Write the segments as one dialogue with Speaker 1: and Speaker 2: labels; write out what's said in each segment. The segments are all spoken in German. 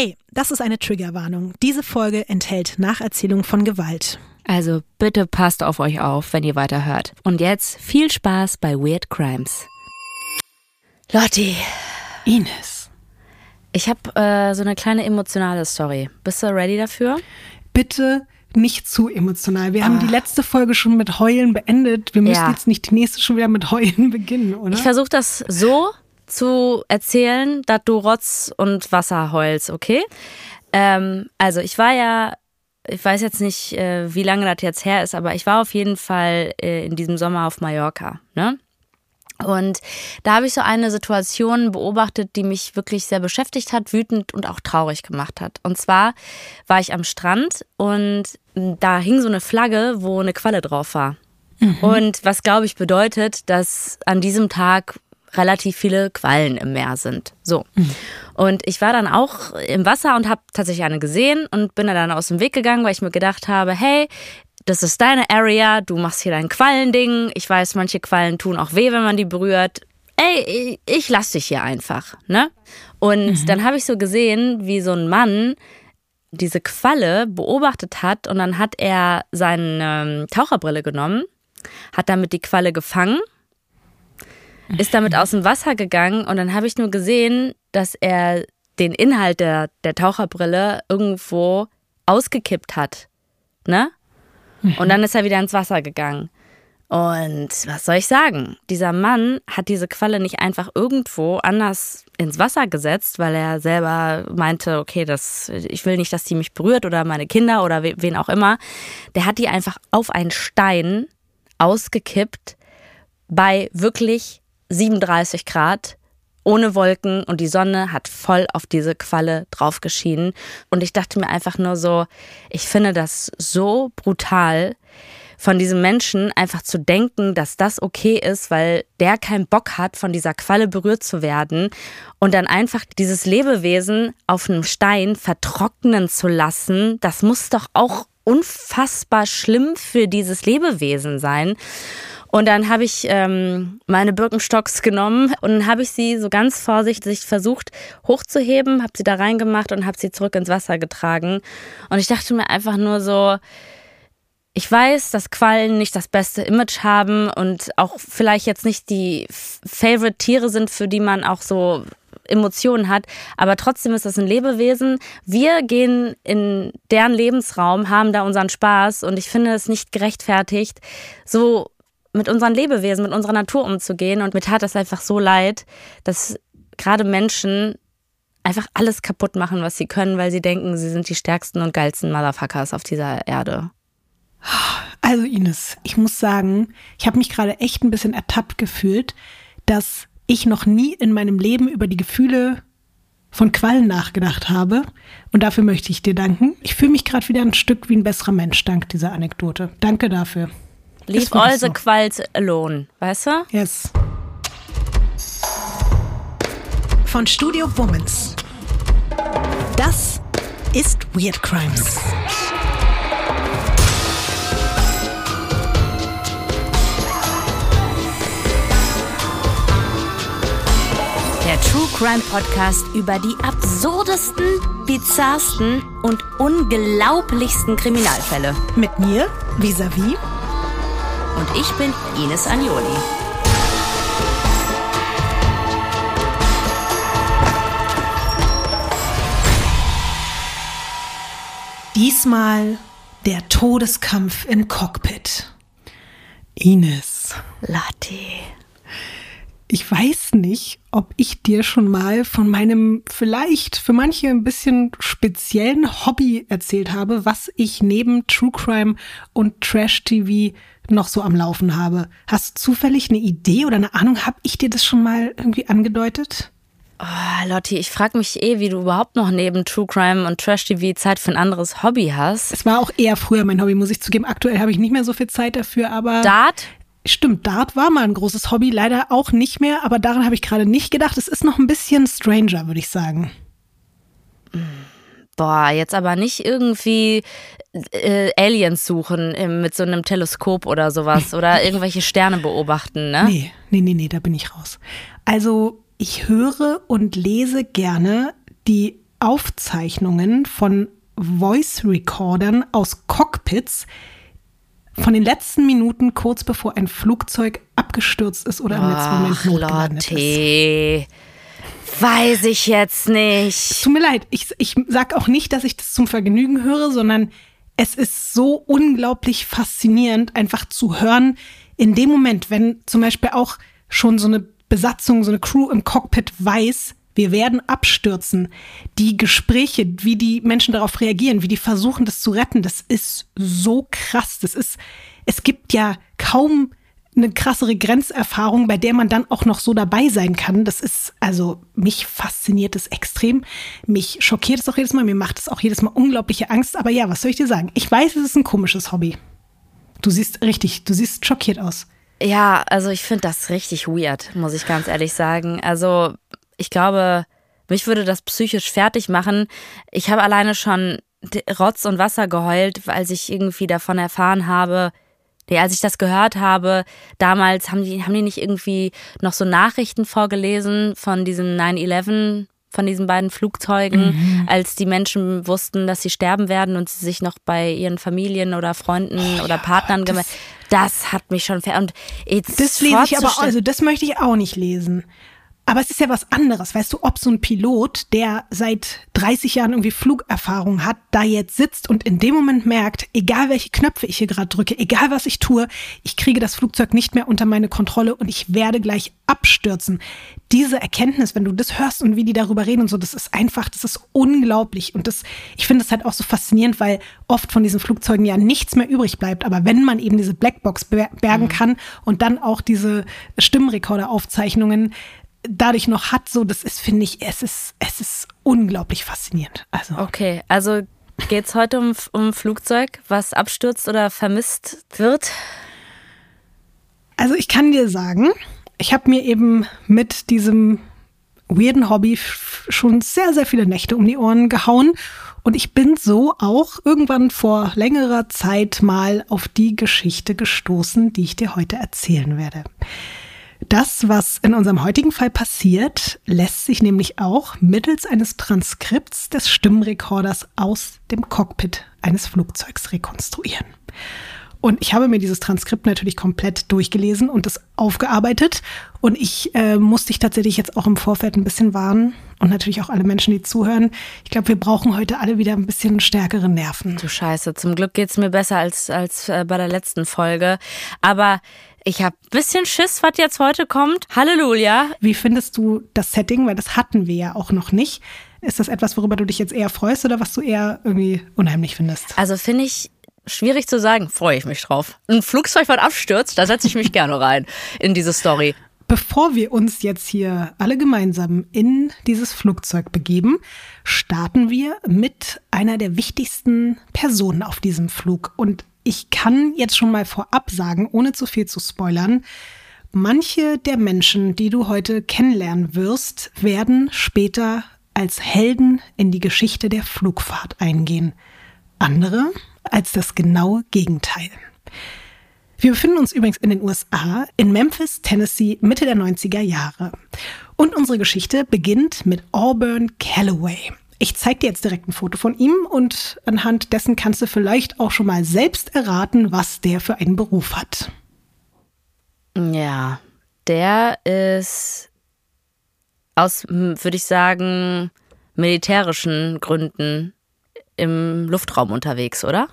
Speaker 1: Hey, das ist eine Triggerwarnung. Diese Folge enthält Nacherzählung von Gewalt.
Speaker 2: Also bitte passt auf euch auf, wenn ihr weiterhört. Und jetzt viel Spaß bei Weird Crimes. Lotti.
Speaker 1: Ines.
Speaker 2: Ich habe äh, so eine kleine emotionale Story. Bist du ready dafür?
Speaker 1: Bitte nicht zu emotional. Wir haben die letzte Folge schon mit Heulen beendet. Wir müssen
Speaker 2: Ja.
Speaker 1: jetzt nicht die nächste schon wieder mit Heulen beginnen, oder?
Speaker 2: Ich versuche das so zu erzählen, dass du Rotz und Wasser heulst, okay? Ähm, also ich war ja, ich weiß jetzt nicht, äh, wie lange das jetzt her ist, aber ich war auf jeden Fall äh, in diesem Sommer auf Mallorca, ne? Und da habe ich so eine Situation beobachtet, die mich wirklich sehr beschäftigt hat, wütend und auch traurig gemacht hat. Und zwar war ich am Strand und da hing so eine Flagge, wo eine Qualle drauf war. Und was, glaube ich, bedeutet, dass an diesem Tag relativ viele Quallen im Meer sind. So. Und ich war dann auch im Wasser und habe tatsächlich eine gesehen und bin dann aus dem Weg gegangen, weil ich mir gedacht habe, hey, das ist deine Area, du machst hier dein Quallending. Ich weiß, manche Quallen tun auch weh, wenn man die berührt. Ey, ich, lass dich hier einfach, ne? Und dann habe ich so gesehen, wie so ein Mann diese Qualle beobachtet hat und dann hat er seine ähm, Taucherbrille genommen, hat damit die Qualle gefangen, ist damit aus dem Wasser gegangen und dann habe ich nur gesehen, dass er den Inhalt der, der Taucherbrille irgendwo ausgekippt hat. Ne? Und dann ist er wieder ins Wasser gegangen. Und was soll ich sagen? Dieser Mann hat diese Qualle nicht einfach irgendwo anders ins Wasser gesetzt, weil er selber meinte, okay, das, ich will nicht, dass die mich berührt oder meine Kinder oder we- wen auch immer. Der hat die einfach auf einen Stein ausgekippt bei wirklich 37 Grad ohne Wolken und die Sonne hat voll auf diese Qualle drauf geschienen. Und ich dachte mir einfach nur so, ich finde das so brutal, von diesem Menschen einfach zu denken, dass das okay ist, weil der keinen Bock hat, von dieser Qualle berührt zu werden und dann einfach dieses Lebewesen auf einem Stein vertrocknen zu lassen, das muss doch auch unfassbar schlimm für dieses Lebewesen sein. Und dann habe ich ähm, meine Birkenstocks genommen und habe ich sie so ganz vorsichtig versucht hochzuheben, habe sie da reingemacht und habe sie zurück ins Wasser getragen. Und ich dachte mir einfach nur so, ich weiß, dass Quallen nicht das beste Image haben und auch vielleicht jetzt nicht die Favorite Tiere sind, für die man auch so Emotionen hat, aber trotzdem ist das ein Lebewesen. Wir gehen in deren Lebensraum, haben da unseren Spaß und ich finde es nicht gerechtfertigt, so mit unseren Lebewesen, mit unserer Natur umzugehen und mir tat es einfach so leid, dass gerade Menschen einfach alles kaputt machen, was sie können, weil sie denken, sie sind die stärksten und geilsten Motherfuckers auf dieser Erde.
Speaker 1: Also Ines, ich muss sagen, ich habe mich gerade echt ein bisschen ertappt gefühlt, dass ich noch nie in meinem Leben über die Gefühle von Quallen nachgedacht habe. Und dafür möchte ich dir danken. Ich fühle mich gerade wieder ein Stück wie ein besserer Mensch dank dieser Anekdote. Danke dafür.
Speaker 2: Leave all the
Speaker 1: so.
Speaker 2: Alone, weißt du?
Speaker 1: Yes. Von Studio Womans. Das ist Weird Crimes.
Speaker 2: Der True Crime Podcast über die absurdesten, bizarrsten und unglaublichsten Kriminalfälle.
Speaker 1: Mit mir, vis-à-vis.
Speaker 2: Und ich bin Ines Agnoli.
Speaker 1: Diesmal der Todeskampf im Cockpit. Ines,
Speaker 2: Lotti.
Speaker 1: ich weiß nicht, ob ich dir schon mal von meinem vielleicht für manche ein bisschen speziellen Hobby erzählt habe, was ich neben True Crime und Trash TV noch so am Laufen habe. Hast du zufällig eine Idee oder eine Ahnung? Hab ich dir das schon mal irgendwie angedeutet?
Speaker 2: Oh, Lotti, ich frage mich eh, wie du überhaupt noch neben True Crime und Trash TV Zeit für ein anderes Hobby hast.
Speaker 1: Es war auch eher früher mein Hobby, muss ich zugeben. Aktuell habe ich nicht mehr so viel Zeit dafür, aber.
Speaker 2: Dart?
Speaker 1: Stimmt, Dart war mal ein großes Hobby, leider auch nicht mehr, aber daran habe ich gerade nicht gedacht. Es ist noch ein bisschen stranger, würde ich sagen.
Speaker 2: Boah, jetzt aber nicht irgendwie äh, Aliens suchen äh, mit so einem Teleskop oder sowas oder irgendwelche Sterne beobachten, ne?
Speaker 1: Nee, nee, nee, nee, da bin ich raus. Also, ich höre und lese gerne die Aufzeichnungen von Voice Recordern aus Cockpits von den letzten Minuten kurz bevor ein Flugzeug abgestürzt ist oder im letzten Moment notgelandet ist.
Speaker 2: Weiß ich jetzt nicht.
Speaker 1: Tut mir leid, ich, ich sag auch nicht, dass ich das zum Vergnügen höre, sondern es ist so unglaublich faszinierend, einfach zu hören, in dem Moment, wenn zum Beispiel auch schon so eine Besatzung, so eine Crew im Cockpit weiß, wir werden abstürzen. Die Gespräche, wie die Menschen darauf reagieren, wie die versuchen, das zu retten, das ist so krass. Das ist, es gibt ja kaum eine krassere Grenzerfahrung, bei der man dann auch noch so dabei sein kann. Das ist, also mich fasziniert es extrem. Mich schockiert es auch jedes Mal. Mir macht es auch jedes Mal unglaubliche Angst. Aber ja, was soll ich dir sagen? Ich weiß, es ist ein komisches Hobby. Du siehst richtig, du siehst schockiert aus.
Speaker 2: Ja, also ich finde das richtig weird, muss ich ganz ehrlich sagen. Also ich glaube, mich würde das psychisch fertig machen. Ich habe alleine schon Rotz und Wasser geheult, als ich irgendwie davon erfahren habe, Nee, als ich das gehört habe, damals haben die, haben die nicht irgendwie noch so Nachrichten vorgelesen von diesem 9-11, von diesen beiden Flugzeugen, mhm. als die Menschen wussten, dass sie sterben werden und sie sich noch bei ihren Familien oder Freunden oh, oder Partnern gemeldet. Das hat mich schon ver und
Speaker 1: jetzt Das lese ich aber, also das möchte ich auch nicht lesen. Aber es ist ja was anderes, weißt du, ob so ein Pilot, der seit 30 Jahren irgendwie Flugerfahrung hat, da jetzt sitzt und in dem Moment merkt, egal welche Knöpfe ich hier gerade drücke, egal was ich tue, ich kriege das Flugzeug nicht mehr unter meine Kontrolle und ich werde gleich abstürzen. Diese Erkenntnis, wenn du das hörst und wie die darüber reden und so, das ist einfach, das ist unglaublich. Und das, ich finde das halt auch so faszinierend, weil oft von diesen Flugzeugen ja nichts mehr übrig bleibt. Aber wenn man eben diese Blackbox bergen mhm. kann und dann auch diese Stimmrekorderaufzeichnungen dadurch noch hat, so, das ist, finde ich, es ist, es ist unglaublich faszinierend. Also.
Speaker 2: Okay, also geht es heute um, um Flugzeug, was abstürzt oder vermisst wird?
Speaker 1: Also ich kann dir sagen, ich habe mir eben mit diesem weirden Hobby schon sehr, sehr viele Nächte um die Ohren gehauen. Und ich bin so auch irgendwann vor längerer Zeit mal auf die Geschichte gestoßen, die ich dir heute erzählen werde. Das, was in unserem heutigen Fall passiert, lässt sich nämlich auch mittels eines Transkripts des Stimmrekorders aus dem Cockpit eines Flugzeugs rekonstruieren. Und ich habe mir dieses Transkript natürlich komplett durchgelesen und es aufgearbeitet. Und ich äh, musste dich tatsächlich jetzt auch im Vorfeld ein bisschen warnen. Und natürlich auch alle Menschen, die zuhören. Ich glaube, wir brauchen heute alle wieder ein bisschen stärkere Nerven.
Speaker 2: Du Scheiße, zum Glück geht's mir besser als, als äh, bei der letzten Folge. Aber ich habe ein bisschen Schiss, was jetzt heute kommt. Halleluja.
Speaker 1: Wie findest du das Setting? Weil das hatten wir ja auch noch nicht. Ist das etwas, worüber du dich jetzt eher freust oder was du eher irgendwie unheimlich findest?
Speaker 2: Also finde ich schwierig zu sagen, freue ich mich drauf. Ein Flugzeug, was abstürzt, da setze ich mich gerne rein in diese Story.
Speaker 1: Bevor wir uns jetzt hier alle gemeinsam in dieses Flugzeug begeben, starten wir mit einer der wichtigsten Personen auf diesem Flug. Und ich kann jetzt schon mal vorab sagen, ohne zu viel zu spoilern, manche der Menschen, die du heute kennenlernen wirst, werden später als Helden in die Geschichte der Flugfahrt eingehen. Andere als das genaue Gegenteil. Wir befinden uns übrigens in den USA, in Memphis, Tennessee, Mitte der 90er Jahre. Und unsere Geschichte beginnt mit Auburn Calloway. Ich zeige dir jetzt direkt ein Foto von ihm und anhand dessen kannst du vielleicht auch schon mal selbst erraten, was der für einen Beruf hat.
Speaker 2: Ja, der ist aus, würde ich sagen, militärischen Gründen im Luftraum unterwegs, oder?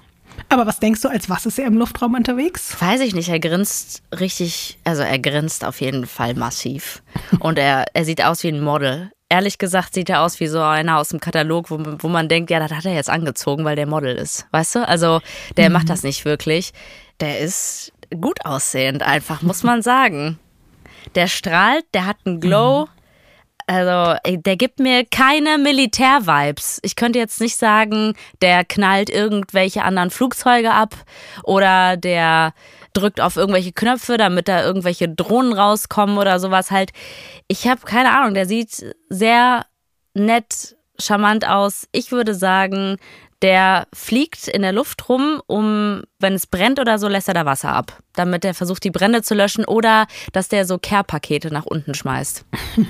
Speaker 1: Aber was denkst du, als was ist er im Luftraum unterwegs?
Speaker 2: Weiß ich nicht. Er grinst richtig, also er grinst auf jeden Fall massiv. Und er, er sieht aus wie ein Model ehrlich gesagt sieht er aus wie so einer aus dem Katalog, wo, wo man denkt, ja, das hat er jetzt angezogen, weil der Model ist. Weißt du? Also der mhm. macht das nicht wirklich. Der ist gut aussehend, einfach, muss man sagen. Der strahlt, der hat einen Glow. Mhm. Also, der gibt mir keine Militär-Vibes. Ich könnte jetzt nicht sagen, der knallt irgendwelche anderen Flugzeuge ab oder der drückt auf irgendwelche Knöpfe, damit da irgendwelche Drohnen rauskommen oder sowas halt. Ich habe keine Ahnung, der sieht sehr nett, charmant aus. Ich würde sagen, der fliegt in der Luft rum, um, wenn es brennt oder so, lässt er da Wasser ab, damit er versucht, die Brände zu löschen oder dass der so Care-Pakete nach unten schmeißt.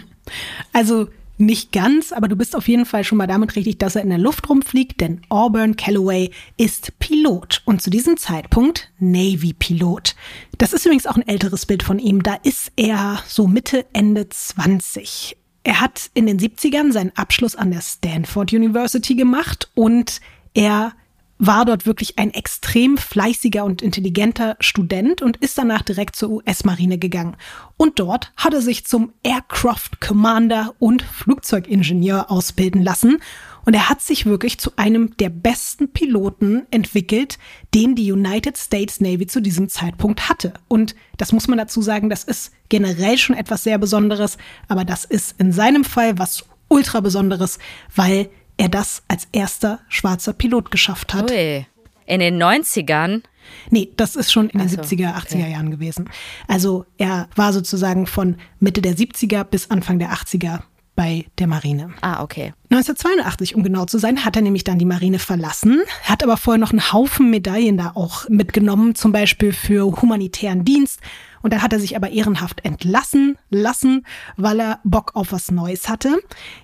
Speaker 1: Also nicht ganz, aber du bist auf jeden Fall schon mal damit richtig, dass er in der Luft rumfliegt, denn Auburn Calloway ist Pilot und zu diesem Zeitpunkt Navy-Pilot. Das ist übrigens auch ein älteres Bild von ihm. Da ist er so Mitte, Ende 20. Er hat in den 70ern seinen Abschluss an der Stanford University gemacht und er war dort wirklich ein extrem fleißiger und intelligenter Student und ist danach direkt zur US-Marine gegangen. Und dort hat er sich zum Aircraft Commander und Flugzeugingenieur ausbilden lassen. Und er hat sich wirklich zu einem der besten Piloten entwickelt, den die United States Navy zu diesem Zeitpunkt hatte. Und das muss man dazu sagen, das ist generell schon etwas sehr Besonderes, aber das ist in seinem Fall was ultra Besonderes, weil er das als erster schwarzer Pilot geschafft hat.
Speaker 2: Ui. In den 90ern?
Speaker 1: Nee, das ist schon in den so, 70er, 80er okay. Jahren gewesen. Also er war sozusagen von Mitte der 70er bis Anfang der 80er bei der Marine.
Speaker 2: Ah, okay.
Speaker 1: 1982, um genau zu sein, hat er nämlich dann die Marine verlassen, hat aber vorher noch einen Haufen Medaillen da auch mitgenommen, zum Beispiel für humanitären Dienst und dann hat er sich aber ehrenhaft entlassen lassen, weil er Bock auf was Neues hatte.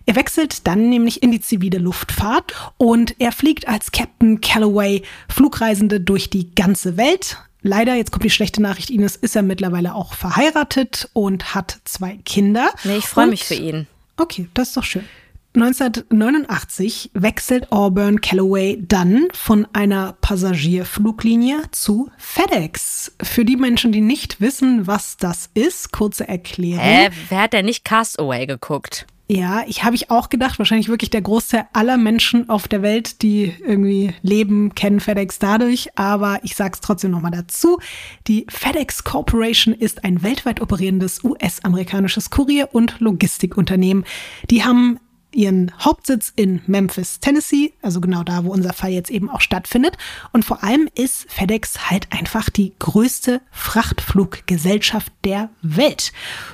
Speaker 1: Er wechselt dann nämlich in die zivile Luftfahrt und er fliegt als Captain Calloway Flugreisende durch die ganze Welt. Leider, jetzt kommt die schlechte Nachricht, Ines, ist er mittlerweile auch verheiratet und hat zwei Kinder.
Speaker 2: Nee, ich freue mich für ihn.
Speaker 1: Okay, das ist doch schön. 1989 wechselt Auburn Calloway dann von einer Passagierfluglinie zu FedEx. Für die Menschen, die nicht wissen, was das ist, kurze Erklärung.
Speaker 2: Hä, wer hat denn nicht Castaway geguckt?
Speaker 1: Ja, ich habe ich auch gedacht, wahrscheinlich wirklich der Großteil aller Menschen auf der Welt, die irgendwie leben, kennen FedEx dadurch, aber ich sag's trotzdem nochmal dazu. Die FedEx Corporation ist ein weltweit operierendes US-amerikanisches Kurier- und Logistikunternehmen. Die haben ihren Hauptsitz in Memphis, Tennessee, also genau da, wo unser Fall jetzt eben auch stattfindet. Und vor allem ist FedEx halt einfach die größte Frachtfluggesellschaft der Welt.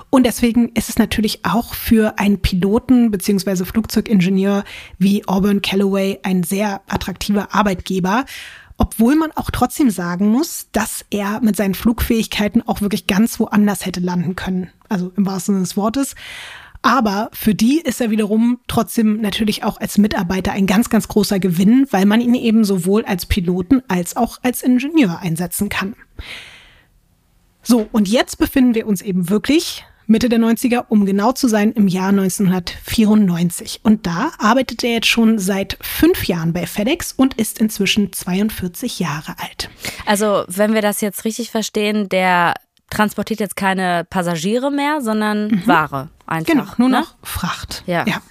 Speaker 1: Und deswegen ist es natürlich auch für einen Piloten bzw. Flugzeugingenieur wie Auburn Calloway ein sehr attraktiver Arbeitgeber. Obwohl man auch trotzdem sagen muss, dass er mit seinen Flugfähigkeiten auch wirklich ganz woanders hätte landen können. Also im wahrsten Sinne des Wortes. Aber für die ist er wiederum trotzdem natürlich auch als Mitarbeiter ein ganz, ganz großer Gewinn, weil man ihn eben sowohl als Piloten als auch als Ingenieur einsetzen kann. So, und jetzt befinden wir uns eben wirklich Mitte der 90er, um genau zu sein, im Jahr 1994. Und da arbeitet er jetzt schon seit fünf Jahren bei FedEx und ist inzwischen 42 Jahre alt.
Speaker 2: Also, wenn wir das jetzt richtig verstehen, der transportiert jetzt keine Passagiere mehr, sondern mhm. Ware einfach.
Speaker 1: Genau, nur ne? noch Fracht.
Speaker 2: Ja. ja.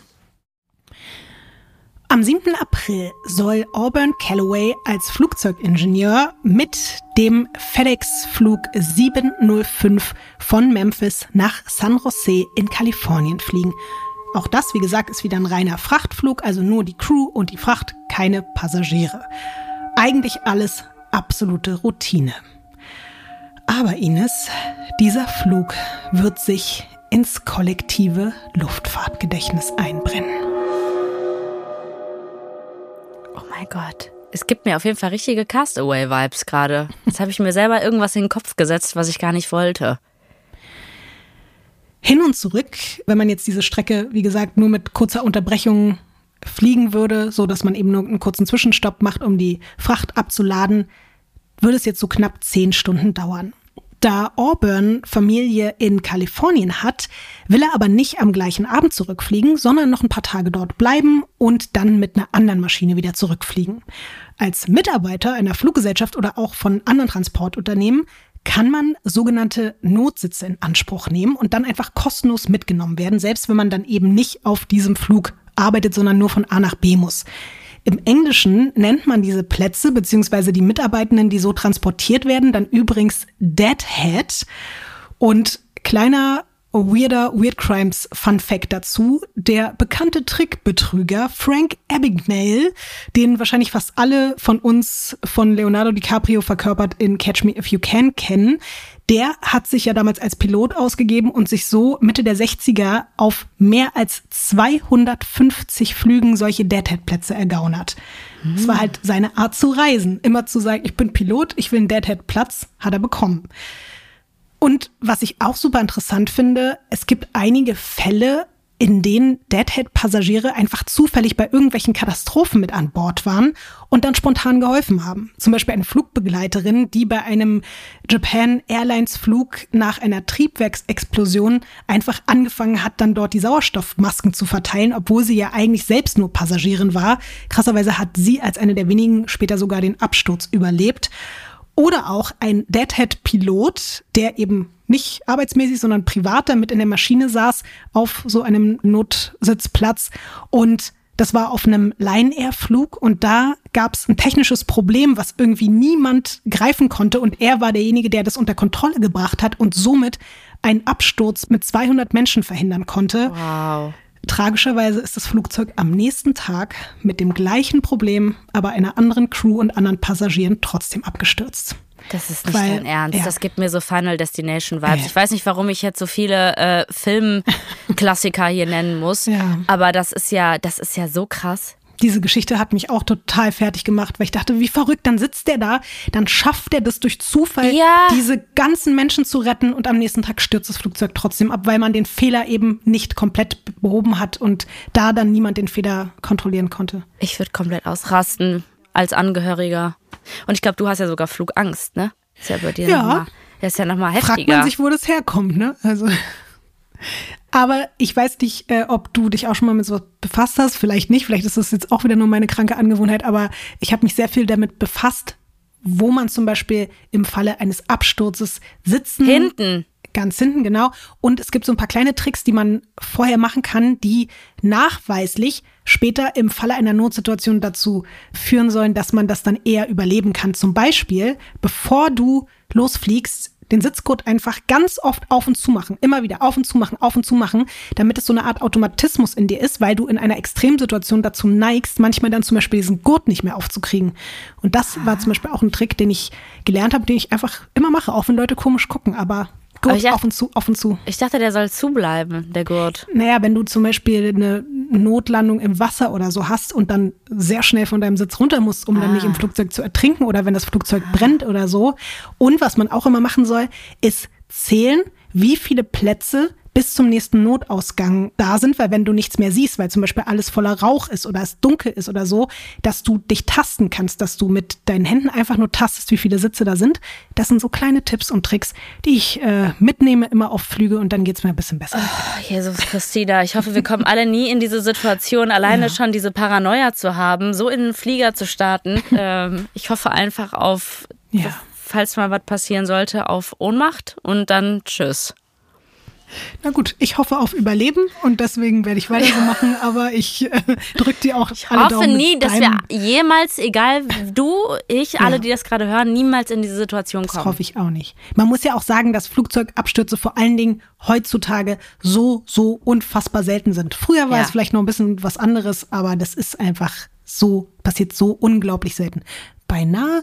Speaker 1: Am 7. April soll Auburn Calloway als Flugzeugingenieur mit dem FedEx-Flug 705 von Memphis nach San Jose in Kalifornien fliegen. Auch das, wie gesagt, ist wieder ein reiner Frachtflug, also nur die Crew und die Fracht, keine Passagiere. Eigentlich alles absolute Routine. Aber Ines, dieser Flug wird sich ins kollektive Luftfahrtgedächtnis einbrennen.
Speaker 2: Oh mein Gott. Es gibt mir auf jeden Fall richtige Castaway-Vibes gerade. Jetzt habe ich mir selber irgendwas in den Kopf gesetzt, was ich gar nicht wollte.
Speaker 1: Hin und zurück, wenn man jetzt diese Strecke, wie gesagt, nur mit kurzer Unterbrechung fliegen würde, so dass man eben nur einen kurzen Zwischenstopp macht, um die Fracht abzuladen, würde es jetzt so knapp zehn Stunden dauern. Da Auburn Familie in Kalifornien hat, will er aber nicht am gleichen Abend zurückfliegen, sondern noch ein paar Tage dort bleiben und dann mit einer anderen Maschine wieder zurückfliegen. Als Mitarbeiter einer Fluggesellschaft oder auch von anderen Transportunternehmen kann man sogenannte Notsitze in Anspruch nehmen und dann einfach kostenlos mitgenommen werden, selbst wenn man dann eben nicht auf diesem Flug arbeitet, sondern nur von A nach B muss. Im Englischen nennt man diese Plätze beziehungsweise die Mitarbeitenden, die so transportiert werden, dann übrigens Deadhead. Und kleiner weirder Weird Crimes Fun Fact dazu. Der bekannte Trickbetrüger Frank Abagnale, den wahrscheinlich fast alle von uns von Leonardo DiCaprio verkörpert in Catch Me If You Can kennen, der hat sich ja damals als Pilot ausgegeben und sich so Mitte der 60er auf mehr als 250 Flügen solche Deadhead-Plätze ergaunert. Es mhm. war halt seine Art zu reisen. Immer zu sagen, ich bin Pilot, ich will einen Deadhead-Platz, hat er bekommen. Und was ich auch super interessant finde, es gibt einige Fälle, in denen Deadhead-Passagiere einfach zufällig bei irgendwelchen Katastrophen mit an Bord waren und dann spontan geholfen haben. Zum Beispiel eine Flugbegleiterin, die bei einem Japan Airlines Flug nach einer Triebwerksexplosion einfach angefangen hat, dann dort die Sauerstoffmasken zu verteilen, obwohl sie ja eigentlich selbst nur Passagierin war. Krasserweise hat sie als eine der wenigen später sogar den Absturz überlebt. Oder auch ein Deadhead-Pilot, der eben nicht arbeitsmäßig, sondern privat damit in der Maschine saß auf so einem Notsitzplatz und das war auf einem Line-Air-Flug und da gab es ein technisches Problem, was irgendwie niemand greifen konnte und er war derjenige, der das unter Kontrolle gebracht hat und somit einen Absturz mit 200 Menschen verhindern konnte.
Speaker 2: Wow.
Speaker 1: Tragischerweise ist das Flugzeug am nächsten Tag mit dem gleichen Problem, aber einer anderen Crew und anderen Passagieren trotzdem abgestürzt.
Speaker 2: Das ist nicht Weil, dein Ernst. Ja. Das gibt mir so Final Destination Vibes. Ja. Ich weiß nicht, warum ich jetzt so viele äh, Filmklassiker hier nennen muss, ja. aber das ist ja, das ist ja so krass
Speaker 1: diese Geschichte hat mich auch total fertig gemacht, weil ich dachte, wie verrückt, dann sitzt der da, dann schafft er das durch Zufall, ja. diese ganzen Menschen zu retten und am nächsten Tag stürzt das Flugzeug trotzdem ab, weil man den Fehler eben nicht komplett behoben hat und da dann niemand den Fehler kontrollieren konnte.
Speaker 2: Ich würde komplett ausrasten als Angehöriger. Und ich glaube, du hast ja sogar Flugangst, ne?
Speaker 1: Ist ja
Speaker 2: bei dir
Speaker 1: ja.
Speaker 2: nochmal,
Speaker 1: das
Speaker 2: ist ja nochmal heftiger.
Speaker 1: Fragt man sich, wo das herkommt, ne? Also aber ich weiß nicht, äh, ob du dich auch schon mal mit sowas befasst hast. Vielleicht nicht. Vielleicht ist das jetzt auch wieder nur meine kranke Angewohnheit. Aber ich habe mich sehr viel damit befasst, wo man zum Beispiel im Falle eines Absturzes sitzen.
Speaker 2: Hinten.
Speaker 1: Ganz hinten, genau. Und es gibt so ein paar kleine Tricks, die man vorher machen kann, die nachweislich später im Falle einer Notsituation dazu führen sollen, dass man das dann eher überleben kann. Zum Beispiel, bevor du losfliegst, den Sitzgurt einfach ganz oft auf und zu machen, immer wieder auf und zu machen, auf und zu machen, damit es so eine Art Automatismus in dir ist, weil du in einer Extremsituation dazu neigst, manchmal dann zum Beispiel diesen Gurt nicht mehr aufzukriegen. Und das war zum Beispiel auch ein Trick, den ich gelernt habe, den ich einfach immer mache, auch wenn Leute komisch gucken, aber Gurt dachte, auf und zu, auf und zu.
Speaker 2: Ich dachte, der soll zubleiben, der Gurt.
Speaker 1: Naja, wenn du zum Beispiel eine Notlandung im Wasser oder so hast und dann sehr schnell von deinem Sitz runter musst, um ah. dann nicht im ah. Flugzeug zu ertrinken oder wenn das Flugzeug ah. brennt oder so. Und was man auch immer machen soll, ist zählen, wie viele Plätze bis zum nächsten Notausgang da sind, weil wenn du nichts mehr siehst, weil zum Beispiel alles voller Rauch ist oder es dunkel ist oder so, dass du dich tasten kannst, dass du mit deinen Händen einfach nur tastest, wie viele Sitze da sind. Das sind so kleine Tipps und Tricks, die ich äh, mitnehme immer auf Flüge und dann geht es mir ein bisschen besser.
Speaker 2: Oh, Jesus Christina, ich hoffe, wir kommen alle nie in diese Situation, alleine ja. schon diese Paranoia zu haben, so in den Flieger zu starten. ähm, ich hoffe einfach auf, ja. falls mal was passieren sollte, auf Ohnmacht und dann tschüss.
Speaker 1: Na gut, ich hoffe auf Überleben und deswegen werde ich weiter so machen, aber ich äh, drücke dir auch
Speaker 2: ich alle hoffe Daumen nie, dass wir jemals, egal du, ich, ja. alle, die das gerade hören, niemals in diese Situation kommen.
Speaker 1: Das hoffe ich auch nicht. Man muss ja auch sagen, dass Flugzeugabstürze vor allen Dingen heutzutage so, so unfassbar selten sind. Früher war ja. es vielleicht noch ein bisschen was anderes, aber das ist einfach so, passiert so unglaublich selten. Beinahe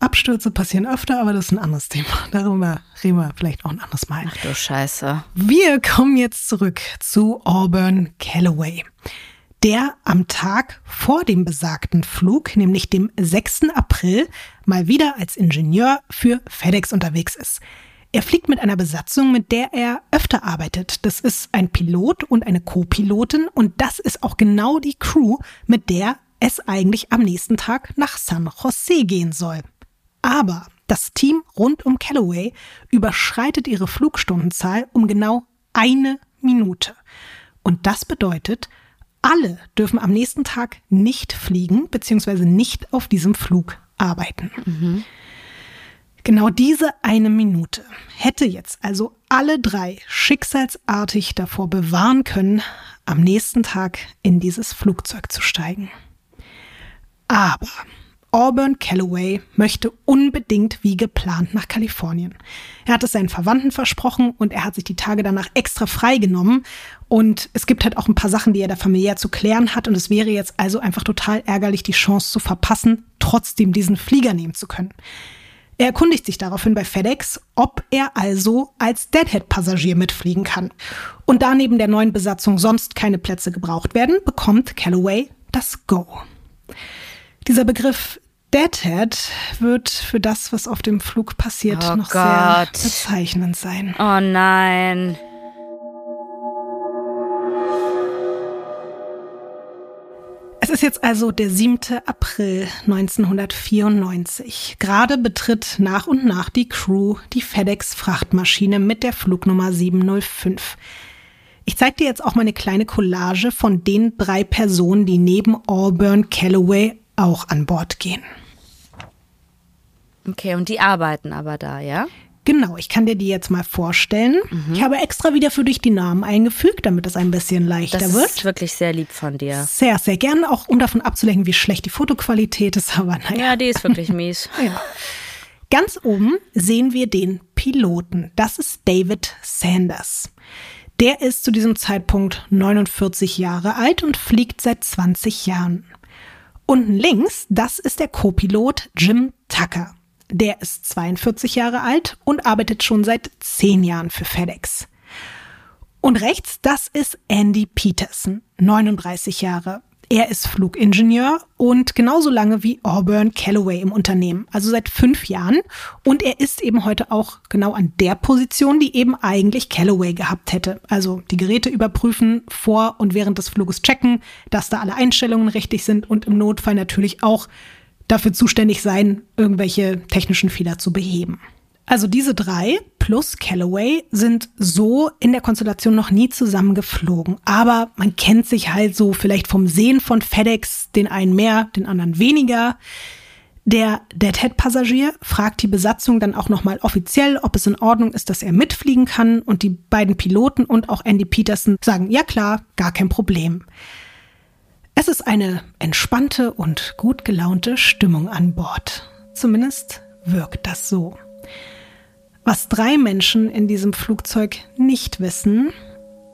Speaker 1: Abstürze passieren öfter, aber das ist ein anderes Thema. Darüber reden wir vielleicht auch ein anderes Mal.
Speaker 2: Ach du Scheiße.
Speaker 1: Wir kommen jetzt zurück zu Auburn Calloway, der am Tag vor dem besagten Flug, nämlich dem 6. April, mal wieder als Ingenieur für FedEx unterwegs ist. Er fliegt mit einer Besatzung, mit der er öfter arbeitet. Das ist ein Pilot und eine Co-Pilotin und das ist auch genau die Crew, mit der es eigentlich am nächsten Tag nach San Jose gehen soll. Aber das Team rund um Callaway überschreitet ihre Flugstundenzahl um genau eine Minute. Und das bedeutet, alle dürfen am nächsten Tag nicht fliegen bzw. nicht auf diesem Flug arbeiten. Mhm. Genau diese eine Minute hätte jetzt also alle drei schicksalsartig davor bewahren können, am nächsten Tag in dieses Flugzeug zu steigen. Aber Auburn Calloway möchte unbedingt wie geplant nach Kalifornien. Er hat es seinen Verwandten versprochen und er hat sich die Tage danach extra freigenommen. Und es gibt halt auch ein paar Sachen, die er da familiär zu klären hat. Und es wäre jetzt also einfach total ärgerlich, die Chance zu verpassen, trotzdem diesen Flieger nehmen zu können. Er erkundigt sich daraufhin bei FedEx, ob er also als Deadhead-Passagier mitfliegen kann. Und da neben der neuen Besatzung sonst keine Plätze gebraucht werden, bekommt Calloway das Go. Dieser Begriff Deadhead wird für das, was auf dem Flug passiert, oh noch Gott. sehr bezeichnend sein.
Speaker 2: Oh nein.
Speaker 1: Es ist jetzt also der 7. April 1994. Gerade betritt nach und nach die Crew die FedEx-Frachtmaschine mit der Flugnummer 705. Ich zeige dir jetzt auch meine kleine Collage von den drei Personen, die neben Auburn Calloway auch an Bord gehen.
Speaker 2: Okay, und die arbeiten aber da, ja?
Speaker 1: Genau, ich kann dir die jetzt mal vorstellen. Mhm. Ich habe extra wieder für dich die Namen eingefügt, damit es ein bisschen leichter
Speaker 2: das
Speaker 1: wird.
Speaker 2: Das ist wirklich sehr lieb von dir.
Speaker 1: Sehr, sehr gern, auch um davon abzulenken, wie schlecht die Fotoqualität ist, aber naja.
Speaker 2: Ja, die ist wirklich mies.
Speaker 1: ja. Ganz oben sehen wir den Piloten. Das ist David Sanders. Der ist zu diesem Zeitpunkt 49 Jahre alt und fliegt seit 20 Jahren. Unten links, das ist der Co-Pilot Jim Tucker. Der ist 42 Jahre alt und arbeitet schon seit 10 Jahren für FedEx. Und rechts, das ist Andy Peterson, 39 Jahre. Er ist Flugingenieur und genauso lange wie Auburn Calloway im Unternehmen, also seit fünf Jahren. Und er ist eben heute auch genau an der Position, die eben eigentlich Calloway gehabt hätte. Also die Geräte überprüfen, vor und während des Fluges checken, dass da alle Einstellungen richtig sind und im Notfall natürlich auch dafür zuständig sein, irgendwelche technischen Fehler zu beheben. Also diese drei plus Callaway sind so in der Konstellation noch nie zusammengeflogen. Aber man kennt sich halt so vielleicht vom Sehen von FedEx, den einen mehr, den anderen weniger. Der Deadhead-Passagier fragt die Besatzung dann auch nochmal offiziell, ob es in Ordnung ist, dass er mitfliegen kann. Und die beiden Piloten und auch Andy Peterson sagen, ja klar, gar kein Problem. Es ist eine entspannte und gut gelaunte Stimmung an Bord. Zumindest wirkt das so. Was drei Menschen in diesem Flugzeug nicht wissen,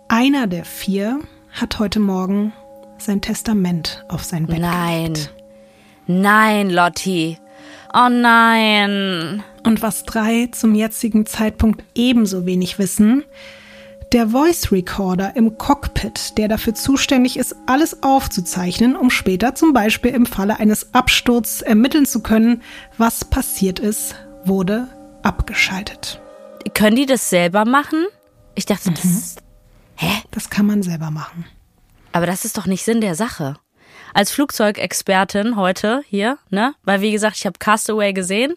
Speaker 1: einer der vier hat heute Morgen sein Testament auf sein Bett
Speaker 2: Nein.
Speaker 1: Gelegt.
Speaker 2: Nein, Lotti. Oh nein.
Speaker 1: Und was drei zum jetzigen Zeitpunkt ebenso wenig wissen, der Voice Recorder im Cockpit, der dafür zuständig ist, alles aufzuzeichnen, um später zum Beispiel im Falle eines Absturzes ermitteln zu können, was passiert ist, wurde abgeschaltet.
Speaker 2: Können die das selber machen? Ich dachte, mhm. das.
Speaker 1: Hä? Das kann man selber machen.
Speaker 2: Aber das ist doch nicht Sinn der Sache als Flugzeugexpertin heute hier, ne? Weil wie gesagt, ich habe Castaway gesehen.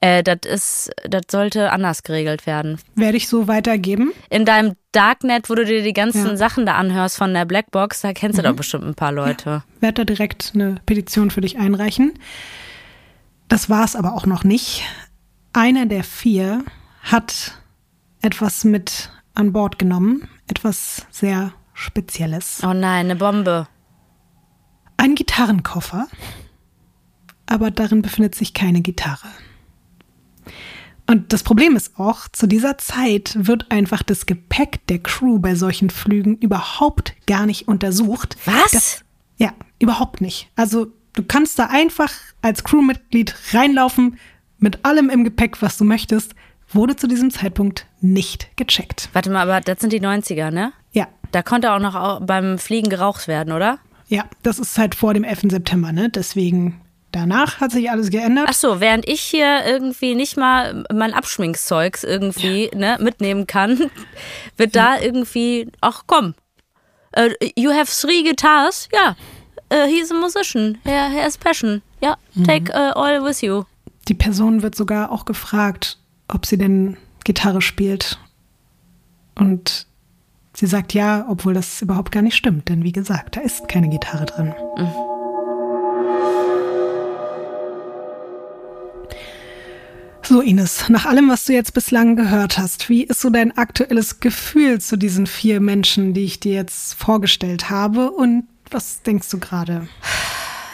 Speaker 2: Äh, das ist, das sollte anders geregelt werden.
Speaker 1: Werde ich so weitergeben?
Speaker 2: In deinem Darknet, wo du dir die ganzen ja. Sachen da anhörst von der Blackbox, da kennst mhm. du doch bestimmt ein paar Leute. Ja.
Speaker 1: Werde da direkt eine Petition für dich einreichen. Das war es aber auch noch nicht. Einer der vier hat etwas mit an Bord genommen, etwas sehr Spezielles.
Speaker 2: Oh nein, eine Bombe
Speaker 1: ein Gitarrenkoffer, aber darin befindet sich keine Gitarre. Und das Problem ist auch, zu dieser Zeit wird einfach das Gepäck der Crew bei solchen Flügen überhaupt gar nicht untersucht.
Speaker 2: Was?
Speaker 1: Das, ja, überhaupt nicht. Also du kannst da einfach als Crewmitglied reinlaufen mit allem im Gepäck, was du möchtest, wurde zu diesem Zeitpunkt nicht gecheckt.
Speaker 2: Warte mal, aber das sind die 90er, ne?
Speaker 1: Ja.
Speaker 2: Da konnte auch noch beim Fliegen geraucht werden, oder?
Speaker 1: Ja, das ist halt vor dem 11. September, ne? Deswegen Danach hat sich alles geändert.
Speaker 2: Ach so, während ich hier irgendwie nicht mal mein Abschminkzeugs irgendwie ja. ne, mitnehmen kann, wird ja. da irgendwie, ach komm, uh, you have three guitars? Ja, uh, he's a musician, he, he has passion. Ja, take uh, all with you.
Speaker 1: Die Person wird sogar auch gefragt, ob sie denn Gitarre spielt. Und Sie sagt ja, obwohl das überhaupt gar nicht stimmt, denn wie gesagt, da ist keine Gitarre drin. So, Ines, nach allem, was du jetzt bislang gehört hast, wie ist so dein aktuelles Gefühl zu diesen vier Menschen, die ich dir jetzt vorgestellt habe? Und was denkst du gerade?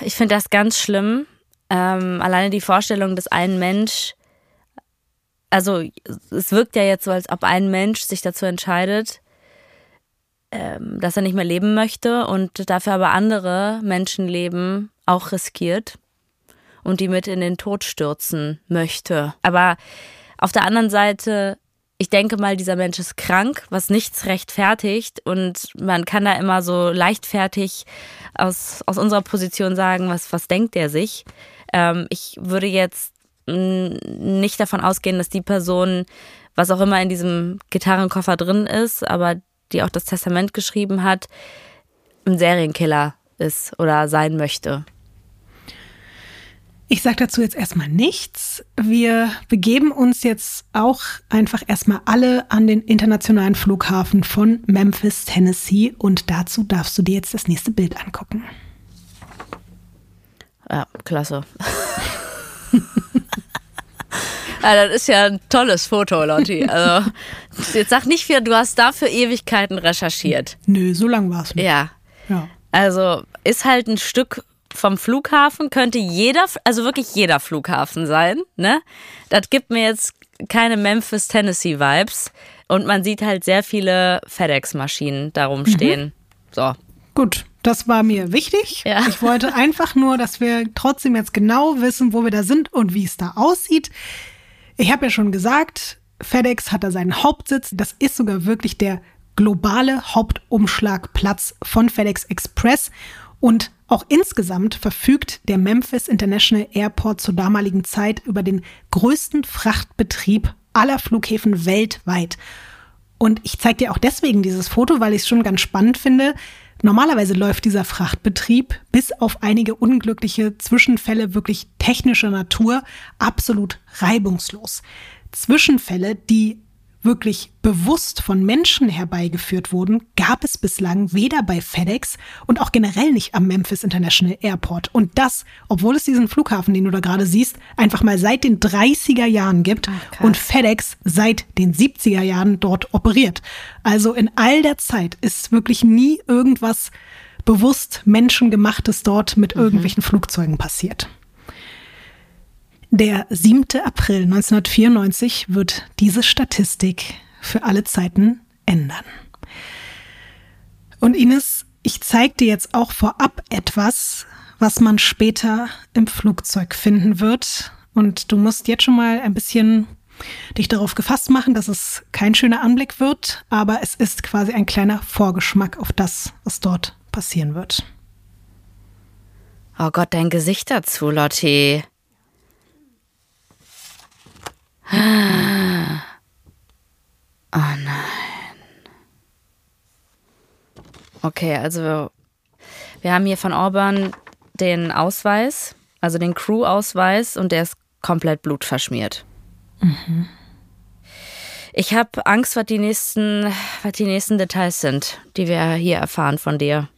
Speaker 2: Ich finde das ganz schlimm. Ähm, alleine die Vorstellung, dass ein Mensch, also es wirkt ja jetzt so, als ob ein Mensch sich dazu entscheidet, ähm, dass er nicht mehr leben möchte und dafür aber andere Menschenleben auch riskiert und die mit in den Tod stürzen möchte. Aber auf der anderen Seite, ich denke mal, dieser Mensch ist krank, was nichts rechtfertigt und man kann da immer so leichtfertig aus, aus unserer Position sagen, was, was denkt er sich. Ähm, ich würde jetzt nicht davon ausgehen, dass die Person, was auch immer in diesem Gitarrenkoffer drin ist, aber die auch das Testament geschrieben hat, ein Serienkiller ist oder sein möchte.
Speaker 1: Ich sage dazu jetzt erstmal nichts. Wir begeben uns jetzt auch einfach erstmal alle an den internationalen Flughafen von Memphis, Tennessee. Und dazu darfst du dir jetzt das nächste Bild angucken.
Speaker 2: Ja, klasse. Ja, das ist ja ein tolles Foto, Lotti. Also, jetzt sag nicht du hast dafür Ewigkeiten recherchiert.
Speaker 1: Nö, so lang war es nicht.
Speaker 2: Ja.
Speaker 1: Ja.
Speaker 2: Also ist halt ein Stück vom Flughafen, könnte jeder, also wirklich jeder Flughafen sein, ne? Das gibt mir jetzt keine Memphis, Tennessee Vibes. Und man sieht halt sehr viele FedEx-Maschinen darum stehen. So.
Speaker 1: Gut, das war mir wichtig.
Speaker 2: Ja.
Speaker 1: Ich wollte einfach nur, dass wir trotzdem jetzt genau wissen, wo wir da sind und wie es da aussieht. Ich habe ja schon gesagt, FedEx hat da seinen Hauptsitz. Das ist sogar wirklich der globale Hauptumschlagplatz von FedEx Express. Und auch insgesamt verfügt der Memphis International Airport zur damaligen Zeit über den größten Frachtbetrieb aller Flughäfen weltweit. Und ich zeige dir auch deswegen dieses Foto, weil ich es schon ganz spannend finde. Normalerweise läuft dieser Frachtbetrieb bis auf einige unglückliche Zwischenfälle wirklich technischer Natur absolut reibungslos. Zwischenfälle, die wirklich bewusst von Menschen herbeigeführt wurden, gab es bislang weder bei FedEx und auch generell nicht am Memphis International Airport. Und das, obwohl es diesen Flughafen, den du da gerade siehst, einfach mal seit den 30er Jahren gibt
Speaker 2: Ach,
Speaker 1: und FedEx seit den 70er Jahren dort operiert. Also in all der Zeit ist wirklich nie irgendwas bewusst Menschengemachtes dort mit irgendwelchen Flugzeugen passiert. Der 7. April 1994 wird diese Statistik für alle Zeiten ändern. Und Ines, ich zeige dir jetzt auch vorab etwas, was man später im Flugzeug finden wird. Und du musst jetzt schon mal ein bisschen dich darauf gefasst machen, dass es kein schöner Anblick wird, aber es ist quasi ein kleiner Vorgeschmack auf das, was dort passieren wird.
Speaker 2: Oh Gott, dein Gesicht dazu, Lotti. Oh nein. Okay, also wir haben hier von Auburn den Ausweis, also den Crew-Ausweis und der ist komplett blutverschmiert. Ich habe Angst, was die nächsten, was die nächsten Details sind, die wir hier erfahren von dir.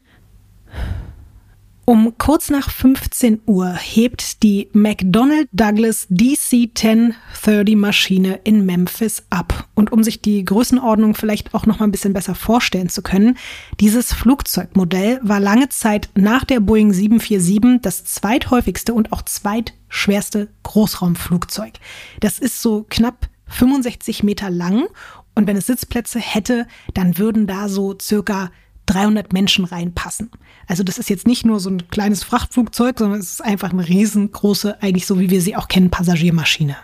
Speaker 1: Um kurz nach 15 Uhr hebt die McDonnell Douglas DC-1030 Maschine in Memphis ab. Und um sich die Größenordnung vielleicht auch noch mal ein bisschen besser vorstellen zu können, dieses Flugzeugmodell war lange Zeit nach der Boeing 747 das zweithäufigste und auch zweitschwerste Großraumflugzeug. Das ist so knapp 65 Meter lang und wenn es Sitzplätze hätte, dann würden da so circa 300 Menschen reinpassen. Also das ist jetzt nicht nur so ein kleines Frachtflugzeug, sondern es ist einfach eine riesengroße, eigentlich so wie wir sie auch kennen, Passagiermaschine.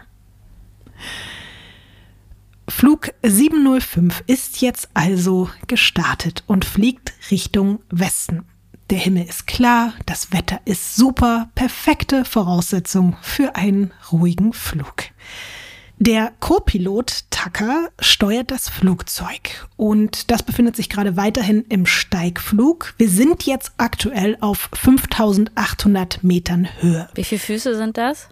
Speaker 1: Flug 705 ist jetzt also gestartet und fliegt Richtung Westen. Der Himmel ist klar, das Wetter ist super, perfekte Voraussetzung für einen ruhigen Flug. Der Co-Pilot Tucker steuert das Flugzeug und das befindet sich gerade weiterhin im Steigflug. Wir sind jetzt aktuell auf 5800 Metern Höhe.
Speaker 2: Wie viele Füße sind das?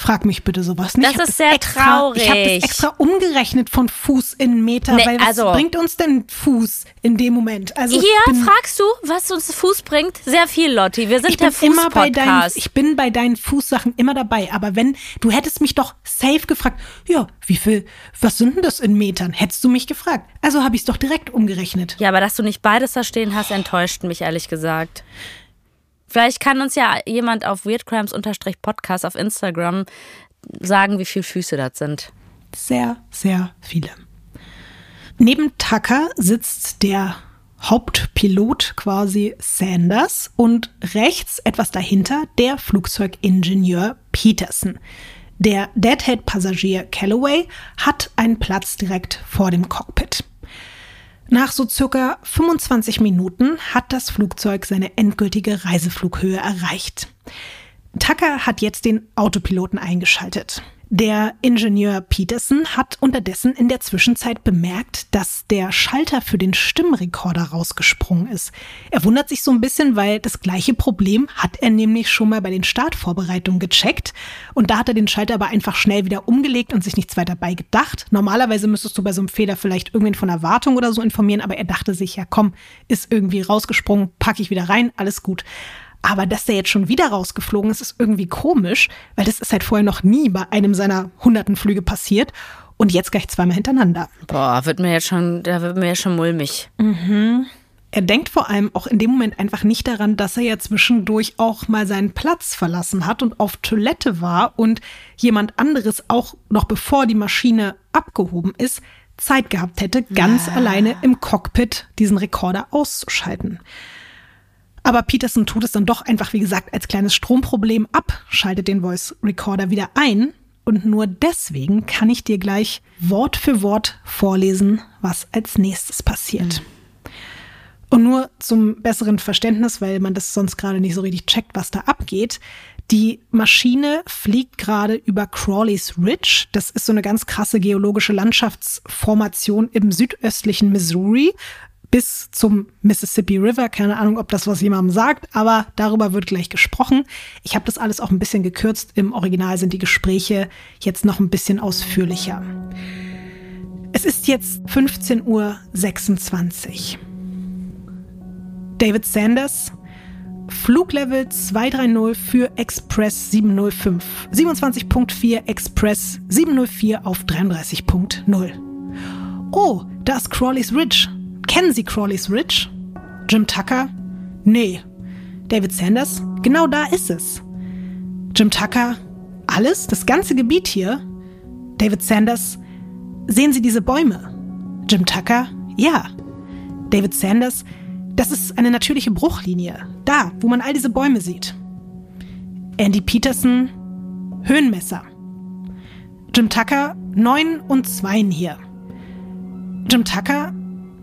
Speaker 1: Frag mich bitte sowas nicht.
Speaker 2: Das ist sehr
Speaker 1: extra, Ich habe
Speaker 2: traurig.
Speaker 1: das extra umgerechnet von Fuß in Meter,
Speaker 2: Nee,
Speaker 1: weil was
Speaker 2: also-
Speaker 1: bringt uns denn Fuß in dem Moment? Also
Speaker 2: Hier fragst du, was uns Fuß bringt? Sehr viel, Lotti. Wir sind
Speaker 1: ich
Speaker 2: der
Speaker 1: bin immer bei deinen,
Speaker 2: Fuß-Podcast.
Speaker 1: ich bin bei deinen Fußsachen immer dabei. Aber wenn du hättest mich doch safe gefragt, ja, wie viel, was sind denn das in Metern? Hättest du mich gefragt. Also habe ich es doch direkt umgerechnet.
Speaker 2: Ja, aber dass du nicht beides da stehen hast, enttäuscht mich ehrlich gesagt. Vielleicht kann uns ja jemand auf weirdcrimes-podcast auf Instagram sagen, wie viele Füße das sind.
Speaker 1: Sehr, sehr viele. Neben Tucker sitzt der Hauptpilot quasi Sanders und rechts etwas dahinter der Flugzeugingenieur Peterson. Der Deadhead-Passagier Calloway hat einen Platz direkt vor dem Cockpit. Nach so circa 25 Minuten hat das Flugzeug seine endgültige Reiseflughöhe erreicht. Tucker hat jetzt den Autopiloten eingeschaltet. Der Ingenieur Peterson hat unterdessen in der Zwischenzeit bemerkt, dass der Schalter für den Stimmrekorder rausgesprungen ist. Er wundert sich so ein bisschen, weil das gleiche Problem hat er nämlich schon mal bei den Startvorbereitungen gecheckt. Und da hat er den Schalter aber einfach schnell wieder umgelegt und sich nichts weiter bei gedacht. Normalerweise müsstest du bei so einem Fehler vielleicht irgendwen von Erwartung oder so informieren, aber er dachte sich, ja komm, ist irgendwie rausgesprungen, packe ich wieder rein, alles gut. Aber dass der jetzt schon wieder rausgeflogen ist, ist irgendwie komisch, weil das ist halt vorher noch nie bei einem seiner hunderten Flüge passiert. Und jetzt gleich zweimal hintereinander.
Speaker 2: Boah, wird mir jetzt schon, da wird mir jetzt schon mulmig.
Speaker 1: Mhm. Er denkt vor allem auch in dem Moment einfach nicht daran, dass er ja zwischendurch auch mal seinen Platz verlassen hat und auf Toilette war und jemand anderes auch noch bevor die Maschine abgehoben ist, Zeit gehabt hätte, ganz ah. alleine im Cockpit diesen Rekorder auszuschalten. Aber Peterson tut es dann doch einfach, wie gesagt, als kleines Stromproblem ab, schaltet den Voice Recorder wieder ein. Und nur deswegen kann ich dir gleich Wort für Wort vorlesen, was als nächstes passiert. Mhm. Und nur zum besseren Verständnis, weil man das sonst gerade nicht so richtig checkt, was da abgeht. Die Maschine fliegt gerade über Crawleys Ridge. Das ist so eine ganz krasse geologische Landschaftsformation im südöstlichen Missouri bis zum Mississippi River. Keine Ahnung, ob das was jemandem sagt, aber darüber wird gleich gesprochen. Ich habe das alles auch ein bisschen gekürzt. Im Original sind die Gespräche jetzt noch ein bisschen ausführlicher. Es ist jetzt 15.26 Uhr. David Sanders, Fluglevel 230 für Express 705. 27.4 Express 704 auf 33.0. Oh, da ist Crawleys Ridge. Kennen Sie Crawleys Ridge? Jim Tucker? Nee. David Sanders? Genau da ist es. Jim Tucker? Alles? Das ganze Gebiet hier? David Sanders? Sehen Sie diese Bäume? Jim Tucker? Ja. David Sanders? Das ist eine natürliche Bruchlinie. Da, wo man all diese Bäume sieht. Andy Peterson? Höhenmesser. Jim Tucker? Neun und Zweien hier. Jim Tucker?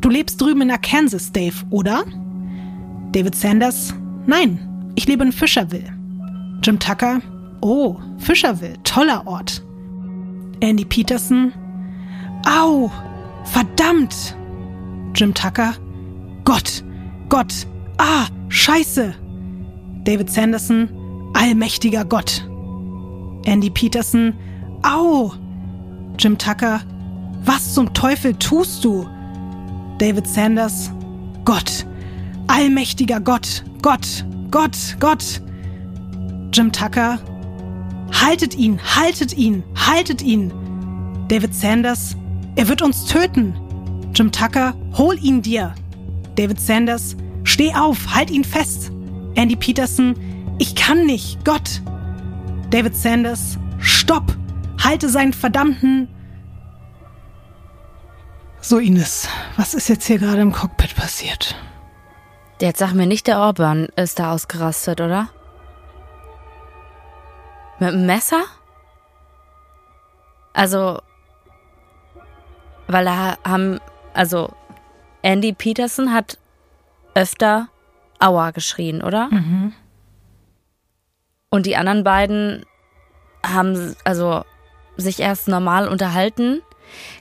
Speaker 1: Du lebst drüben in Arkansas, Dave, oder? David Sanders? Nein, ich lebe in Fisherville. Jim Tucker? Oh, Fisherville, toller Ort. Andy Peterson? Au, verdammt! Jim Tucker? Gott, Gott, ah, scheiße! David Sanderson? Allmächtiger Gott. Andy Peterson? Au! Jim Tucker? Was zum Teufel tust du? David Sanders, Gott, allmächtiger Gott, Gott, Gott, Gott. Jim Tucker, haltet ihn, haltet ihn, haltet ihn. David Sanders, er wird uns töten. Jim Tucker, hol ihn dir. David Sanders, steh auf, halt ihn fest. Andy Peterson, ich kann nicht, Gott. David Sanders, stopp, halte seinen verdammten so, Ines, was ist jetzt hier gerade im Cockpit passiert?
Speaker 2: Jetzt sag mir nicht, der Orban ist da ausgerastet, oder? Mit einem Messer? Also, weil da haben, also Andy Peterson hat öfter Aua geschrien, oder? Mhm. Und die anderen beiden haben also sich erst normal unterhalten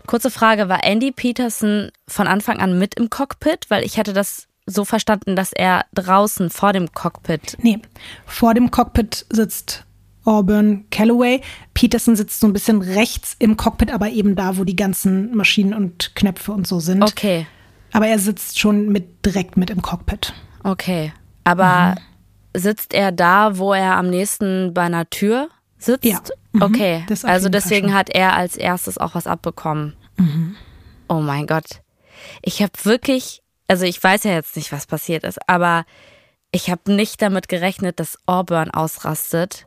Speaker 2: Kurze Frage, war Andy Peterson von Anfang an mit im Cockpit? Weil ich hatte das so verstanden, dass er draußen vor dem Cockpit.
Speaker 1: Nee, vor dem Cockpit sitzt Auburn Calloway. Peterson sitzt so ein bisschen rechts im Cockpit, aber eben da, wo die ganzen Maschinen und Knöpfe und so sind.
Speaker 2: Okay.
Speaker 1: Aber er sitzt schon mit direkt mit im Cockpit.
Speaker 2: Okay. Aber mhm. sitzt er da, wo er am nächsten bei einer Tür sitzt?
Speaker 1: Ja.
Speaker 2: Mhm. Okay, also deswegen hat er als erstes auch was abbekommen. Mhm. Oh mein Gott. Ich habe wirklich, also ich weiß ja jetzt nicht, was passiert ist, aber ich habe nicht damit gerechnet, dass Auburn ausrastet.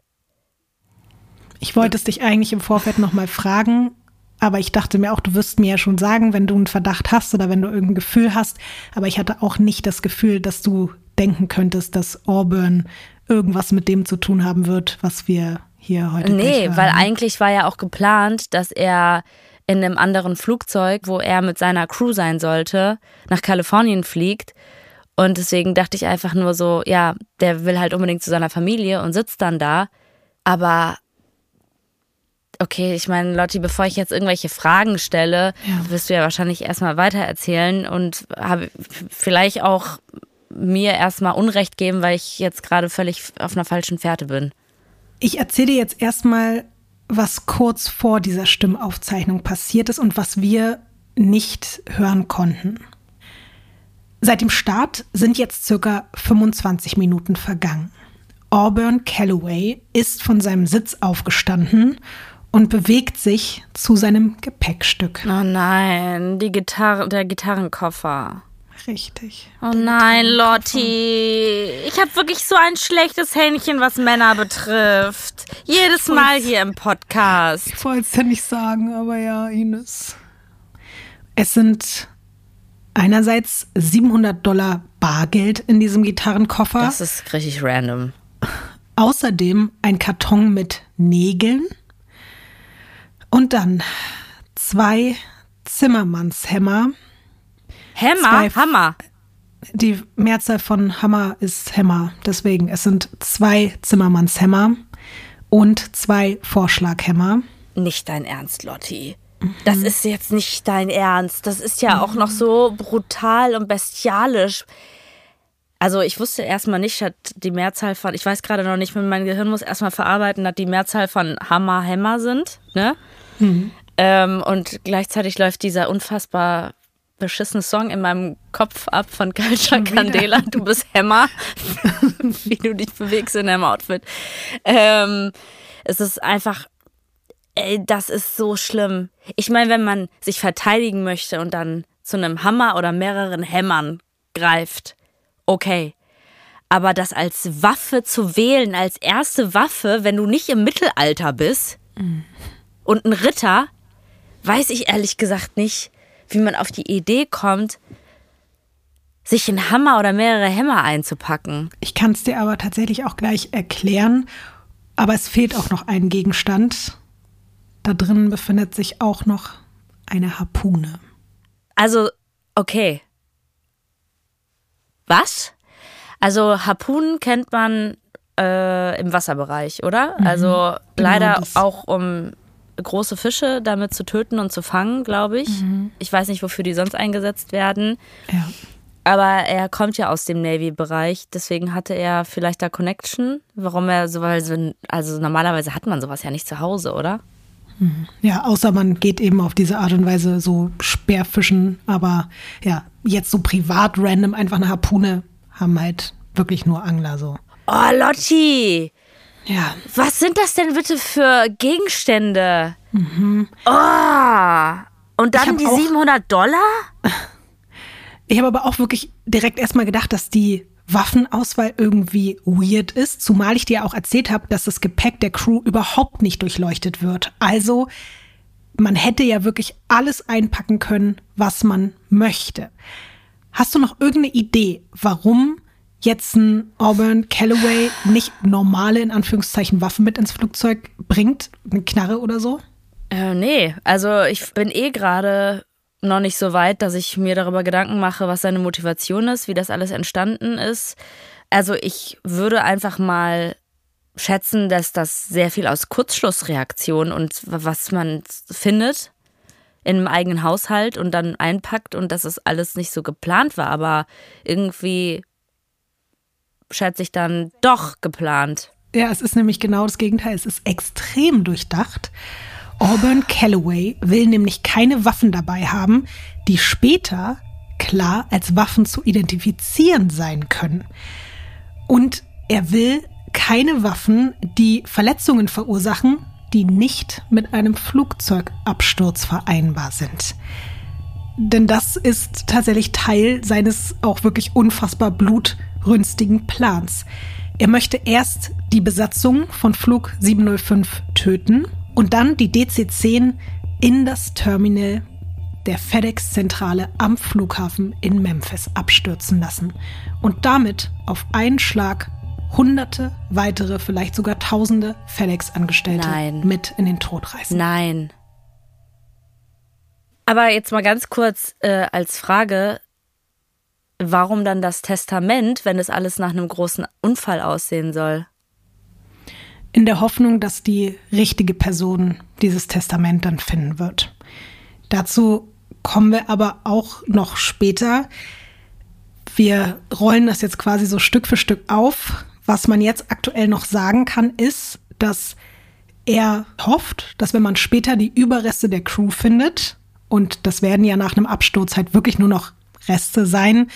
Speaker 1: Ich wollte es dich eigentlich im Vorfeld nochmal fragen, aber ich dachte mir auch, du wirst mir ja schon sagen, wenn du einen Verdacht hast oder wenn du irgendein Gefühl hast. Aber ich hatte auch nicht das Gefühl, dass du denken könntest, dass Auburn irgendwas mit dem zu tun haben wird, was wir hier heute.
Speaker 2: Nee, weil eigentlich war ja auch geplant, dass er in einem anderen Flugzeug, wo er mit seiner Crew sein sollte, nach Kalifornien fliegt. Und deswegen dachte ich einfach nur so, ja, der will halt unbedingt zu seiner Familie und sitzt dann da. Aber okay, ich meine, Lotti, bevor ich jetzt irgendwelche Fragen stelle,
Speaker 1: Ja.
Speaker 2: wirst du ja wahrscheinlich erstmal weitererzählen und habe vielleicht auch mir erstmal Unrecht geben, weil ich jetzt gerade völlig auf einer falschen Fährte bin.
Speaker 1: Ich erzähle dir jetzt erstmal, was kurz vor dieser Stimmaufzeichnung passiert ist und was wir nicht hören konnten. Seit dem Start sind jetzt circa 25 Minuten vergangen. Auburn Calloway ist von seinem Sitz aufgestanden und bewegt sich zu seinem Gepäckstück.
Speaker 2: Oh nein, die Gitarre, der Gitarrenkoffer.
Speaker 1: Richtig.
Speaker 2: Oh nein, Lotti. Ich habe wirklich so ein schlechtes Händchen, was Männer betrifft. Jedes Mal hier im Podcast.
Speaker 1: Ich wollte es ja nicht sagen, aber ja, Ines. Es sind einerseits 700 Dollar Bargeld in diesem Gitarrenkoffer.
Speaker 2: Das ist richtig random.
Speaker 1: Außerdem ein Karton mit Nägeln und dann zwei Zimmermannshämmer.
Speaker 2: Hämmer,
Speaker 1: Zwei-
Speaker 2: Hammer.
Speaker 1: Die Mehrzahl von Hammer ist Hämmer. Deswegen, es sind zwei Zimmermannshämmer und zwei Vorschlaghämmer.
Speaker 2: Nicht dein Ernst, Lotti. Das ist jetzt nicht dein Ernst. Das ist ja auch noch so brutal und bestialisch. Also ich wusste erstmal nicht, dass die Mehrzahl von, ich weiß gerade noch nicht, mein Gehirn muss erstmal verarbeiten, dass die Mehrzahl von Hammer Hämmer sind. Ne? Ähm, und gleichzeitig läuft dieser unfassbar beschissene Song in meinem Kopf ab von Culture. Candela. Du bist Hämmer, wie du dich bewegst in deinem Outfit. Ähm, es ist einfach, ey, das ist so schlimm. Ich meine, wenn man sich verteidigen möchte und dann zu einem Hammer oder mehreren Hämmern greift, okay. Aber das als Waffe zu wählen, als erste Waffe, wenn du nicht im Mittelalter bist und ein Ritter, weiß ich ehrlich gesagt nicht, wie man auf die Idee kommt, sich einen Hammer oder mehrere Hämmer einzupacken.
Speaker 1: Ich kann es dir aber tatsächlich auch gleich erklären. Aber es fehlt auch noch ein Gegenstand. Da drin befindet sich auch noch eine Harpune.
Speaker 2: Also, okay. Was? Also Harpunen kennt man äh, im Wasserbereich, oder? Also leider
Speaker 1: das.
Speaker 2: auch um große Fische damit zu töten und zu fangen, glaube ich. Ich weiß nicht, wofür die sonst eingesetzt werden.
Speaker 1: Ja.
Speaker 2: Aber er kommt ja aus dem Navy-Bereich, deswegen hatte er vielleicht da Connection. Warum er so, weil so, also normalerweise hat man sowas ja nicht zu Hause, oder?
Speaker 1: Ja, außer man geht eben auf diese Art und Weise so Speerfischen. Aber ja, jetzt so privat random einfach eine Harpune haben halt wirklich nur Angler so.
Speaker 2: Oh, Lotti!
Speaker 1: Ja,
Speaker 2: Was sind das denn bitte für Gegenstände? Oh! Und dann die
Speaker 1: auch-
Speaker 2: 700 Dollar?
Speaker 1: Ich habe aber auch wirklich direkt erstmal gedacht, dass die Waffenauswahl irgendwie weird ist, zumal ich dir auch erzählt habe, dass das Gepäck der Crew überhaupt nicht durchleuchtet wird. Also man hätte ja wirklich alles einpacken können, was man möchte. Hast du noch irgendeine Idee, warum jetzt ein Auburn Calloway nicht normale, in Anführungszeichen, Waffen mit ins Flugzeug bringt? Eine Knarre oder so?
Speaker 2: Äh, nee, also ich bin eh gerade noch nicht so weit, dass ich mir darüber Gedanken mache, was seine Motivation ist, wie das alles entstanden ist. Also ich würde einfach mal schätzen, dass das sehr viel aus Kurzschlussreaktion und was man findet in einem eigenen Haushalt und dann einpackt und dass es alles nicht so geplant war, aber irgendwie schätze ich dann doch geplant.
Speaker 1: Ja, es ist nämlich genau das Gegenteil. Es ist extrem durchdacht. Auburn Calloway will nämlich keine Waffen dabei haben, die später klar als Waffen zu identifizieren sein können. Und er will keine Waffen, die Verletzungen verursachen, die nicht mit einem Flugzeugabsturz vereinbar sind. Denn das ist tatsächlich Teil seines auch wirklich unfassbar blutrünstigen Plans. Er möchte erst die Besatzung von Flug 705 töten und dann die DC-10 in das Terminal der FedEx-Zentrale am Flughafen in Memphis abstürzen lassen und damit auf einen Schlag hunderte weitere, vielleicht sogar tausende FedEx-Angestellte
Speaker 2: Nein.
Speaker 1: mit in den Tod reißen.
Speaker 2: Nein. Aber jetzt mal ganz kurz äh, als Frage, warum dann das Testament, wenn es alles nach einem großen Unfall aussehen soll?
Speaker 1: in der Hoffnung, dass die richtige Person dieses Testament dann finden wird. Dazu kommen wir aber auch noch später. Wir rollen das jetzt quasi so Stück für Stück auf. Was man jetzt aktuell noch sagen kann, ist, dass er hofft, dass wenn man später die Überreste der Crew findet, und das werden ja nach einem Absturz halt wirklich nur noch Reste sein,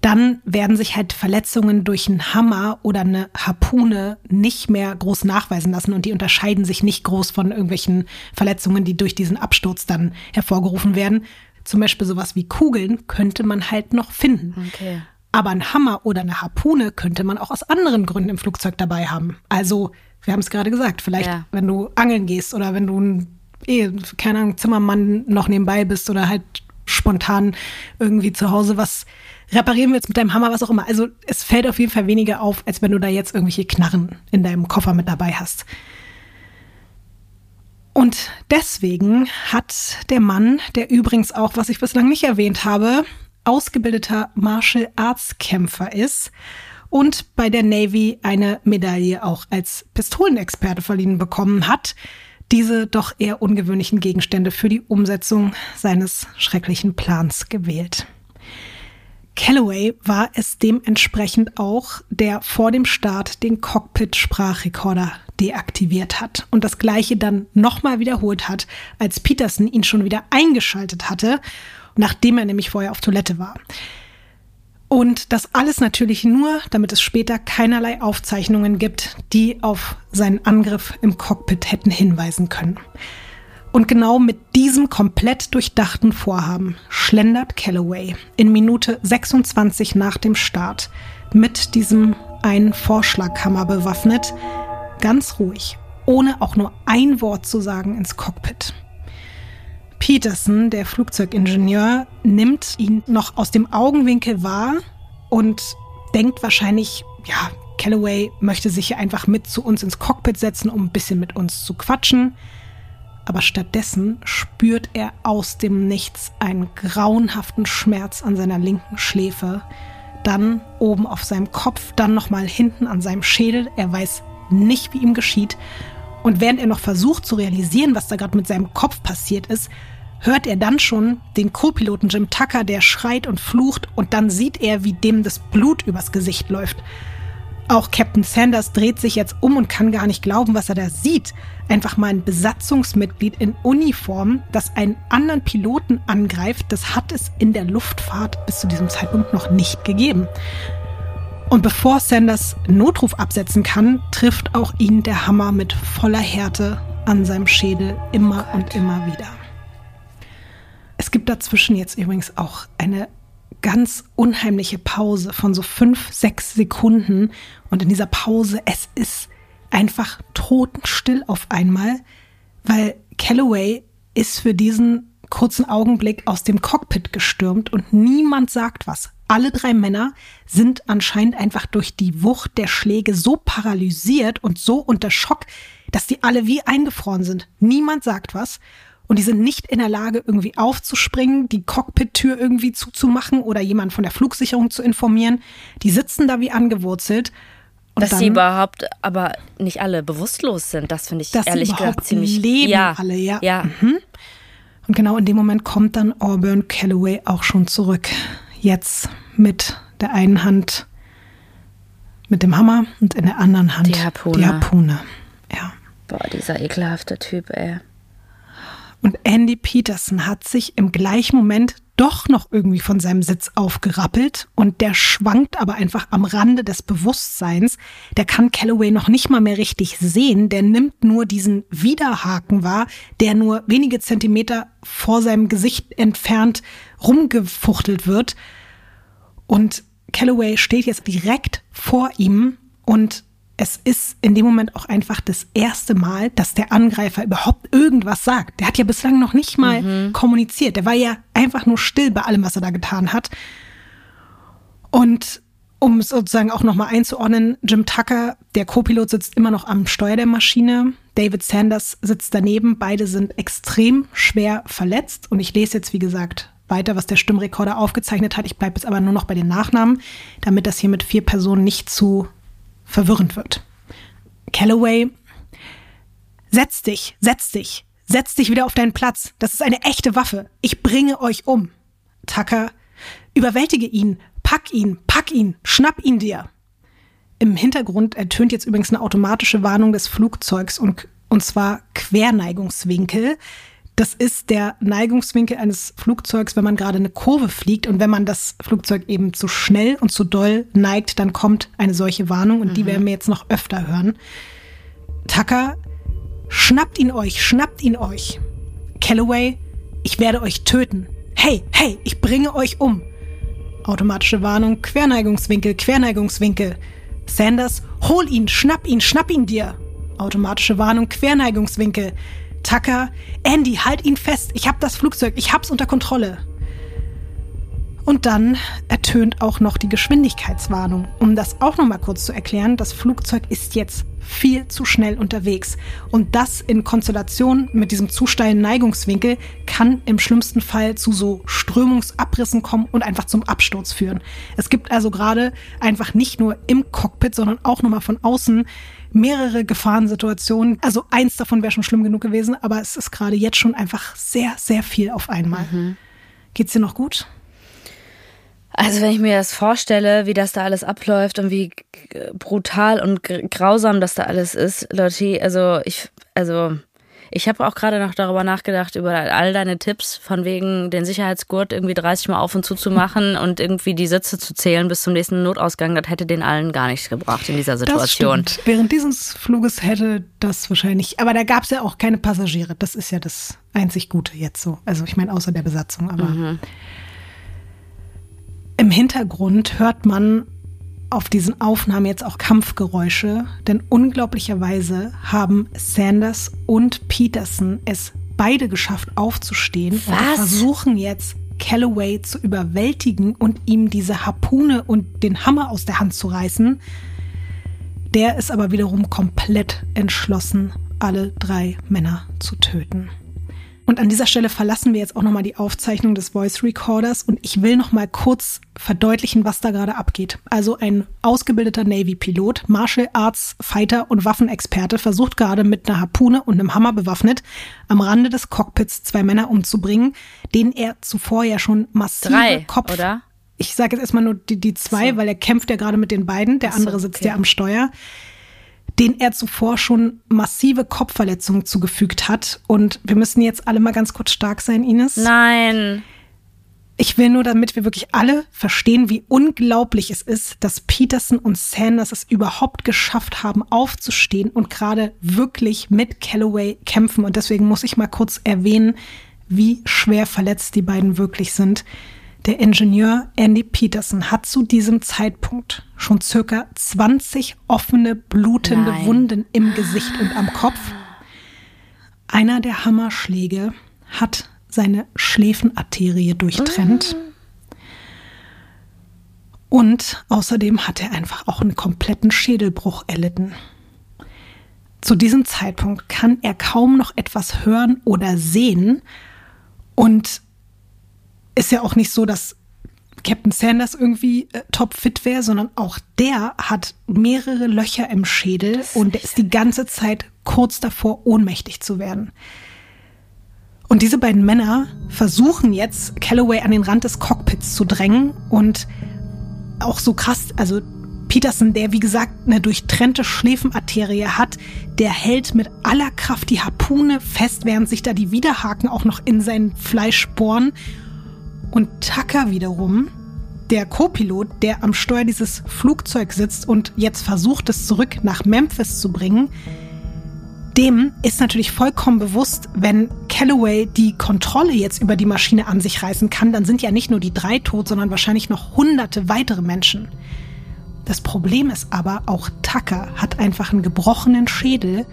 Speaker 1: dann werden sich halt Verletzungen durch einen Hammer oder eine Harpune nicht mehr groß nachweisen lassen und die unterscheiden sich nicht groß von irgendwelchen Verletzungen, die durch diesen Absturz dann hervorgerufen werden. Zum Beispiel sowas wie Kugeln könnte man halt noch finden. Okay. Aber ein Hammer oder eine Harpune könnte man auch aus anderen Gründen im Flugzeug dabei haben. Also, wir haben es gerade gesagt, vielleicht ja. wenn du angeln gehst oder wenn du ein, eh, keine Ahnung, Zimmermann noch nebenbei bist oder halt spontan irgendwie zu Hause was reparieren willst mit deinem Hammer, was auch immer. Also es fällt auf jeden Fall weniger auf, als wenn du da jetzt irgendwelche Knarren in deinem Koffer mit dabei hast. Und deswegen hat der Mann, der übrigens auch, was ich bislang nicht erwähnt habe, ausgebildeter Martial Arts Kämpfer ist und bei der Navy eine Medaille auch als Pistolenexperte verliehen bekommen hat, diese doch eher ungewöhnlichen Gegenstände für die Umsetzung seines schrecklichen Plans gewählt. Callaway war es dementsprechend auch, der vor dem Start den Cockpit-Sprachrekorder deaktiviert hat und das gleiche dann nochmal wiederholt hat, als Peterson ihn schon wieder eingeschaltet hatte, nachdem er nämlich vorher auf Toilette war. Und das alles natürlich nur, damit es später keinerlei Aufzeichnungen gibt, die auf seinen Angriff im Cockpit hätten hinweisen können. Und genau mit diesem komplett durchdachten Vorhaben schlendert Callaway in Minute 26 nach dem Start mit diesem einen Vorschlaghammer bewaffnet, ganz ruhig, ohne auch nur ein Wort zu sagen ins Cockpit. Peterson, der Flugzeugingenieur, nimmt ihn noch aus dem Augenwinkel wahr und denkt wahrscheinlich, ja, Callaway möchte sich hier einfach mit zu uns ins Cockpit setzen, um ein bisschen mit uns zu quatschen aber stattdessen spürt er aus dem Nichts einen grauenhaften Schmerz an seiner linken Schläfe, dann oben auf seinem Kopf, dann nochmal hinten an seinem Schädel. Er weiß nicht, wie ihm geschieht. Und während er noch versucht zu realisieren, was da gerade mit seinem Kopf passiert ist, hört er dann schon den Co-Piloten Jim Tucker, der schreit und flucht, und dann sieht er, wie dem das Blut übers Gesicht läuft. Auch Captain Sanders dreht sich jetzt um und kann gar nicht glauben, was er da sieht. Einfach mal ein Besatzungsmitglied in Uniform, das einen anderen Piloten angreift, das hat es in der Luftfahrt bis zu diesem Zeitpunkt noch nicht gegeben. Und bevor Sanders Notruf absetzen kann, trifft auch ihn der Hammer mit voller Härte an seinem Schädel immer und immer wieder. Es gibt dazwischen jetzt übrigens auch eine ganz unheimliche Pause von so fünf, sechs Sekunden. Und in dieser Pause, es ist einfach totenstill auf einmal, weil Calloway ist für diesen kurzen Augenblick aus dem Cockpit gestürmt und niemand sagt was. Alle drei Männer sind anscheinend einfach durch die Wucht der Schläge so paralysiert und so unter Schock, dass die alle wie eingefroren sind. Niemand sagt was und die sind nicht in der Lage, irgendwie aufzuspringen, die Cockpit-Tür irgendwie zuzumachen oder jemand von der Flugsicherung zu informieren. Die sitzen da wie angewurzelt.
Speaker 2: Und dass dann, sie überhaupt aber nicht alle bewusstlos sind, das finde ich ehrlich gesagt ziemlich
Speaker 1: leben ja, alle, ja. ja. Mhm. Und genau in dem Moment kommt dann Auburn Calloway auch schon zurück. Jetzt mit der einen Hand mit dem Hammer und in der anderen Hand
Speaker 2: die Harpune.
Speaker 1: Die Harpune. Ja.
Speaker 2: Boah, dieser ekelhafte Typ, ey.
Speaker 1: Und Andy Peterson hat sich im gleichen Moment doch noch irgendwie von seinem Sitz aufgerappelt und der schwankt aber einfach am Rande des Bewusstseins. Der kann Calloway noch nicht mal mehr richtig sehen. Der nimmt nur diesen Widerhaken wahr, der nur wenige Zentimeter vor seinem Gesicht entfernt rumgefuchtelt wird. Und Calloway steht jetzt direkt vor ihm und es ist in dem Moment auch einfach das erste Mal, dass der Angreifer überhaupt irgendwas sagt. Der hat ja bislang noch nicht mal mhm. kommuniziert. Der war ja einfach nur still bei allem, was er da getan hat. Und um es sozusagen auch nochmal einzuordnen, Jim Tucker, der Co-Pilot, sitzt immer noch am Steuer der Maschine. David Sanders sitzt daneben. Beide sind extrem schwer verletzt. Und ich lese jetzt, wie gesagt, weiter, was der Stimmrekorder aufgezeichnet hat. Ich bleibe jetzt aber nur noch bei den Nachnamen, damit das hier mit vier Personen nicht zu verwirrend wird. Calloway Setz dich, setz dich, setz dich wieder auf deinen Platz. Das ist eine echte Waffe. Ich bringe euch um. Tucker, überwältige ihn, pack ihn, pack ihn, schnapp ihn dir. Im Hintergrund ertönt jetzt übrigens eine automatische Warnung des Flugzeugs und, und zwar Querneigungswinkel. Das ist der Neigungswinkel eines Flugzeugs, wenn man gerade eine Kurve fliegt und wenn man das Flugzeug eben zu schnell und zu doll neigt, dann kommt eine solche Warnung und mhm. die werden wir jetzt noch öfter hören. Tucker, schnappt ihn euch, schnappt ihn euch. Calloway, ich werde euch töten. Hey, hey, ich bringe euch um. Automatische Warnung, Querneigungswinkel, Querneigungswinkel. Sanders, hol ihn, schnapp ihn, schnapp ihn dir. Automatische Warnung, Querneigungswinkel. Tucker, Andy, halt ihn fest. Ich hab das Flugzeug, ich hab's unter Kontrolle. Und dann ertönt auch noch die Geschwindigkeitswarnung. Um das auch noch mal kurz zu erklären, das Flugzeug ist jetzt viel zu schnell unterwegs. Und das in Konstellation mit diesem zu steilen Neigungswinkel kann im schlimmsten Fall zu so Strömungsabrissen kommen und einfach zum Absturz führen. Es gibt also gerade einfach nicht nur im Cockpit, sondern auch nochmal von außen mehrere Gefahrensituationen. Also eins davon wäre schon schlimm genug gewesen, aber es ist gerade jetzt schon einfach sehr, sehr viel auf einmal. Mhm. Geht's dir noch gut?
Speaker 2: Also wenn ich mir das vorstelle, wie das da alles abläuft und wie brutal und grausam das da alles ist, Lotti, also ich, also ich habe auch gerade noch darüber nachgedacht, über all deine Tipps, von wegen den Sicherheitsgurt irgendwie 30 Mal auf und zu zu machen und irgendwie die Sitze zu zählen bis zum nächsten Notausgang. Das hätte den allen gar nichts gebracht in dieser Situation.
Speaker 1: Das Während dieses Fluges hätte das wahrscheinlich, aber da gab es ja auch keine Passagiere. Das ist ja das einzig Gute jetzt so. Also ich meine, außer der Besatzung, aber mhm. im Hintergrund hört man auf diesen Aufnahmen jetzt auch Kampfgeräusche, denn unglaublicherweise haben Sanders und Peterson es beide geschafft aufzustehen
Speaker 2: Was?
Speaker 1: und versuchen jetzt Calloway zu überwältigen und ihm diese Harpune und den Hammer aus der Hand zu reißen. Der ist aber wiederum komplett entschlossen, alle drei Männer zu töten. Und an dieser Stelle verlassen wir jetzt auch nochmal die Aufzeichnung des Voice Recorders und ich will nochmal kurz verdeutlichen, was da gerade abgeht. Also ein ausgebildeter Navy-Pilot, Martial Arts Fighter und Waffenexperte versucht gerade mit einer Harpune und einem Hammer bewaffnet am Rande des Cockpits zwei Männer umzubringen, denen er zuvor ja schon massive
Speaker 2: Drei,
Speaker 1: Kopf
Speaker 2: oder?
Speaker 1: Ich sage jetzt erstmal nur die, die zwei, so. weil er kämpft ja gerade mit den beiden, der so, andere sitzt okay. ja am Steuer den er zuvor schon massive Kopfverletzungen zugefügt hat. Und wir müssen jetzt alle mal ganz kurz stark sein, Ines.
Speaker 2: Nein.
Speaker 1: Ich will nur, damit wir wirklich alle verstehen, wie unglaublich es ist, dass Peterson und Sanders es überhaupt geschafft haben, aufzustehen und gerade wirklich mit Calloway kämpfen. Und deswegen muss ich mal kurz erwähnen, wie schwer verletzt die beiden wirklich sind. Der Ingenieur Andy Peterson hat zu diesem Zeitpunkt schon circa 20 offene, blutende Nein. Wunden im Gesicht und am Kopf. Einer der Hammerschläge hat seine Schläfenarterie durchtrennt. Und außerdem hat er einfach auch einen kompletten Schädelbruch erlitten. Zu diesem Zeitpunkt kann er kaum noch etwas hören oder sehen und ist ja auch nicht so, dass Captain Sanders irgendwie äh, topfit wäre, sondern auch der hat mehrere Löcher im Schädel und der ist die ganze Zeit kurz davor, ohnmächtig zu werden. Und diese beiden Männer versuchen jetzt, Calloway an den Rand des Cockpits zu drängen und auch so krass, also Peterson, der wie gesagt eine durchtrennte Schläfenarterie hat, der hält mit aller Kraft die Harpune fest, während sich da die Widerhaken auch noch in sein Fleisch bohren und Tucker wiederum, der Co-Pilot, der am Steuer dieses Flugzeugs sitzt und jetzt versucht, es zurück nach Memphis zu bringen, dem ist natürlich vollkommen bewusst, wenn Calloway die Kontrolle jetzt über die Maschine an sich reißen kann, dann sind ja nicht nur die drei tot, sondern wahrscheinlich noch hunderte weitere Menschen. Das Problem ist aber, auch Tucker hat einfach einen gebrochenen Schädel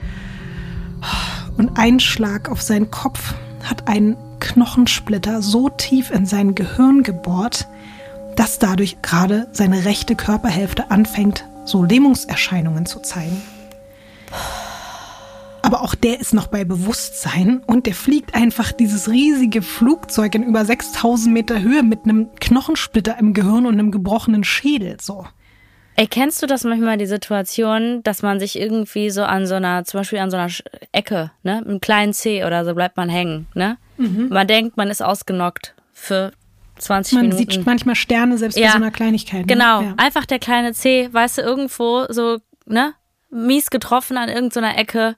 Speaker 1: und ein Schlag auf seinen Kopf hat einen Knochensplitter so tief in sein Gehirn gebohrt, dass dadurch gerade seine rechte Körperhälfte anfängt, so Lähmungserscheinungen zu zeigen. Aber auch der ist noch bei Bewusstsein und der fliegt einfach dieses riesige Flugzeug in über 6000 Meter Höhe mit einem Knochensplitter im Gehirn und einem gebrochenen Schädel. So.
Speaker 2: Ey, kennst du das manchmal, die Situation, dass man sich irgendwie so an so einer, zum Beispiel an so einer Ecke, ne, einem kleinen C oder so bleibt man hängen, ne? Mhm. Man denkt, man ist ausgenockt für 20
Speaker 1: man
Speaker 2: Minuten.
Speaker 1: Man sieht manchmal Sterne selbst ja. bei so einer Kleinigkeit. Ne?
Speaker 2: Genau, ja. einfach der kleine C, weißt du, irgendwo so, ne, mies getroffen an irgendeiner Ecke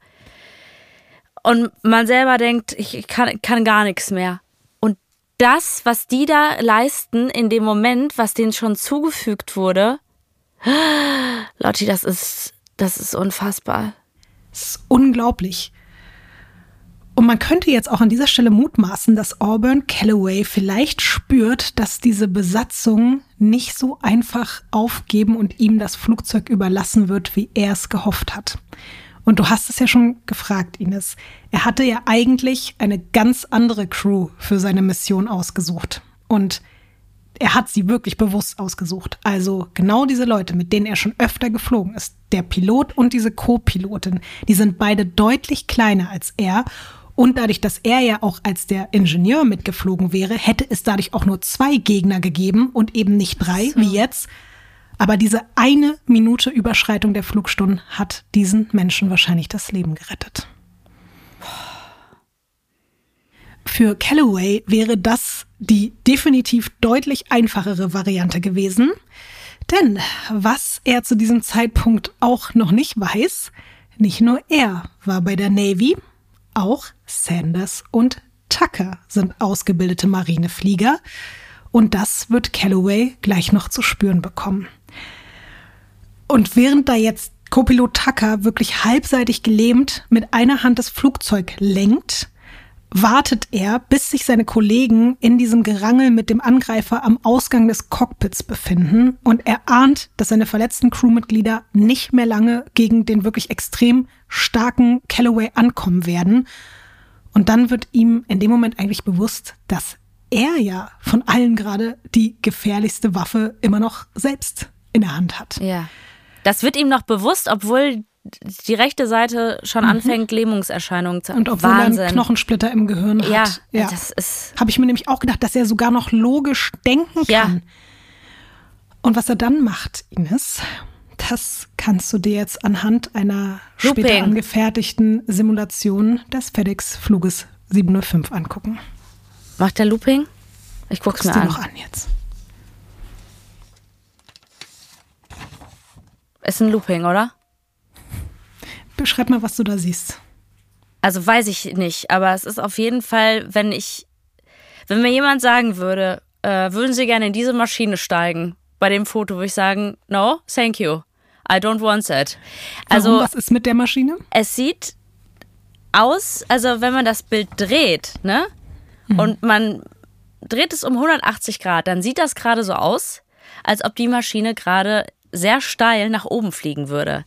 Speaker 2: und man selber denkt, ich kann, kann gar nichts mehr. Und das, was die da leisten in dem Moment, was denen schon zugefügt wurde, Lotti, das ist, das ist unfassbar.
Speaker 1: Das ist unglaublich. Und man könnte jetzt auch an dieser Stelle mutmaßen, dass Auburn Calloway vielleicht spürt, dass diese Besatzung nicht so einfach aufgeben und ihm das Flugzeug überlassen wird, wie er es gehofft hat. Und du hast es ja schon gefragt, Ines. Er hatte ja eigentlich eine ganz andere Crew für seine Mission ausgesucht. Und er hat sie wirklich bewusst ausgesucht. Also genau diese Leute, mit denen er schon öfter geflogen ist. Der Pilot und diese Co-Pilotin, die sind beide deutlich kleiner als er. Und dadurch, dass er ja auch als der Ingenieur mitgeflogen wäre, hätte es dadurch auch nur zwei Gegner gegeben und eben nicht drei, so. wie jetzt. Aber diese eine Minute Überschreitung der Flugstunden hat diesen Menschen wahrscheinlich das Leben gerettet. Für Callaway wäre das die definitiv deutlich einfachere Variante gewesen. Denn was er zu diesem Zeitpunkt auch noch nicht weiß, nicht nur er war bei der Navy, auch Sanders und Tucker sind ausgebildete Marineflieger. Und das wird Callaway gleich noch zu spüren bekommen. Und während da jetzt Copilot Tucker wirklich halbseitig gelähmt mit einer Hand das Flugzeug lenkt, wartet er, bis sich seine Kollegen in diesem Gerangel mit dem Angreifer am Ausgang des Cockpits befinden und er ahnt, dass seine verletzten Crewmitglieder nicht mehr lange gegen den wirklich extrem starken Callaway ankommen werden. Und dann wird ihm in dem Moment eigentlich bewusst, dass er ja von allen gerade die gefährlichste Waffe immer noch selbst in der Hand hat.
Speaker 2: Ja. Das wird ihm noch bewusst, obwohl die rechte Seite schon mhm. anfängt, Lähmungserscheinungen zu haben.
Speaker 1: Und obwohl Wahnsinn. er einen Knochensplitter im Gehirn
Speaker 2: ja,
Speaker 1: hat.
Speaker 2: Ja, das ist.
Speaker 1: Habe ich mir nämlich auch gedacht, dass er sogar noch logisch denken kann. Ja. Und was er dann macht, Ines, das kannst du dir jetzt anhand einer Looping. später angefertigten Simulation des FedEx-Fluges 705 angucken.
Speaker 2: Macht der Looping? Ich guck's Guck's mir an.
Speaker 1: noch an jetzt.
Speaker 2: Ist ein Looping, oder?
Speaker 1: Beschreib mal, was du da siehst.
Speaker 2: Also weiß ich nicht, aber es ist auf jeden Fall, wenn ich, wenn mir jemand sagen würde, äh, würden Sie gerne in diese Maschine steigen, bei dem Foto würde ich sagen, no, thank you. I don't want that.
Speaker 1: Also, Warum, was ist mit der Maschine?
Speaker 2: Es sieht aus, also wenn man das Bild dreht, ne? Mhm. Und man dreht es um 180 Grad, dann sieht das gerade so aus, als ob die Maschine gerade sehr steil nach oben fliegen würde.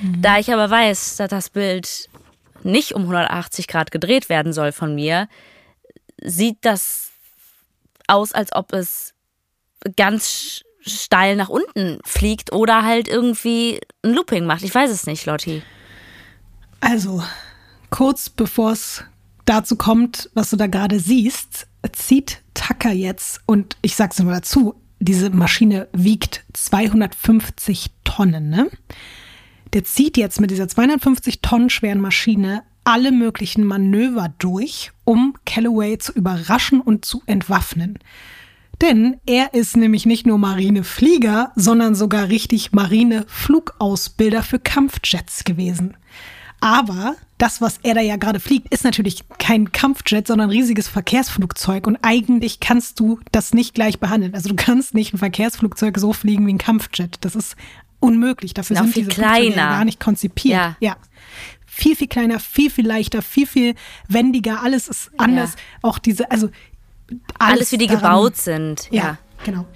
Speaker 2: Mhm. Da ich aber weiß, dass das Bild nicht um 180 Grad gedreht werden soll von mir, sieht das aus, als ob es ganz steil nach unten fliegt oder halt irgendwie ein Looping macht. Ich weiß es nicht, Lotti.
Speaker 1: Also, kurz bevor es dazu kommt, was du da gerade siehst, zieht Tucker jetzt, und ich sag's nur dazu, diese Maschine wiegt 250 Tonnen, ne? Der zieht jetzt mit dieser 250 Tonnen schweren Maschine alle möglichen Manöver durch, um Callaway zu überraschen und zu entwaffnen. Denn er ist nämlich nicht nur Marineflieger, sondern sogar richtig Marineflugausbilder für Kampfjets gewesen. Aber das, was er da ja gerade fliegt, ist natürlich kein Kampfjet, sondern ein riesiges Verkehrsflugzeug. Und eigentlich kannst du das nicht gleich behandeln. Also du kannst nicht ein Verkehrsflugzeug so fliegen wie ein Kampfjet. Das ist unmöglich. Dafür sind diese
Speaker 2: kleiner.
Speaker 1: gar nicht konzipiert.
Speaker 2: Ja.
Speaker 1: ja. Viel, viel kleiner, viel, viel leichter, viel, viel wendiger. Alles ist anders. Ja. Auch diese, also
Speaker 2: alles, alles wie die daran, gebaut sind.
Speaker 1: Ja, ja, genau.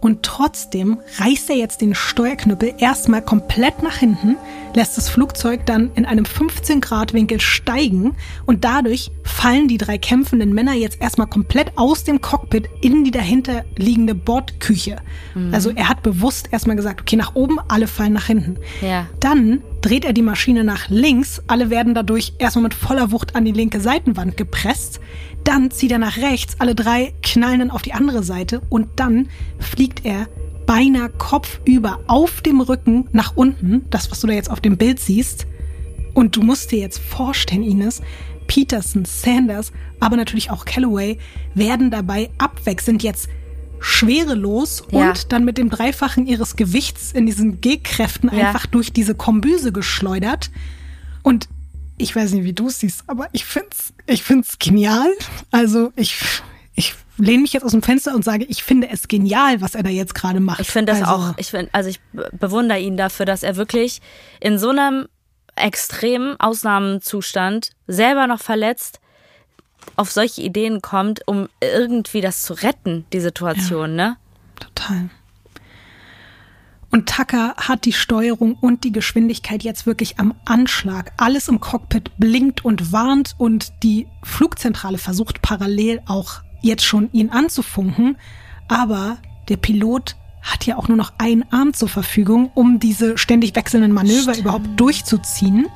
Speaker 1: Und trotzdem reißt er jetzt den Steuerknüppel erstmal komplett nach hinten, lässt das Flugzeug dann in einem 15-Grad-Winkel steigen und dadurch fallen die drei kämpfenden Männer jetzt erstmal komplett aus dem Cockpit in die dahinter liegende Bordküche. Mhm. Also er hat bewusst erstmal gesagt, okay, nach oben, alle fallen nach hinten.
Speaker 2: Ja.
Speaker 1: Dann dreht er die Maschine nach links, alle werden dadurch erstmal mit voller Wucht an die linke Seitenwand gepresst. Dann zieht er nach rechts, alle drei knallen dann auf die andere Seite und dann fliegt er beinahe kopfüber auf dem Rücken nach unten, das, was du da jetzt auf dem Bild siehst. Und du musst dir jetzt vorstellen, Ines, Peterson, Sanders, aber natürlich auch Callaway werden dabei abwechselnd jetzt schwerelos
Speaker 2: Ja.
Speaker 1: und dann mit dem Dreifachen ihres Gewichts in diesen G-Kräften
Speaker 2: Ja.
Speaker 1: einfach durch diese Kombüse geschleudert. Und ich weiß nicht, wie du es siehst, aber ich find's, ich find's genial. Also ich, ich lehne mich jetzt aus dem Fenster und sage, ich finde es genial, was er da jetzt gerade macht.
Speaker 2: Ich finde das
Speaker 1: also,
Speaker 2: auch, ich find, also ich be- bewundere ihn dafür, dass er wirklich in so einem extremen Ausnahmezustand selber noch verletzt auf solche Ideen kommt, um irgendwie das zu retten, die Situation, ne?
Speaker 1: Total. Und Tucker hat die Steuerung und die Geschwindigkeit jetzt wirklich am Anschlag. Alles im Cockpit blinkt und warnt und die Flugzentrale versucht parallel auch jetzt schon ihn anzufunken. Aber der Pilot hat ja auch nur noch einen Arm zur Verfügung, um diese ständig wechselnden Manöver überhaupt durchzuziehen.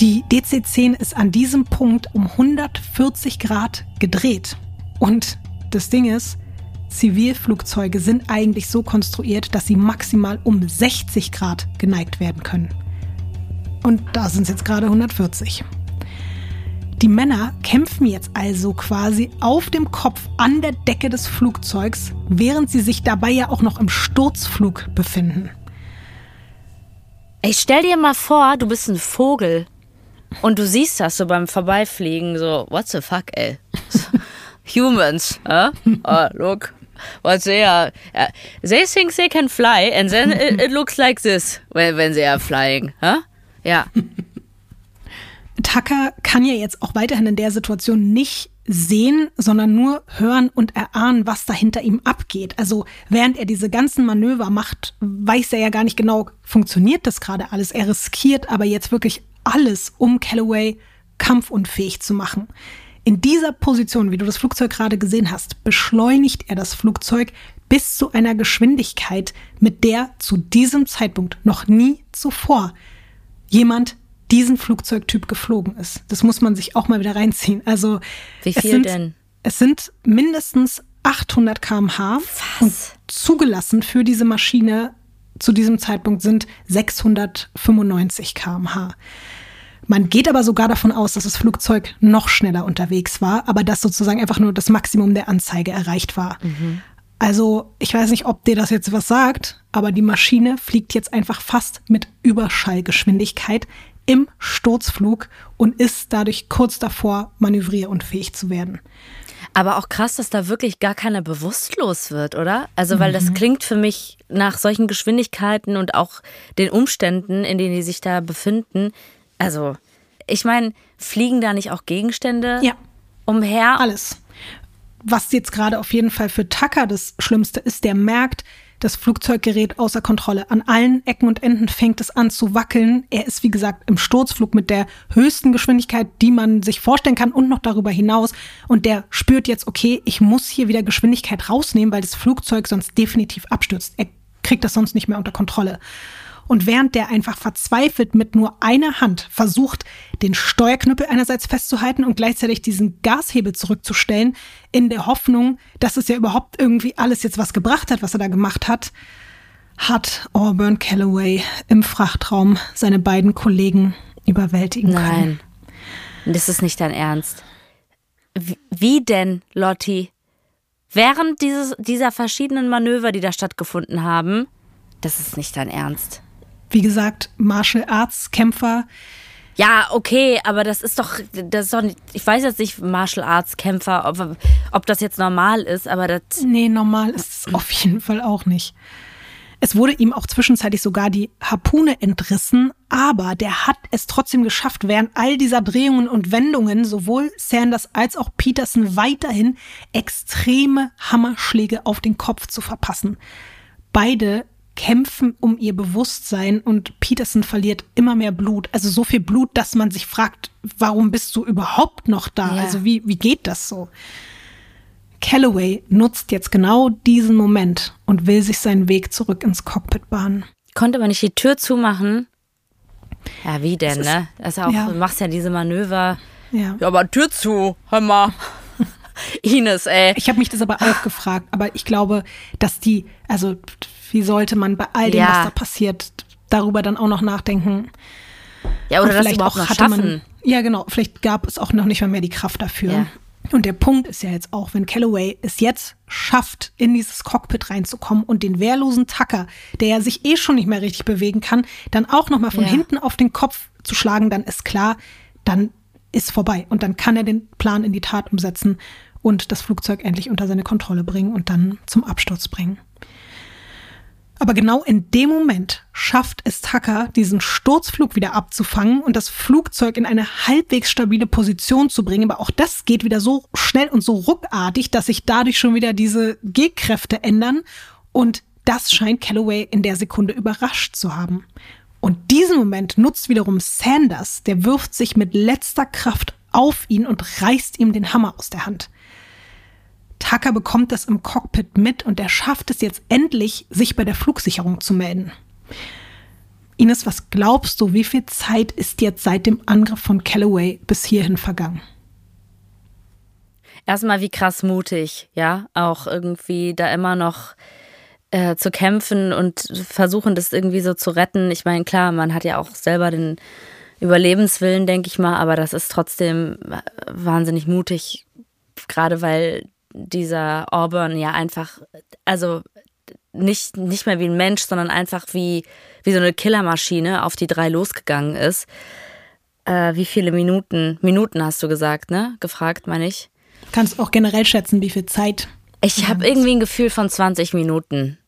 Speaker 1: Die DC-10 ist an diesem Punkt um 140 Grad gedreht. Und das Ding ist, Zivilflugzeuge sind eigentlich so konstruiert, dass sie maximal um 60 Grad geneigt werden können. Und da sind es jetzt gerade 140. Die Männer kämpfen jetzt also quasi auf dem Kopf an der Decke des Flugzeugs, während sie sich dabei ja auch noch im Sturzflug befinden.
Speaker 2: Ich stell dir mal vor, du bist ein Vogel und du siehst das so beim Vorbeifliegen, so, what the fuck, ey? Humans, huh? Oh, look. What they are, uh, they think they can fly and then it, it looks like this when, when they are flying, huh? Ja.
Speaker 1: Tucker kann ja jetzt auch weiterhin in der Situation nicht sehen, sondern nur hören und erahnen, was da hinter ihm abgeht. Also während er diese ganzen Manöver macht, weiß er ja gar nicht genau, funktioniert das gerade alles. Er riskiert aber jetzt wirklich alles, um Callaway kampfunfähig zu machen. In dieser Position, wie du das Flugzeug gerade gesehen hast, beschleunigt er das Flugzeug bis zu einer Geschwindigkeit, mit der zu diesem Zeitpunkt noch nie zuvor jemand diesen Flugzeugtyp geflogen ist. Das muss man sich auch mal wieder reinziehen. Also
Speaker 2: Wie
Speaker 1: es
Speaker 2: viel
Speaker 1: sind,
Speaker 2: denn?
Speaker 1: Es sind mindestens 800 km/h und zugelassen für diese Maschine zu diesem Zeitpunkt sind 695 km/h. Man geht aber sogar davon aus, dass das Flugzeug noch schneller unterwegs war, aber dass sozusagen einfach nur das Maximum der Anzeige erreicht war. Also ich weiß nicht, ob dir das jetzt was sagt, aber die Maschine fliegt jetzt einfach fast mit Überschallgeschwindigkeit im Sturzflug und ist dadurch kurz davor, manövrierunfähig zu werden.
Speaker 2: Aber auch krass, dass da wirklich gar keiner bewusstlos wird, oder? Also, weil
Speaker 1: Mhm.
Speaker 2: das klingt für mich nach solchen Geschwindigkeiten und auch den Umständen, in denen die sich da befinden. Also, ich meine, fliegen da nicht auch Gegenstände
Speaker 1: Ja.
Speaker 2: umher?
Speaker 1: Alles. Was jetzt gerade auf jeden Fall für Tucker das Schlimmste ist, der merkt, das Flugzeug gerät außer Kontrolle. An allen Ecken und Enden fängt es an zu wackeln. Er ist, wie gesagt, im Sturzflug mit der höchsten Geschwindigkeit, die man sich vorstellen kann und noch darüber hinaus. Und der spürt jetzt, okay, ich muss hier wieder Geschwindigkeit rausnehmen, weil das Flugzeug sonst definitiv abstürzt. Er kriegt das sonst nicht mehr unter Kontrolle. Und während der einfach verzweifelt mit nur einer Hand versucht, den Steuerknüppel einerseits festzuhalten und gleichzeitig diesen Gashebel zurückzustellen, in der Hoffnung, dass es ja überhaupt irgendwie alles jetzt was gebracht hat, was er da gemacht hat, hat Auburn Calloway im Frachtraum seine beiden Kollegen überwältigen können.
Speaker 2: Nein. Das ist nicht dein Ernst. Wie, wie denn, Lotti? Während dieses, dieser verschiedenen Manöver, die da stattgefunden haben, das ist nicht dein Ernst.
Speaker 1: Wie gesagt, Martial Arts Kämpfer,
Speaker 2: Ja, okay, aber das ist doch, das ist doch nicht, ich weiß jetzt nicht, Martial Arts Kämpfer, ob, ob das jetzt normal ist, aber das,
Speaker 1: Nee, normal ist es auf jeden Fall auch nicht. Es wurde ihm auch zwischenzeitlich sogar die Harpune entrissen, aber der hat es trotzdem geschafft, während all dieser Drehungen und Wendungen sowohl Sanders als auch Peterson weiterhin extreme Hammerschläge auf den Kopf zu verpassen. Beide kämpfen um ihr Bewusstsein und Peterson verliert immer mehr Blut. Also so viel Blut, dass man sich fragt, warum bist du überhaupt noch da?
Speaker 2: Ja.
Speaker 1: Also wie, wie geht das so? Calloway nutzt jetzt genau diesen Moment und will sich seinen Weg zurück ins Cockpit bahnen.
Speaker 2: konnte man nicht die Tür zumachen? Ja, wie denn,
Speaker 1: ist-
Speaker 2: ne? Das ist ja auch,
Speaker 1: ja.
Speaker 2: du machst ja diese Manöver.
Speaker 1: Ja.
Speaker 2: Ja, aber Tür zu, hör mal. Ines, ey.
Speaker 1: Ich habe mich das aber auch gefragt, aber ich glaube, dass die, also wie sollte man bei all dem,
Speaker 2: Ja.
Speaker 1: was da passiert, darüber dann auch noch nachdenken?
Speaker 2: Ja, oder
Speaker 1: Und
Speaker 2: das
Speaker 1: vielleicht
Speaker 2: überhaupt
Speaker 1: auch hatte
Speaker 2: schaffen.
Speaker 1: Man, ja, genau. Vielleicht gab es auch noch nicht mal mehr die Kraft dafür.
Speaker 2: Ja.
Speaker 1: Und der Punkt ist ja jetzt auch, wenn Calloway es jetzt schafft, in dieses Cockpit reinzukommen und den wehrlosen Tucker, der ja sich eh schon nicht mehr richtig bewegen kann, dann auch noch mal von
Speaker 2: Ja.
Speaker 1: hinten auf den Kopf zu schlagen, dann ist klar, dann ist vorbei. Und dann kann er den Plan in die Tat umsetzen und das Flugzeug endlich unter seine Kontrolle bringen und dann zum Absturz bringen. Aber genau in dem Moment schafft es Tucker, diesen Sturzflug wieder abzufangen und das Flugzeug in eine halbwegs stabile Position zu bringen. Aber auch das geht wieder so schnell und so ruckartig, dass sich dadurch schon wieder diese G-Kräfte ändern. Und das scheint Calloway in der Sekunde überrascht zu haben. Und diesen Moment nutzt wiederum Sanders, der wirft sich mit letzter Kraft auf ihn und reißt ihm den Hammer aus der Hand. Tucker bekommt das im Cockpit mit und er schafft es jetzt endlich, sich bei der Flugsicherung zu melden. Ines, was glaubst du, wie viel Zeit ist jetzt seit dem Angriff von Calloway bis hierhin vergangen?
Speaker 2: Erstmal wie krass mutig, ja, auch irgendwie da immer noch äh, zu kämpfen und versuchen, das irgendwie so zu retten. Ich meine, klar, man hat ja auch selber den Überlebenswillen, denke ich mal, aber das ist trotzdem wahnsinnig mutig, gerade weil dieser Auburn ja einfach, also nicht, nicht mehr wie ein Mensch, sondern einfach wie, wie so eine Killermaschine auf die drei losgegangen ist. Äh, wie viele Minuten, Minuten hast du gesagt, ne? Gefragt, meine ich.
Speaker 1: Kannst auch generell schätzen, wie viel Zeit.
Speaker 2: Ich habe irgendwie ein Gefühl von 20 Minuten.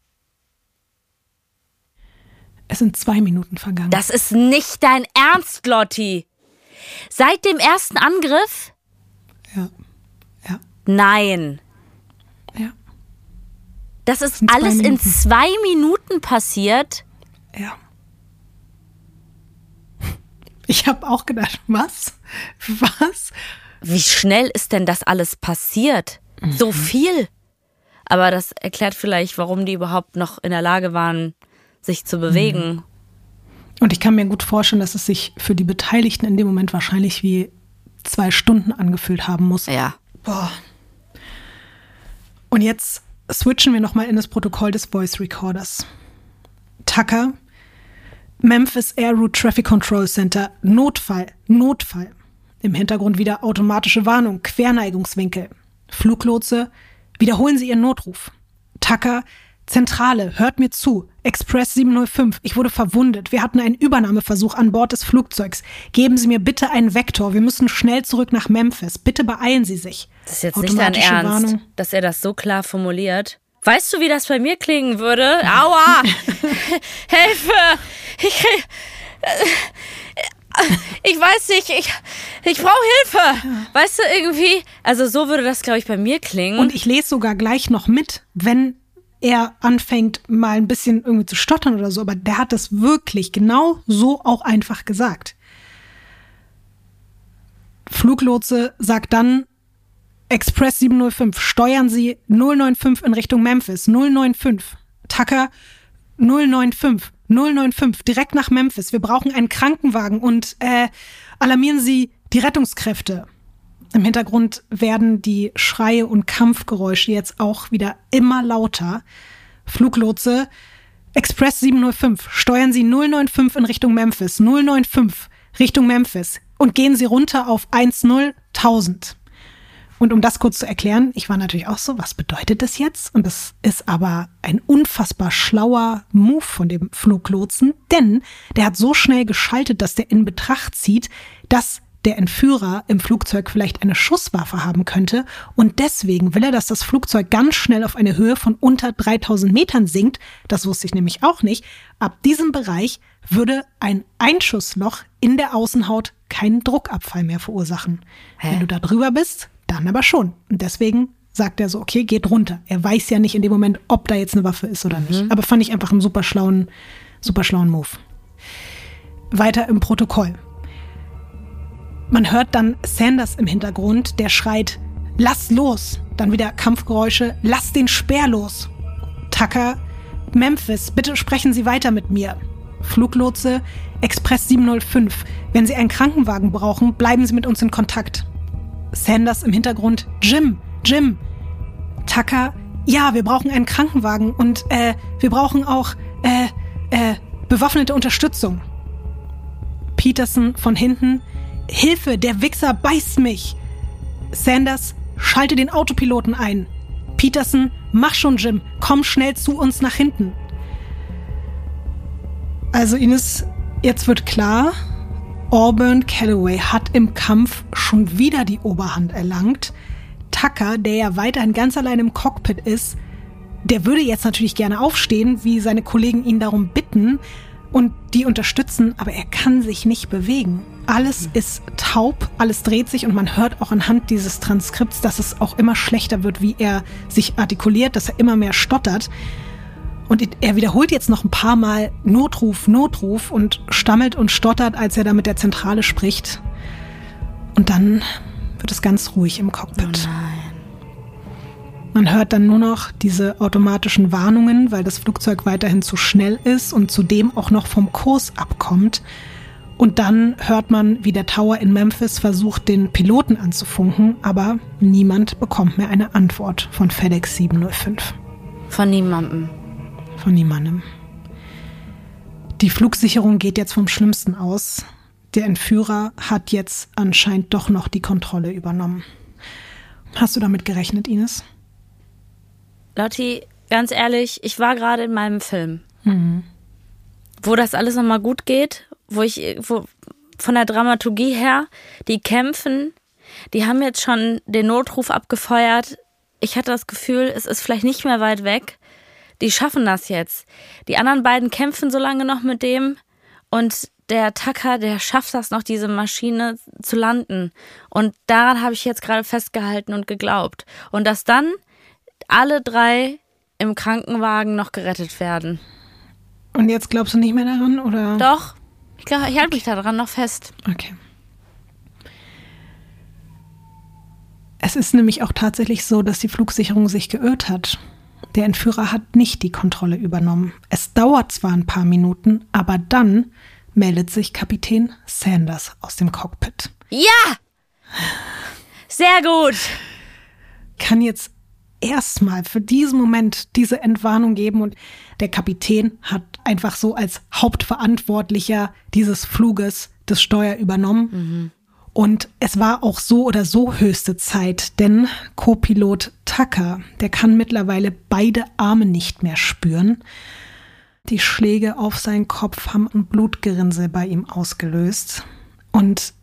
Speaker 1: Es sind zwei Minuten vergangen.
Speaker 2: Das ist nicht dein Ernst, Lotti. Seit dem ersten Angriff?
Speaker 1: ja.
Speaker 2: Nein.
Speaker 1: Ja.
Speaker 2: Das ist
Speaker 1: zwei
Speaker 2: alles in zwei Minuten passiert.
Speaker 1: Ja. Ich habe auch gedacht, was? Was?
Speaker 2: Wie schnell ist denn das alles passiert? So viel. Aber das erklärt vielleicht, warum die überhaupt noch in der Lage waren, sich zu bewegen.
Speaker 1: Und ich kann mir gut vorstellen, dass es sich für die Beteiligten in dem Moment wahrscheinlich wie zwei Stunden angefühlt haben muss.
Speaker 2: Ja.
Speaker 1: Boah. Und jetzt switchen wir nochmal in das Protokoll des Voice Recorders. Tucker, Memphis Air Route Traffic Control Center, Notfall, Notfall. Im Hintergrund wieder automatische Warnung, Querneigungswinkel. Fluglotse, wiederholen Sie Ihren Notruf. Tucker, Zentrale, hört mir zu. Express 705, ich wurde verwundet. Wir hatten einen Übernahmeversuch an Bord des Flugzeugs. Geben Sie mir bitte einen Vektor. Wir müssen schnell zurück nach Memphis. Bitte beeilen Sie sich.
Speaker 2: Das ist jetzt nicht dein Ernst,
Speaker 1: Warnung.
Speaker 2: dass er das so klar formuliert. Weißt du, wie das bei mir klingen würde? Aua! Hilfe! Ich, ich weiß nicht, ich, ich brauche Hilfe. Weißt du, irgendwie, also so würde das, glaube ich, bei mir klingen.
Speaker 1: Und ich lese sogar gleich noch mit, wenn er anfängt, mal ein bisschen irgendwie zu stottern oder so. Aber der hat das wirklich genau so auch einfach gesagt. Fluglotse sagt dann, Express 705, steuern Sie 095 in Richtung Memphis. 095. Tucker 095. 095, direkt nach Memphis. Wir brauchen einen Krankenwagen und äh, alarmieren Sie die Rettungskräfte. Im Hintergrund werden die Schreie und Kampfgeräusche jetzt auch wieder immer lauter. Fluglotse, Express 705, steuern Sie 095 in Richtung Memphis. 095 Richtung Memphis und gehen Sie runter auf 10000. Und um das kurz zu erklären, ich war natürlich auch so, was bedeutet das jetzt? Und das ist aber ein unfassbar schlauer Move von dem Fluglotsen, denn der hat so schnell geschaltet, dass der in Betracht zieht, dass der Entführer im Flugzeug vielleicht eine Schusswaffe haben könnte und deswegen will er, dass das Flugzeug ganz schnell auf eine Höhe von unter 3000 Metern sinkt. Das wusste ich nämlich auch nicht. Ab diesem Bereich würde ein Einschussloch in der Außenhaut keinen Druckabfall mehr verursachen.
Speaker 2: Hä?
Speaker 1: Wenn du da drüber bist, dann aber schon. Und deswegen sagt er so, okay, geht runter. Er weiß ja nicht in dem Moment, ob da jetzt eine Waffe ist oder nicht. Aber fand ich einfach einen super schlauen, super schlauen Move. Weiter im Protokoll. Man hört dann Sanders im Hintergrund, der schreit, lass los. Dann wieder Kampfgeräusche, lass den Speer los. Tucker, Memphis, bitte sprechen Sie weiter mit mir. Fluglotse, Express 705. Wenn Sie einen Krankenwagen brauchen, bleiben Sie mit uns in Kontakt. Sanders im Hintergrund, Jim, Jim. Tucker, ja, wir brauchen einen Krankenwagen und äh, wir brauchen auch äh, äh, bewaffnete Unterstützung. Peterson von hinten, Hilfe, der Wichser beißt mich. Sanders, schalte den Autopiloten ein. Peterson, mach schon, Jim, komm schnell zu uns nach hinten. Also Ines, jetzt wird klar, Auburn Calloway hat im Kampf schon wieder die Oberhand erlangt. Tucker, der ja weiterhin ganz allein im Cockpit ist, der würde jetzt natürlich gerne aufstehen, wie seine Kollegen ihn darum bitten und die unterstützen, aber er kann sich nicht bewegen. Alles ist taub, alles dreht sich und man hört auch anhand dieses Transkripts, dass es auch immer schlechter wird, wie er sich artikuliert, dass er immer mehr stottert. Und er wiederholt jetzt noch ein paar Mal Notruf, Notruf und stammelt und stottert, als er da mit der Zentrale spricht. Und dann wird es ganz ruhig im Cockpit.
Speaker 2: Oh
Speaker 1: Man hört dann nur noch diese automatischen Warnungen, weil das Flugzeug weiterhin zu schnell ist und zudem auch noch vom Kurs abkommt. Und dann hört man, wie der Tower in Memphis versucht, den Piloten anzufunken, aber niemand bekommt mehr eine Antwort von FedEx 705.
Speaker 2: Von niemandem.
Speaker 1: Von niemandem. Die Flugsicherung geht jetzt vom Schlimmsten aus. Der Entführer hat jetzt anscheinend doch noch die Kontrolle übernommen. Hast du damit gerechnet, Ines?
Speaker 2: Lotti, ganz ehrlich, ich war gerade in meinem Film.
Speaker 1: Mhm.
Speaker 2: Wo das alles nochmal gut geht, wo ich, wo von der Dramaturgie her, die kämpfen, die haben jetzt schon den Notruf abgefeuert. Ich hatte das Gefühl, es ist vielleicht nicht mehr weit weg. Die schaffen das jetzt. Die anderen beiden kämpfen so lange noch mit dem und der Tucker, der schafft das noch, diese Maschine zu landen. Und daran habe ich jetzt gerade festgehalten und geglaubt. Und dass dann alle drei im Krankenwagen noch gerettet werden.
Speaker 1: Und jetzt glaubst du nicht mehr daran, oder?
Speaker 2: Doch, ich, ich halte mich daran noch fest.
Speaker 1: Okay. Es ist nämlich auch tatsächlich so, dass die Flugsicherung sich geirrt hat. Der Entführer hat nicht die Kontrolle übernommen. Es dauert zwar ein paar Minuten, aber dann meldet sich Kapitän Sanders aus dem Cockpit.
Speaker 2: Ja! Sehr gut.
Speaker 1: Kann jetzt erstmal für diesen Moment diese Entwarnung geben und der Kapitän hat einfach so als Hauptverantwortlicher dieses Fluges das Steuer übernommen. Und es war auch so oder so höchste Zeit, denn Co-Pilot Tucker, der kann mittlerweile beide Arme nicht mehr spüren. Die Schläge auf seinen Kopf haben ein Blutgerinnsel bei ihm ausgelöst. Und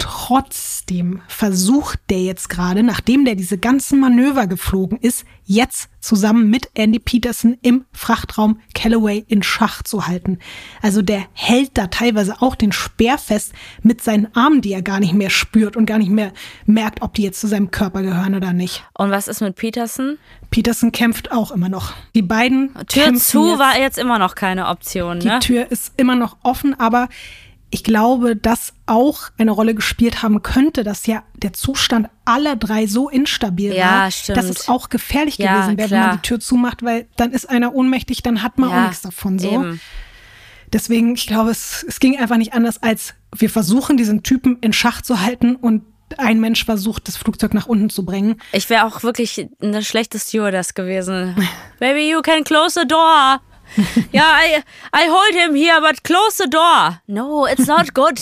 Speaker 1: trotzdem versucht der jetzt gerade, nachdem der diese ganzen Manöver geflogen ist, jetzt zusammen mit Andy Peterson im Frachtraum Callaway in Schach zu halten. Also der hält da teilweise auch den Speer fest mit seinen Armen, die er gar nicht mehr spürt und gar nicht mehr merkt, ob die jetzt zu seinem Körper gehören oder nicht.
Speaker 2: Und was ist mit Peterson?
Speaker 1: Peterson kämpft auch immer noch. Die beiden
Speaker 2: Tür zu
Speaker 1: jetzt.
Speaker 2: war jetzt immer noch keine Option,
Speaker 1: Die
Speaker 2: ne?
Speaker 1: Tür ist immer noch offen, aber ich glaube, dass auch eine Rolle gespielt haben könnte, dass ja der Zustand aller drei so instabil
Speaker 2: Ja,
Speaker 1: war,
Speaker 2: stimmt.
Speaker 1: dass es auch gefährlich
Speaker 2: Ja,
Speaker 1: gewesen wäre, wenn man die Tür zumacht, weil dann ist einer ohnmächtig, dann hat man auch
Speaker 2: Ja,
Speaker 1: nichts davon so.
Speaker 2: eben.
Speaker 1: Deswegen, ich glaube, es, es ging einfach nicht anders, als wir versuchen, diesen Typen in Schach zu halten und ein Mensch versucht, das Flugzeug nach unten zu bringen.
Speaker 2: Ich wäre auch wirklich eine schlechte Stewardess gewesen. Baby, you can close the door. yeah, I, I hold him here, but close the door. No, it's not good.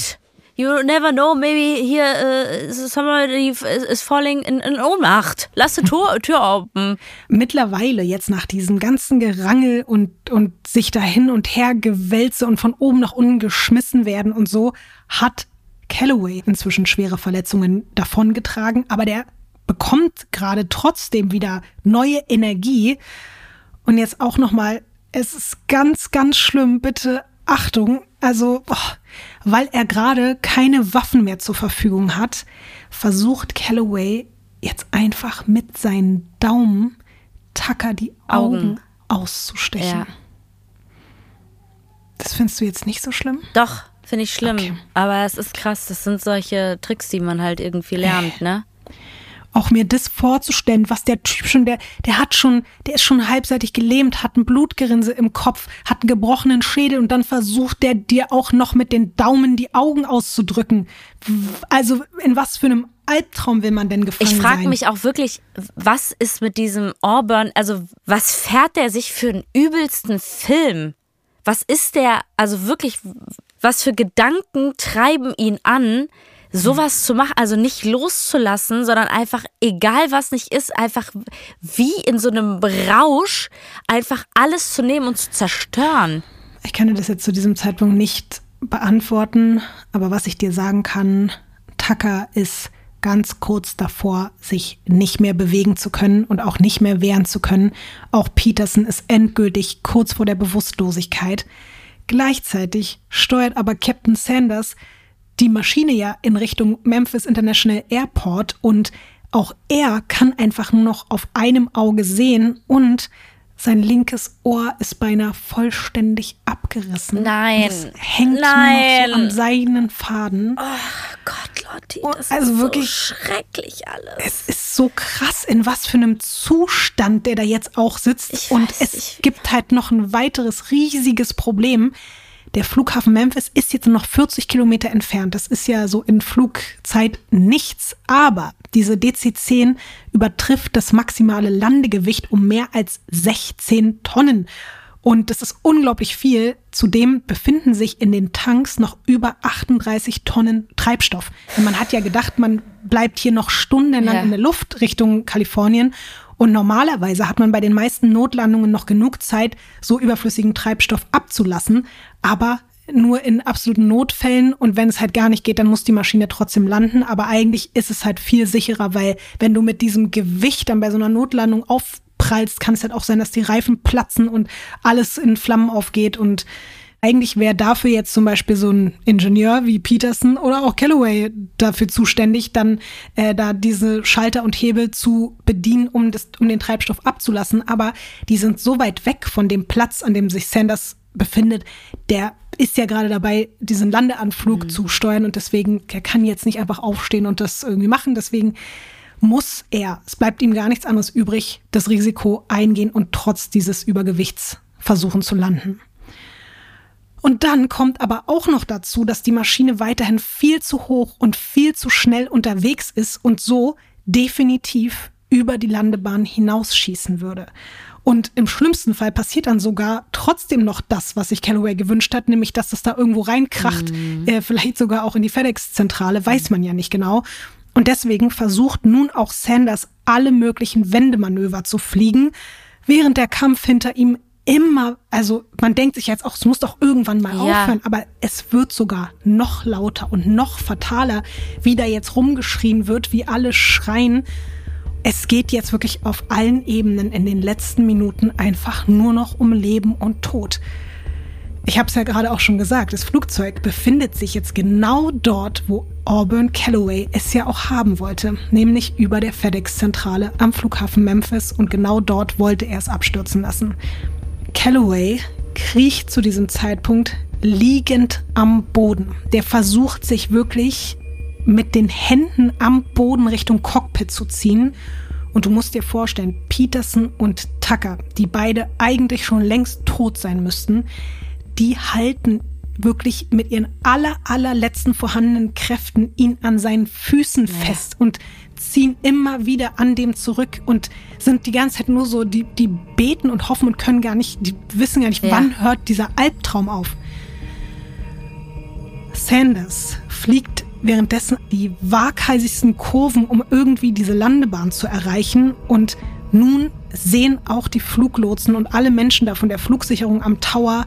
Speaker 2: You never know, maybe here uh, somebody is falling in, in Ohnmacht. Lass die Tür, Tür open.
Speaker 1: mittlerweile jetzt nach diesem ganzen Gerangel und, und sich da hin und her gewälze und von oben nach unten geschmissen werden und so, hat Calloway inzwischen schwere Verletzungen davongetragen, aber der bekommt gerade trotzdem wieder neue Energie. Und jetzt auch nochmal, es ist ganz, ganz schlimm, bitte Achtung, also, weil er gerade keine Waffen mehr zur Verfügung hat, versucht Calloway jetzt einfach mit seinen Daumen Tucker die Augen,
Speaker 2: Augen.
Speaker 1: auszustechen.
Speaker 2: Ja.
Speaker 1: Das findest du jetzt nicht so schlimm?
Speaker 2: Doch, finde ich schlimm.
Speaker 1: Okay.
Speaker 2: Aber es ist krass, das sind solche Tricks, die man halt irgendwie lernt, ne?
Speaker 1: Auch mir das vorzustellen, was der Typ schon, der, der hat schon, der ist schon halbseitig gelähmt, hat ein Blutgerinse im Kopf, hat einen gebrochenen Schädel und dann versucht der dir auch noch mit den Daumen die Augen auszudrücken. Also in was für einem Albtraum will man denn gefangen
Speaker 2: Ich frage mich auch wirklich, was ist mit diesem Auburn, also was fährt der sich für einen übelsten Film? Was ist der, also wirklich, was für Gedanken treiben ihn an, sowas zu machen, also nicht loszulassen, sondern einfach, egal was nicht ist, einfach wie in so einem Rausch, einfach alles zu nehmen und zu zerstören.
Speaker 1: Ich kann dir das jetzt zu diesem Zeitpunkt nicht beantworten, aber was ich dir sagen kann, Tucker ist ganz kurz davor, sich nicht mehr bewegen zu können und auch nicht mehr wehren zu können. Auch Peterson ist endgültig kurz vor der Bewusstlosigkeit. Gleichzeitig steuert aber Captain Sanders die Maschine ja in Richtung Memphis International Airport und auch er kann einfach nur noch auf einem Auge sehen und sein linkes Ohr ist beinahe vollständig abgerissen.
Speaker 2: Nein.
Speaker 1: Es hängt
Speaker 2: Nein.
Speaker 1: nur noch so am seidenen Faden.
Speaker 2: Oh Gott, Lotti, das
Speaker 1: also
Speaker 2: ist
Speaker 1: wirklich-
Speaker 2: so schrecklich alles.
Speaker 1: Es ist so krass, in was für einem Zustand der da jetzt auch sitzt.
Speaker 2: Ich
Speaker 1: und
Speaker 2: weiß
Speaker 1: es gibt halt noch ein weiteres riesiges Problem. Der Flughafen Memphis ist jetzt noch 40 Kilometer entfernt. Das ist ja so in Flugzeit nichts. Aber diese DC-10 übertrifft das maximale Landegewicht um mehr als 16 Tonnen. Und das ist unglaublich viel. Zudem befinden sich in den Tanks noch über 38 Tonnen Treibstoff. Und man hat ja gedacht, man bleibt hier noch stundenlang
Speaker 2: Ja.
Speaker 1: in der Luft Richtung Kalifornien. Und normalerweise hat man bei den meisten Notlandungen noch genug Zeit, so überflüssigen Treibstoff abzulassen. Aber nur in absoluten Notfällen und wenn es halt gar nicht geht, dann muss die Maschine trotzdem landen. Aber eigentlich ist es halt viel sicherer, weil wenn du mit diesem Gewicht dann bei so einer Notlandung aufprallst, kann es halt auch sein, dass die Reifen platzen und alles in Flammen aufgeht und eigentlich wäre dafür jetzt zum Beispiel so ein Ingenieur wie Peterson oder auch Callaway dafür zuständig, dann äh, da diese Schalter und Hebel zu bedienen, um, das, um den Treibstoff abzulassen. Aber die sind so weit weg von dem Platz, an dem sich Sanders befindet, der ist ja gerade dabei, diesen Landeanflug zu steuern und deswegen, der kann jetzt nicht einfach aufstehen und das irgendwie machen. Deswegen muss er, es bleibt ihm gar nichts anderes übrig, das Risiko eingehen und trotz dieses Übergewichts versuchen zu landen. Und dann kommt aber auch noch dazu, dass die Maschine weiterhin viel zu hoch und viel zu schnell unterwegs ist und so definitiv über die Landebahn hinausschießen würde. Und im schlimmsten Fall passiert dann sogar trotzdem noch das, was sich Callaway gewünscht hat, nämlich dass das da irgendwo reinkracht, äh, vielleicht sogar auch in die FedEx-Zentrale, weiß man ja nicht genau. Und deswegen versucht nun auch Sanders alle möglichen Wendemanöver zu fliegen, während der Kampf hinter ihm immer, also man denkt sich jetzt auch, es muss doch irgendwann mal
Speaker 2: Ja.
Speaker 1: aufhören, aber es wird sogar noch lauter und noch fataler, wie da jetzt rumgeschrien wird, wie alle schreien. Es geht jetzt wirklich auf allen Ebenen in den letzten Minuten einfach nur noch um Leben und Tod. Ich habe es ja gerade auch schon gesagt, das Flugzeug befindet sich jetzt genau dort, wo Auburn Calloway es ja auch haben wollte, nämlich über der FedEx-Zentrale am Flughafen Memphis und genau dort wollte er es abstürzen lassen. Calloway kriecht zu diesem Zeitpunkt liegend am Boden. Der versucht sich wirklich mit den Händen am Boden Richtung Cockpit zu ziehen. Und du musst dir vorstellen, Peterson und Tucker, die beide eigentlich schon längst tot sein müssten, die halten wirklich mit ihren aller, allerletzten vorhandenen Kräften ihn an seinen Füßen fest und ziehen immer wieder an dem zurück und sind die ganze Zeit nur so, die, die beten und hoffen und können gar nicht, die wissen gar nicht,
Speaker 2: Ja.
Speaker 1: wann hört dieser Albtraum auf. Sanders fliegt währenddessen die waghalsigsten Kurven, um irgendwie diese Landebahn zu erreichen. Und nun sehen auch die Fluglotsen und alle Menschen da von der Flugsicherung am Tower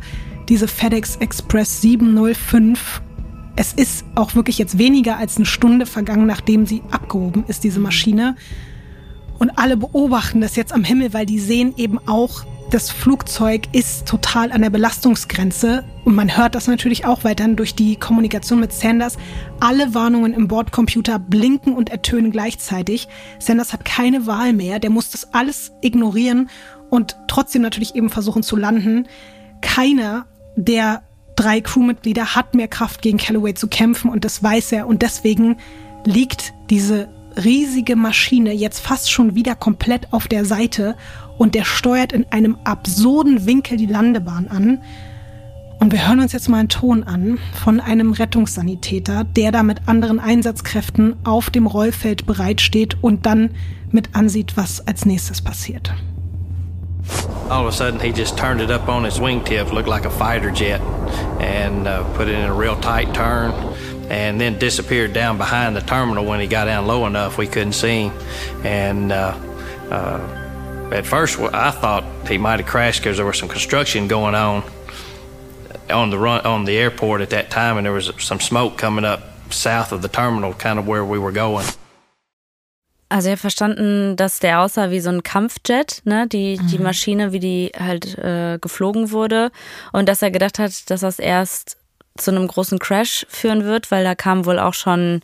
Speaker 1: diese FedEx Express 705. Es ist auch wirklich jetzt weniger als eine Stunde vergangen, nachdem sie abgehoben ist, diese Maschine. Und alle beobachten das jetzt am Himmel, weil die sehen eben auch, das Flugzeug ist total an der Belastungsgrenze. Und man hört das natürlich auch weiterhin durch die Kommunikation mit Sanders. Alle Warnungen im Bordcomputer blinken und ertönen gleichzeitig. Sanders hat keine Wahl mehr. Der muss das alles ignorieren und trotzdem natürlich eben versuchen zu landen. Keiner der drei Crewmitglieder hat mehr Kraft gegen Calloway zu kämpfen und das weiß er. Und deswegen liegt diese riesige Maschine jetzt fast schon wieder komplett auf der Seite und der steuert in einem absurden Winkel die Landebahn an. Und wir hören uns jetzt mal einen Ton an von einem Rettungssanitäter, der da mit anderen Einsatzkräften auf dem Rollfeld bereitsteht und dann mit ansieht, was als nächstes passiert.
Speaker 3: All of a sudden, he just turned it up on his wingtip, looked like a fighter jet, and uh, put it in a real tight turn, and then disappeared down behind the terminal when he got down low enough we couldn't see him. And uh, uh, at first, I thought he might have crashed because there was some construction going on on the run on the airport at that time, and there was some smoke coming up south of the terminal, kind of where we were going.
Speaker 2: Also ich habe verstanden, dass der aussah wie so ein Kampfjet, ne? Die, mhm. die Maschine, wie die halt äh, geflogen wurde. Und dass er gedacht hat, dass das erst zu einem großen Crash führen wird, weil da kam wohl auch schon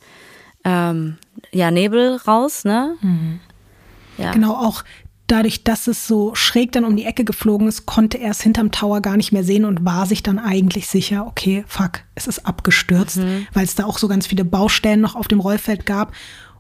Speaker 2: ähm, ja, Nebel raus, ne? Mhm.
Speaker 1: Ja. Genau, auch dadurch, dass es so schräg dann um die Ecke geflogen ist, konnte er es hinterm Tower gar nicht mehr sehen und war sich dann eigentlich sicher, okay, fuck, es ist abgestürzt, mhm. weil es da auch so ganz viele Baustellen noch auf dem Rollfeld gab.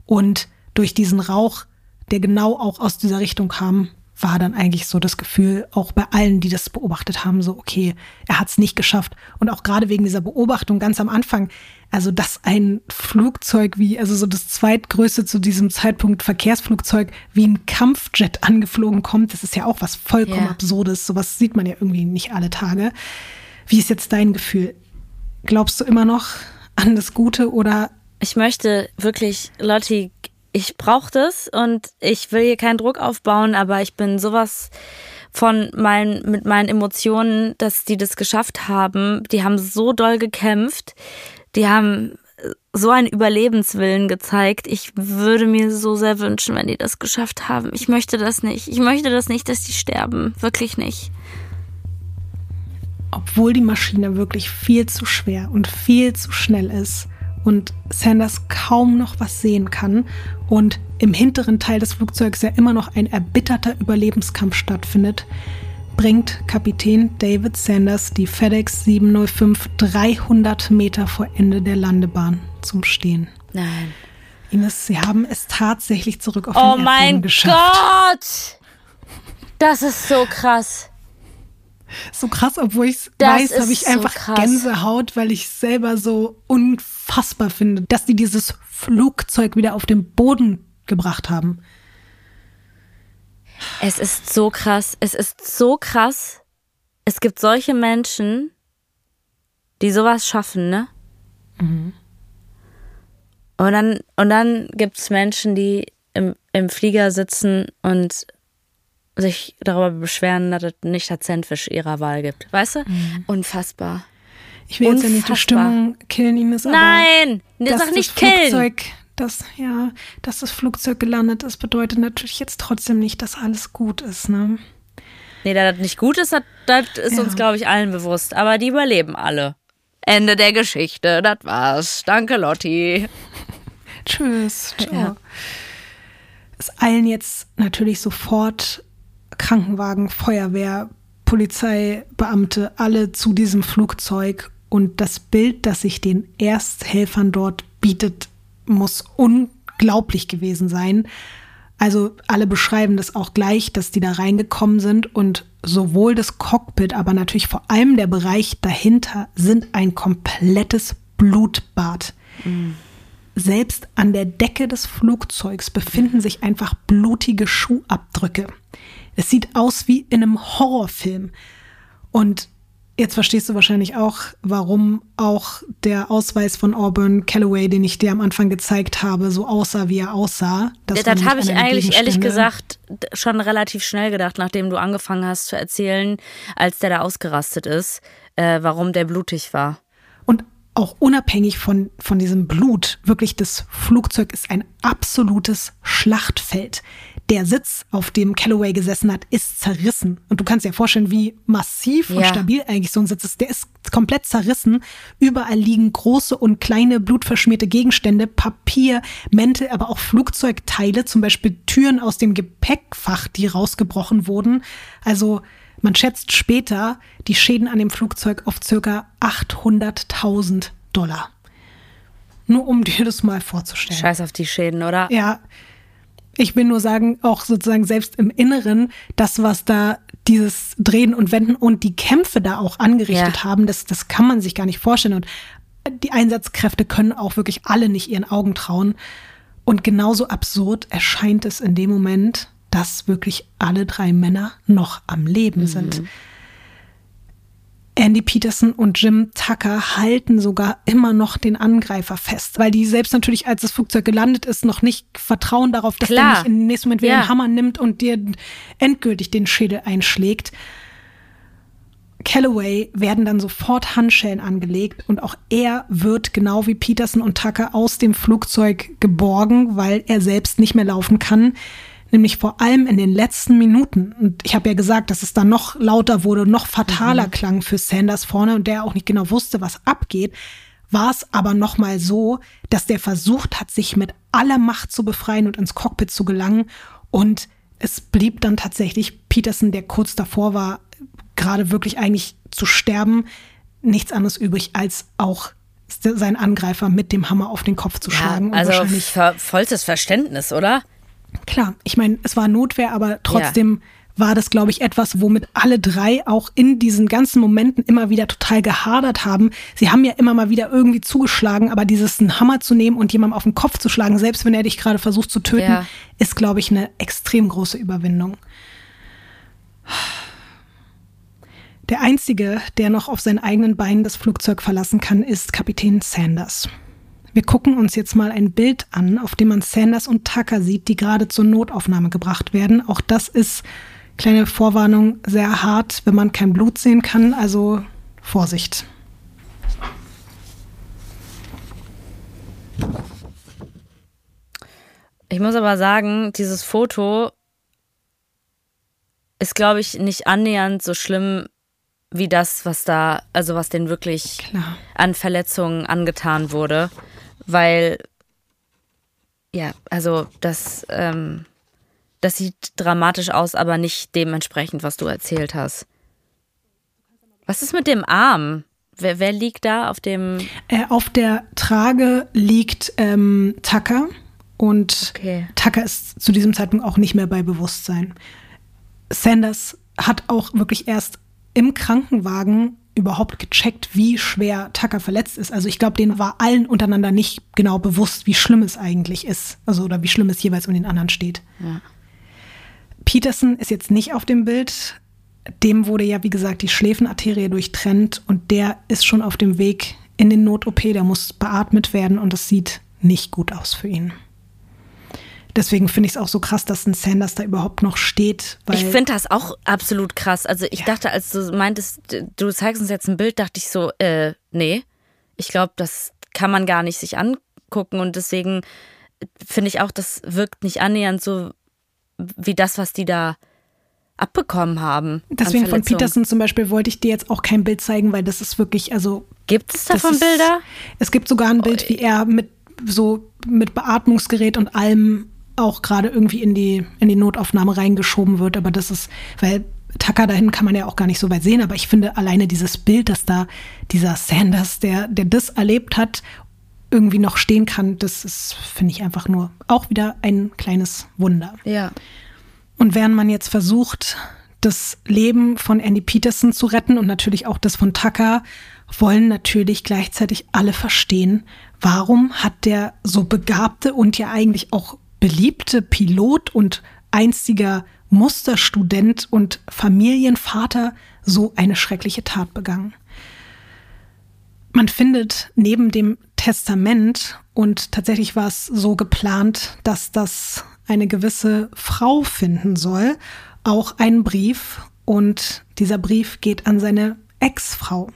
Speaker 1: Und durch diesen Rauch, der genau auch aus dieser Richtung kam, war dann eigentlich so das Gefühl, auch bei allen, die das beobachtet haben, so, okay, er hat es nicht geschafft. Und auch gerade wegen dieser Beobachtung ganz am Anfang, also dass ein Flugzeug wie, also so das zweitgrößte zu diesem Zeitpunkt Verkehrsflugzeug wie ein Kampfjet angeflogen kommt, das ist ja auch was vollkommen yeah. Absurdes. Sowas sieht man ja irgendwie nicht alle Tage. Wie ist jetzt dein Gefühl? Glaubst du immer noch an das Gute oder?
Speaker 2: Ich möchte wirklich Lotti ich brauche das und ich will hier keinen Druck aufbauen, aber ich bin sowas von meinen, mit meinen Emotionen, dass die das geschafft haben. Die haben so doll gekämpft. Die haben so einen Überlebenswillen gezeigt. Ich würde mir so sehr wünschen, wenn die das geschafft haben. Ich möchte das nicht. Ich möchte das nicht, dass die sterben. Wirklich nicht.
Speaker 1: Obwohl die Maschine wirklich viel zu schwer und viel zu schnell ist, und Sanders kaum noch was sehen kann und im hinteren Teil des Flugzeugs ja immer noch ein erbitterter Überlebenskampf stattfindet, bringt Kapitän David Sanders die FedEx 705 300 Meter vor Ende der Landebahn zum Stehen.
Speaker 2: Nein.
Speaker 1: Ines, sie haben es tatsächlich zurück auf
Speaker 2: den
Speaker 1: oh
Speaker 2: Erdboden mein Gott! Das ist so krass
Speaker 1: so krass, obwohl ich es weiß, habe ich einfach so Gänsehaut, weil ich selber so unfassbar finde, dass die dieses Flugzeug wieder auf den Boden gebracht haben.
Speaker 2: Es ist so krass. Es ist so krass. Es gibt solche Menschen, die sowas schaffen, ne? Mhm. Und dann, und dann gibt es Menschen, die im, im Flieger sitzen und sich darüber beschweren, dass es nicht das Sandwich ihrer Wahl gibt. Weißt du? Mhm. Unfassbar.
Speaker 1: Ich will jetzt ja nicht die Stimmung killen, Ines,
Speaker 2: aber Nein, das sag nicht
Speaker 1: das Flugzeug, killen. Das, ja, dass das Flugzeug gelandet ist, bedeutet natürlich jetzt trotzdem nicht, dass alles gut ist, ne?
Speaker 2: Nee, dass das nicht gut ist, das, das ist ja. uns, glaube ich, allen bewusst. Aber die überleben alle. Ende der Geschichte, das war's. Danke, Lotti.
Speaker 1: Tschüss. Ciao. Ja. Es eilen jetzt natürlich sofort Krankenwagen, Feuerwehr, Polizeibeamte, alle zu diesem Flugzeug. Und das Bild, das sich den Ersthelfern dort bietet, muss unglaublich gewesen sein. Also alle beschreiben das auch gleich, dass die da reingekommen sind und sowohl das Cockpit, aber natürlich vor allem der Bereich dahinter sind ein komplettes Blutbad. Mhm. Selbst an der Decke des Flugzeugs befinden sich einfach blutige Schuhabdrücke. Es sieht aus wie in einem Horrorfilm. Und jetzt verstehst du wahrscheinlich auch, warum auch der Ausweis von Auburn Calloway, den ich dir am Anfang gezeigt habe, so aussah, wie er aussah.
Speaker 2: Das, das habe ich eigentlich ehrlich gesagt schon relativ schnell gedacht, nachdem du angefangen hast zu erzählen, als der da ausgerastet ist, äh, warum der blutig war.
Speaker 1: Und auch unabhängig von, von diesem Blut, wirklich das Flugzeug ist ein absolutes Schlachtfeld der Sitz, auf dem Calloway gesessen hat, ist zerrissen. Und du kannst dir vorstellen, wie massiv ja. und stabil eigentlich so ein Sitz ist. Der ist komplett zerrissen. Überall liegen große und kleine blutverschmierte Gegenstände, Papier, Mäntel, aber auch Flugzeugteile, zum Beispiel Türen aus dem Gepäckfach, die rausgebrochen wurden. Also man schätzt später die Schäden an dem Flugzeug auf circa 800.000 Dollar. Nur um dir das mal vorzustellen.
Speaker 2: Scheiß auf die Schäden, oder?
Speaker 1: Ja, ich will nur sagen, auch sozusagen selbst im Inneren, das, was da dieses Drehen und Wenden und die Kämpfe da auch angerichtet
Speaker 2: Ja.
Speaker 1: haben, das, das kann man sich gar nicht vorstellen. Und die Einsatzkräfte können auch wirklich alle nicht ihren Augen trauen. Und genauso absurd erscheint es in dem Moment, dass wirklich alle drei Männer noch am Leben sind. Andy Peterson und Jim Tucker halten sogar immer noch den Angreifer fest, weil die selbst natürlich, als das Flugzeug gelandet ist, noch nicht vertrauen darauf, dass
Speaker 2: Klar.
Speaker 1: der nicht im nächsten Moment wieder
Speaker 2: Ja.
Speaker 1: den Hammer nimmt und dir endgültig den Schädel einschlägt. Calloway werden dann sofort Handschellen angelegt und auch er wird genau wie Peterson und Tucker aus dem Flugzeug geborgen, weil er selbst nicht mehr laufen kann. Nämlich vor allem in den letzten Minuten. Und ich habe ja gesagt, dass es dann noch lauter wurde, noch fataler klang für Sanders vorne und der auch nicht genau wusste, was abgeht. War es aber noch mal so, dass der versucht hat, sich mit aller Macht zu befreien und ins Cockpit zu gelangen. Und es blieb dann tatsächlich Peterson, der kurz davor war, gerade wirklich eigentlich zu sterben, nichts anderes übrig, als auch seinen Angreifer mit dem Hammer auf den Kopf zu schlagen. Und
Speaker 2: also vollstes Verständnis, oder?
Speaker 1: Klar, ich meine, es war Notwehr, aber trotzdem war das, glaube ich, etwas, womit alle drei auch in diesen ganzen Momenten immer wieder total gehadert haben. Sie haben ja immer mal wieder irgendwie zugeschlagen, aber dieses einen Hammer zu nehmen und jemandem auf den Kopf zu schlagen, selbst wenn er dich gerade versucht zu töten,
Speaker 2: Ja.
Speaker 1: ist, glaube ich, eine extrem große Überwindung. Der einzige, der noch auf seinen eigenen Beinen das Flugzeug verlassen kann, ist Kapitän Sanders. Wir gucken uns jetzt mal ein Bild an, auf dem man Sanders und Tucker sieht, die gerade zur Notaufnahme gebracht werden. Auch das ist, kleine Vorwarnung, sehr hart, wenn man kein Blut sehen kann. Also Vorsicht.
Speaker 2: Ich muss aber sagen, dieses Foto ist, glaube ich, nicht annähernd so schlimm wie das, was da, also was denen wirklich
Speaker 1: Klar.
Speaker 2: an Verletzungen angetan wurde. Weil, ja, also das, ähm, das sieht dramatisch aus, aber nicht dementsprechend, was du erzählt hast. Was ist mit dem Arm? Wer, wer liegt da auf dem.
Speaker 1: Äh, auf der Trage liegt ähm, Tucker und
Speaker 2: Okay.
Speaker 1: Tucker ist zu diesem Zeitpunkt auch nicht mehr bei Bewusstsein. Sanders hat auch wirklich erst im Krankenwagen überhaupt gecheckt, wie schwer Tucker verletzt ist. Also ich glaube, denen war allen untereinander nicht genau bewusst, wie schlimm es eigentlich ist. Also oder wie schlimm es jeweils um den anderen steht. Peterson ist jetzt nicht auf dem Bild. Dem wurde ja, wie gesagt, die Schläfenarterie durchtrennt und der ist schon auf dem Weg in den Not-OP. Der muss beatmet werden und das sieht nicht gut aus für ihn. Deswegen finde ich es auch so krass, dass ein Sanders da überhaupt noch steht.
Speaker 2: Ich finde das auch absolut krass. Also ich dachte, als du meintest, du zeigst uns jetzt ein Bild, dachte ich so, äh, nee. Ich glaube, das kann man gar nicht sich angucken und deswegen finde ich auch, das wirkt nicht annähernd so wie das, was die da abbekommen haben.
Speaker 1: deswegen von. Peterson zum Beispiel wollte ich dir jetzt auch kein Bild zeigen, weil das ist wirklich, also
Speaker 2: Gibt es davon
Speaker 1: ist,
Speaker 2: Bilder?
Speaker 1: Es gibt sogar ein Bild, wie er mit so mit Beatmungsgerät und allem auch gerade irgendwie in die, in die Notaufnahme reingeschoben wird. Aber das ist, weil Tucker dahin kann man ja auch gar nicht so weit sehen, aber ich finde alleine dieses Bild, dass da dieser Sanders, der, der das erlebt hat, irgendwie noch stehen kann, das ist, finde ich einfach nur auch wieder ein kleines Wunder.
Speaker 2: Ja.
Speaker 1: Und während man jetzt versucht, das Leben von Andy Peterson zu retten und natürlich auch das von Tucker, wollen natürlich gleichzeitig alle verstehen, warum hat der so begabte und ja eigentlich auch beliebte Pilot und einstiger Musterstudent und Familienvater so eine schreckliche Tat begangen. Man findet neben dem Testament, und tatsächlich war es so geplant, dass das eine gewisse Frau finden soll, auch einen Brief. Und dieser Brief geht an seine Ex-Frau.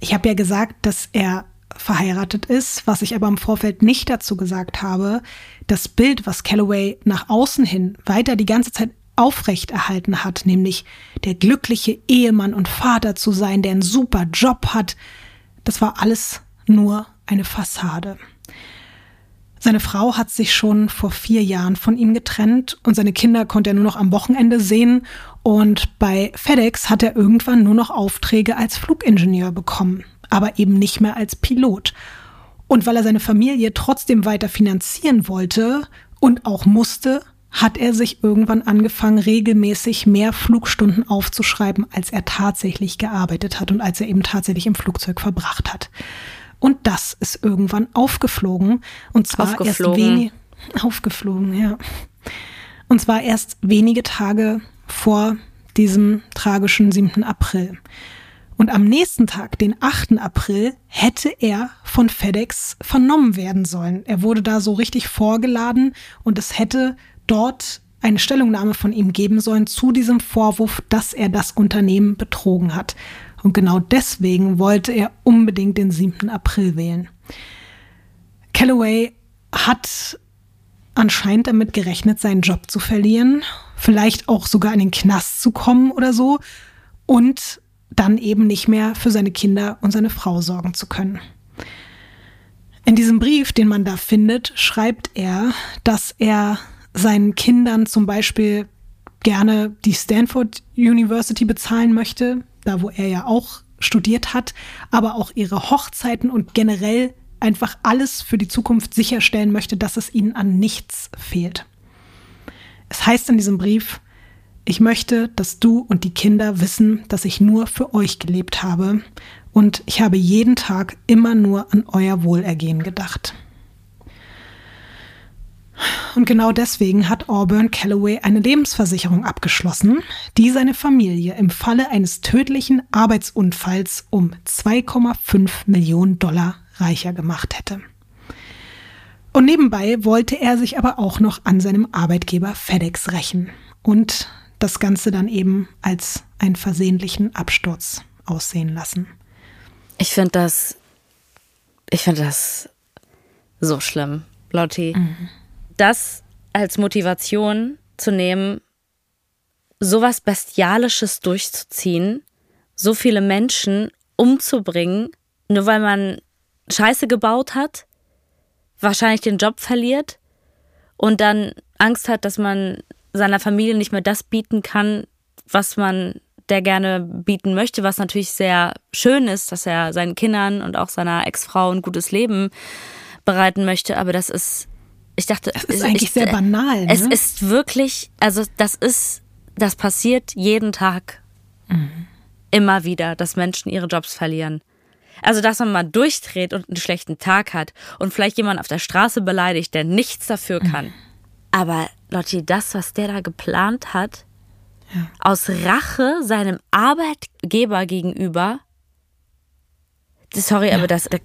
Speaker 1: Ich habe ja gesagt, dass er verheiratet ist, was ich aber im Vorfeld nicht dazu gesagt habe. Das Bild, was Calloway nach außen hin weiter die ganze Zeit aufrechterhalten hat, nämlich der glückliche Ehemann und Vater zu sein, der einen super Job hat, das war alles nur eine Fassade. Seine Frau hat sich schon vor vier Jahren von ihm getrennt und seine Kinder konnte er nur noch am Wochenende sehen. Und bei FedEx hat er irgendwann nur noch Aufträge als Flugingenieur bekommen, aber eben nicht mehr als Pilot. Und weil er seine Familie trotzdem weiter finanzieren wollte und auch musste, hat er sich irgendwann angefangen, regelmäßig mehr Flugstunden aufzuschreiben, als er tatsächlich gearbeitet hat und als er eben tatsächlich im Flugzeug verbracht hat. Und das ist irgendwann aufgeflogen. Und zwar
Speaker 2: Aufgeflogen.
Speaker 1: erst wenig aufgeflogen, ja. Und zwar erst wenige Tage vor diesem tragischen 7. April. Und am nächsten Tag, den 8. April, hätte er von FedEx vernommen werden sollen. Er wurde da so richtig vorgeladen und es hätte dort eine Stellungnahme von ihm geben sollen zu diesem Vorwurf, dass er das Unternehmen betrogen hat. Und genau deswegen wollte er unbedingt den 7. April wählen. Callaway hat anscheinend damit gerechnet, seinen Job zu verlieren, vielleicht auch sogar in den Knast zu kommen oder so und dann eben nicht mehr für seine Kinder und seine Frau sorgen zu können. In diesem Brief, den man da findet, schreibt er, dass er seinen Kindern zum Beispiel gerne die Stanford University bezahlen möchte, da wo er ja auch studiert hat, aber auch ihre Hochzeiten und generell einfach alles für die Zukunft sicherstellen möchte, dass es ihnen an nichts fehlt. Es heißt in diesem Brief, ich möchte, dass du und die Kinder wissen, dass ich nur für euch gelebt habe und ich habe jeden Tag immer nur an euer Wohlergehen gedacht. Und genau deswegen hat Auburn Calloway eine Lebensversicherung abgeschlossen, die seine Familie im Falle eines tödlichen Arbeitsunfalls um 2,5 Millionen Dollar reicher gemacht hätte. Und nebenbei wollte er sich aber auch noch an seinem Arbeitgeber FedEx rächen und das Ganze dann eben als einen versehentlichen Absturz aussehen lassen.
Speaker 2: Ich finde das, ich finde das so schlimm, Lotti. Mhm. Das als Motivation zu nehmen, sowas Bestialisches durchzuziehen, so viele Menschen umzubringen, nur weil man Scheiße gebaut hat, wahrscheinlich den Job verliert und dann Angst hat, dass man seiner Familie nicht mehr das bieten kann, was man der gerne bieten möchte, was natürlich sehr schön ist, dass er seinen Kindern und auch seiner Ex-Frau ein gutes Leben bereiten möchte, aber das ist, ich dachte,
Speaker 1: das ist eigentlich ich, sehr banal.
Speaker 2: Ne? Es ist wirklich, also das ist, das passiert jeden Tag mhm. immer wieder, dass Menschen ihre Jobs verlieren. Also, dass man mal durchdreht und einen schlechten Tag hat und vielleicht jemand auf der Straße beleidigt, der nichts dafür kann. Mhm. Aber Lotti, das, was der da geplant hat, ja. aus Rache seinem Arbeitgeber gegenüber, sorry, ja. aber das, da,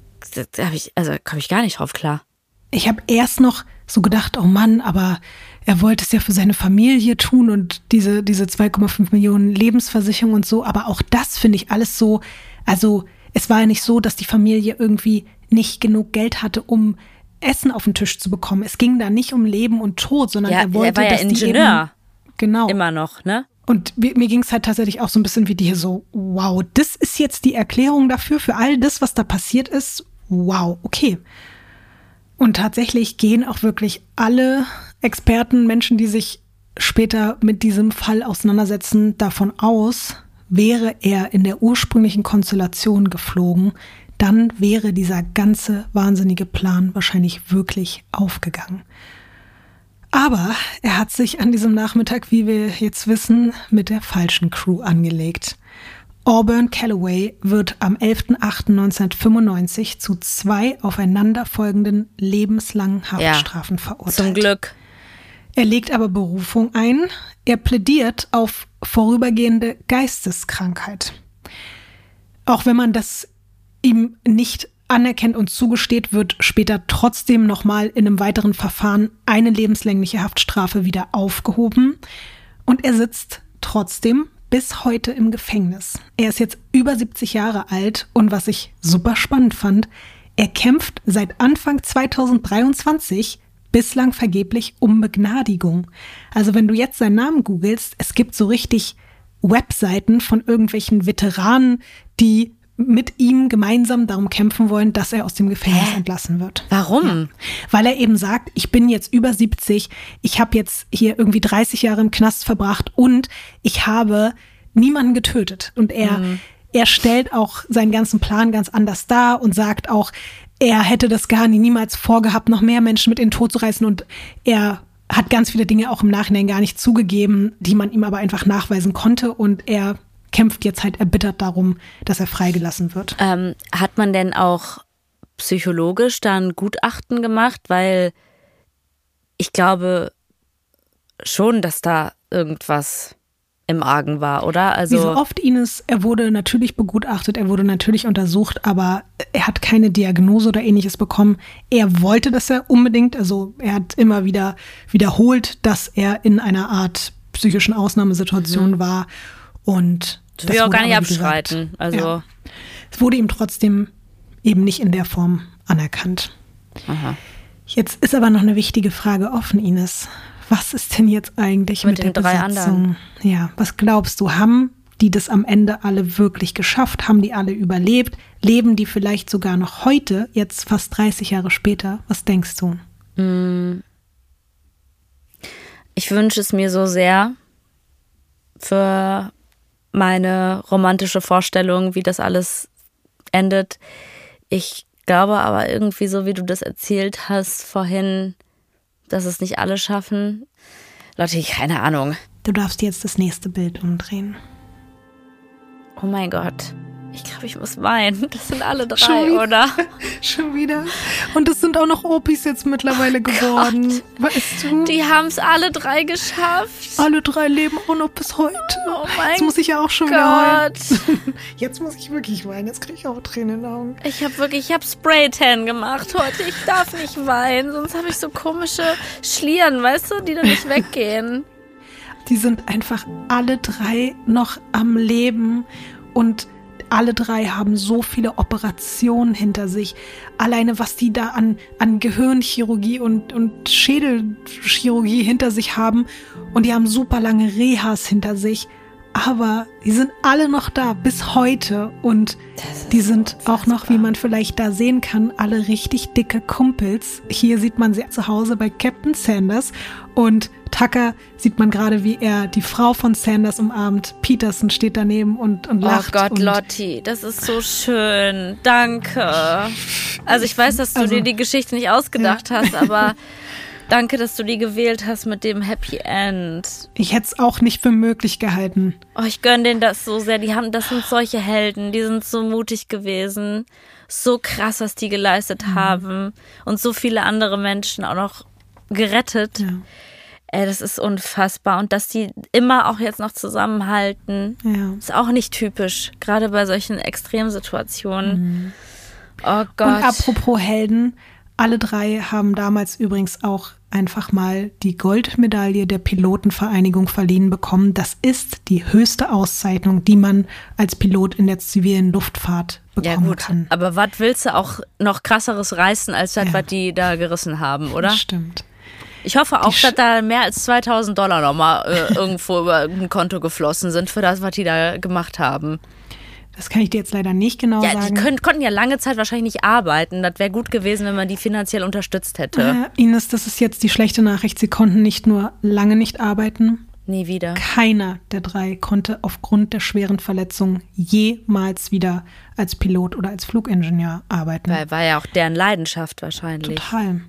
Speaker 2: da habe ich, also komme ich gar nicht drauf klar.
Speaker 1: Ich habe erst noch so gedacht, oh Mann, aber er wollte es ja für seine Familie tun und diese, diese 2,5 Millionen Lebensversicherung und so. Aber auch das finde ich alles so, also es war ja nicht so, dass die Familie irgendwie nicht genug Geld hatte, um Essen auf den Tisch zu bekommen. Es ging da nicht um Leben und Tod, sondern ja, er wollte,
Speaker 2: er war ja
Speaker 1: dass
Speaker 2: Ingenieur.
Speaker 1: Eben, genau.
Speaker 2: Immer noch, ne?
Speaker 1: Und mir, mir ging es halt tatsächlich auch so ein bisschen wie dir so, wow, das ist jetzt die Erklärung dafür, für all das, was da passiert ist. Wow, okay. Und tatsächlich gehen auch wirklich alle Experten, Menschen, die sich später mit diesem Fall auseinandersetzen, davon aus, wäre er in der ursprünglichen Konstellation geflogen, dann wäre dieser ganze wahnsinnige Plan wahrscheinlich wirklich aufgegangen. Aber er hat sich an diesem Nachmittag, wie wir jetzt wissen, mit der falschen Crew angelegt. Auburn Calloway wird am 11.08.1995 zu zwei aufeinanderfolgenden lebenslangen Haftstrafen ja, verurteilt.
Speaker 2: Zum Glück.
Speaker 1: Er legt aber Berufung ein. Er plädiert auf vorübergehende Geisteskrankheit. Auch wenn man das ihm nicht anerkennt und zugesteht, wird später trotzdem nochmal in einem weiteren Verfahren eine lebenslängliche Haftstrafe wieder aufgehoben. Und er sitzt trotzdem bis heute im Gefängnis. Er ist jetzt über 70 Jahre alt und was ich super spannend fand, er kämpft seit Anfang 2023 bislang vergeblich um Begnadigung. Also wenn du jetzt seinen Namen googelst, es gibt so richtig Webseiten von irgendwelchen Veteranen, die mit ihm gemeinsam darum kämpfen wollen, dass er aus dem Gefängnis Hä? entlassen wird.
Speaker 2: Warum? Ja.
Speaker 1: Weil er eben sagt, ich bin jetzt über 70, ich habe jetzt hier irgendwie 30 Jahre im Knast verbracht und ich habe niemanden getötet. Und er, mhm. er stellt auch seinen ganzen Plan ganz anders dar und sagt auch, er hätte das gar nie, niemals vorgehabt, noch mehr Menschen mit in den Tod zu reißen und er hat ganz viele Dinge auch im Nachhinein gar nicht zugegeben, die man ihm aber einfach nachweisen konnte und er kämpft jetzt halt erbittert darum, dass er freigelassen wird.
Speaker 2: Ähm, hat man denn auch psychologisch dann Gutachten gemacht? Weil ich glaube schon, dass da irgendwas im Argen war, oder?
Speaker 1: Also Wie so oft Ines, er wurde natürlich begutachtet, er wurde natürlich untersucht, aber er hat keine Diagnose oder ähnliches bekommen. Er wollte das ja unbedingt, also er hat immer wieder wiederholt, dass er in einer Art psychischen Ausnahmesituation mhm. war und
Speaker 2: das will ich auch gar nicht abstreiten.
Speaker 1: Gesagt, also ja. es wurde ihm trotzdem eben nicht in der Form anerkannt. Aha. Jetzt ist aber noch eine wichtige Frage offen, Ines was ist denn jetzt eigentlich mit, mit den drei Besatzung? anderen? Ja, was glaubst du, haben die das am Ende alle wirklich geschafft? Haben die alle überlebt? Leben die vielleicht sogar noch heute, jetzt fast 30 Jahre später? Was denkst du? Mm.
Speaker 2: Ich wünsche es mir so sehr für meine romantische Vorstellung, wie das alles endet. Ich glaube aber irgendwie, so wie du das erzählt hast vorhin, dass es nicht alle schaffen. Leute, keine Ahnung.
Speaker 1: Du darfst jetzt das nächste Bild umdrehen.
Speaker 2: Oh mein Gott. Ich glaube, ich muss weinen. Das sind alle drei, Schon oder?
Speaker 1: Schon wieder. Und das sind auch noch Opis jetzt mittlerweile oh geworden. Gott. Weißt du?
Speaker 2: Die haben es alle drei geschafft.
Speaker 1: Alle drei leben auch noch bis heute. Oh mein Jetzt muss ich ja auch schon Gott. wieder heulen. Jetzt muss ich wirklich weinen. Jetzt kriege ich auch Tränen in den Augen.
Speaker 2: Ich habe wirklich, ich habe Spray-Tan gemacht heute. Ich darf nicht weinen, sonst habe ich so komische Schlieren, weißt du, die dann nicht weggehen.
Speaker 1: Die sind einfach alle drei noch am Leben und alle drei haben so viele Operationen hinter sich. Alleine was die da an, an Gehirnchirurgie und, und Schädelchirurgie hinter sich haben. Und die haben super lange Rehas hinter sich. Aber die sind alle noch da bis heute und die sind auch noch, wie man vielleicht da sehen kann, alle richtig dicke Kumpels. Hier sieht man sie zu Hause bei Captain Sanders und Tucker sieht man gerade, wie er die Frau von Sanders umarmt. Peterson steht daneben und, und lacht.
Speaker 2: Oh Gott, Lottie, das ist so schön. Danke. Also ich weiß, dass du also, dir die Geschichte nicht ausgedacht ja. hast, aber Danke, dass du die gewählt hast mit dem Happy End.
Speaker 1: Ich hätte es auch nicht für möglich gehalten.
Speaker 2: Oh, ich gönne denen das so sehr. Die haben, das sind solche Helden. Die sind so mutig gewesen. So krass, was die geleistet mhm. haben. Und so viele andere Menschen auch noch gerettet. Ja. Ey, das ist unfassbar. Und dass die immer auch jetzt noch zusammenhalten, ja. ist auch nicht typisch. Gerade bei solchen Extremsituationen. Mhm. Oh Gott. Und
Speaker 1: apropos Helden, alle drei haben damals übrigens auch einfach mal die Goldmedaille der Pilotenvereinigung verliehen bekommen. Das ist die höchste Auszeichnung, die man als Pilot in der zivilen Luftfahrt bekommen ja, gut. kann.
Speaker 2: Aber was willst du auch noch krasseres reißen, als das, ja. was die da gerissen haben, oder? Das
Speaker 1: stimmt.
Speaker 2: Ich hoffe auch, dass da mehr als 2000 Dollar nochmal äh, irgendwo über ein Konto geflossen sind für das, was die da gemacht haben.
Speaker 1: Das kann ich dir jetzt leider nicht genau
Speaker 2: ja,
Speaker 1: sagen.
Speaker 2: Die können, konnten ja lange Zeit wahrscheinlich nicht arbeiten. Das wäre gut gewesen, wenn man die finanziell unterstützt hätte.
Speaker 1: Äh, Ines, das ist jetzt die schlechte Nachricht. Sie konnten nicht nur lange nicht arbeiten.
Speaker 2: Nie wieder.
Speaker 1: Keiner der drei konnte aufgrund der schweren Verletzung jemals wieder als Pilot oder als Flugingenieur arbeiten.
Speaker 2: Weil war ja auch deren Leidenschaft wahrscheinlich.
Speaker 1: Total.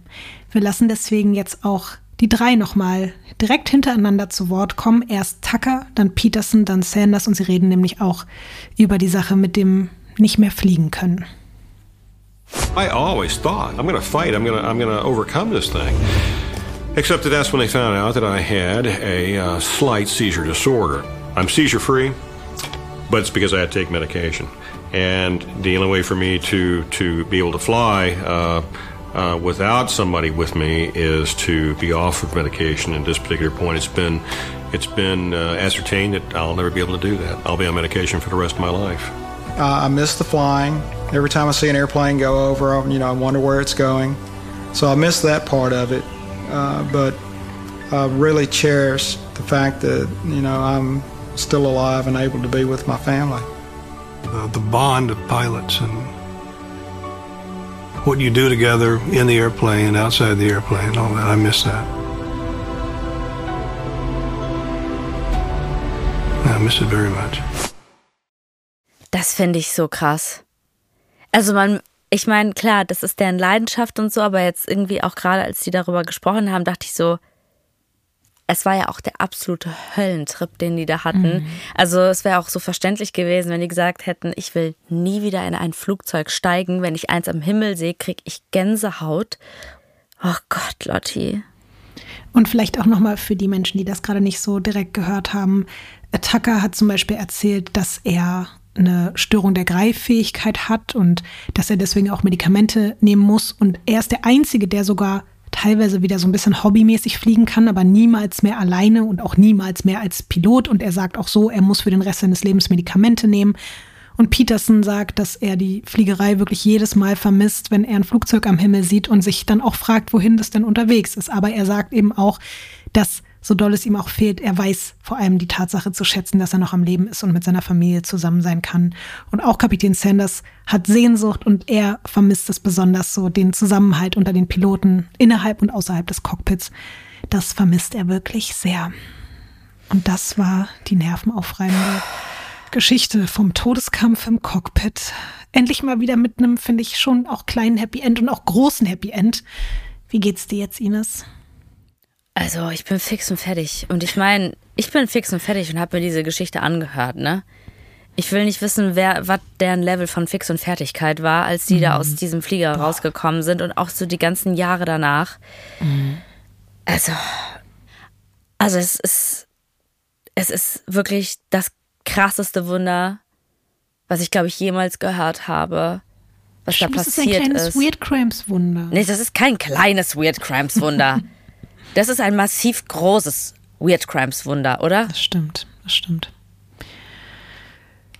Speaker 1: Wir lassen deswegen jetzt auch die drei nochmal direkt hintereinander zu Wort kommen. Erst Tucker, dann Peterson, dann Sanders und sie reden nämlich auch über die Sache mit dem nicht mehr fliegen können.
Speaker 4: I always thought I'm going to fight. I'm going to I'm going to overcome this thing. Except that that's when they found out that I had a uh, slight seizure disorder. I'm seizure free, but it's because I had to take medication. And the only way for me to to be able to fly. Uh, uh, without somebody with me is to be off of medication. At this particular point, it's been it's been uh, ascertained that I'll never be able to do that. I'll be on medication for the rest of my life.
Speaker 5: Uh, I miss the flying. Every time I see an airplane go over, you know, I wonder where it's going. So I miss that part of it. Uh, but I really cherish the fact that you know I'm still alive and able to be with my family.
Speaker 6: the bond of pilots and what you do together in the airplane, outside the airplane, all that. I miss that. I miss it very much.
Speaker 2: Das finde ich so krass. Also man, ich meine, klar, das ist deren Leidenschaft und so, aber jetzt irgendwie auch gerade, als die darüber gesprochen haben, dachte ich so, es war ja auch der absolute Höllentrip, den die da hatten. Mhm. Also es wäre auch so verständlich gewesen, wenn die gesagt hätten, ich will nie wieder in ein Flugzeug steigen. Wenn ich eins am Himmel sehe, kriege ich Gänsehaut. Oh Gott, Lotti.
Speaker 1: Und vielleicht auch nochmal für die Menschen, die das gerade nicht so direkt gehört haben. Tucker hat zum Beispiel erzählt, dass er eine Störung der Greiffähigkeit hat und dass er deswegen auch Medikamente nehmen muss. Und er ist der Einzige, der sogar teilweise wieder so ein bisschen hobbymäßig fliegen kann, aber niemals mehr alleine und auch niemals mehr als Pilot. Und er sagt auch so, er muss für den Rest seines Lebens Medikamente nehmen. Und Peterson sagt, dass er die Fliegerei wirklich jedes Mal vermisst, wenn er ein Flugzeug am Himmel sieht und sich dann auch fragt, wohin das denn unterwegs ist. Aber er sagt eben auch, dass so doll es ihm auch fehlt, er weiß vor allem die Tatsache zu schätzen, dass er noch am Leben ist und mit seiner Familie zusammen sein kann. Und auch Kapitän Sanders hat Sehnsucht und er vermisst es besonders so, den Zusammenhalt unter den Piloten innerhalb und außerhalb des Cockpits. Das vermisst er wirklich sehr. Und das war die nervenaufreibende Geschichte vom Todeskampf im Cockpit. Endlich mal wieder mit einem, finde ich, schon auch kleinen Happy End und auch großen Happy End. Wie geht's dir jetzt, Ines?
Speaker 2: Also, ich bin fix und fertig. Und ich meine, ich bin fix und fertig und habe mir diese Geschichte angehört, ne? Ich will nicht wissen, wer, was deren Level von Fix und Fertigkeit war, als die mhm. da aus diesem Flieger Boah. rausgekommen sind und auch so die ganzen Jahre danach. Mhm. Also, also es ist, es ist wirklich das krasseste Wunder, was ich glaube ich jemals gehört habe, was Stimmt, da passiert ist. Das ist ein kleines ist.
Speaker 1: Weird Crimes Wunder.
Speaker 2: Nee, das ist kein kleines Weird Crimes Wunder. Das ist ein massiv großes Weird Crimes Wunder, oder?
Speaker 1: Das stimmt, das stimmt.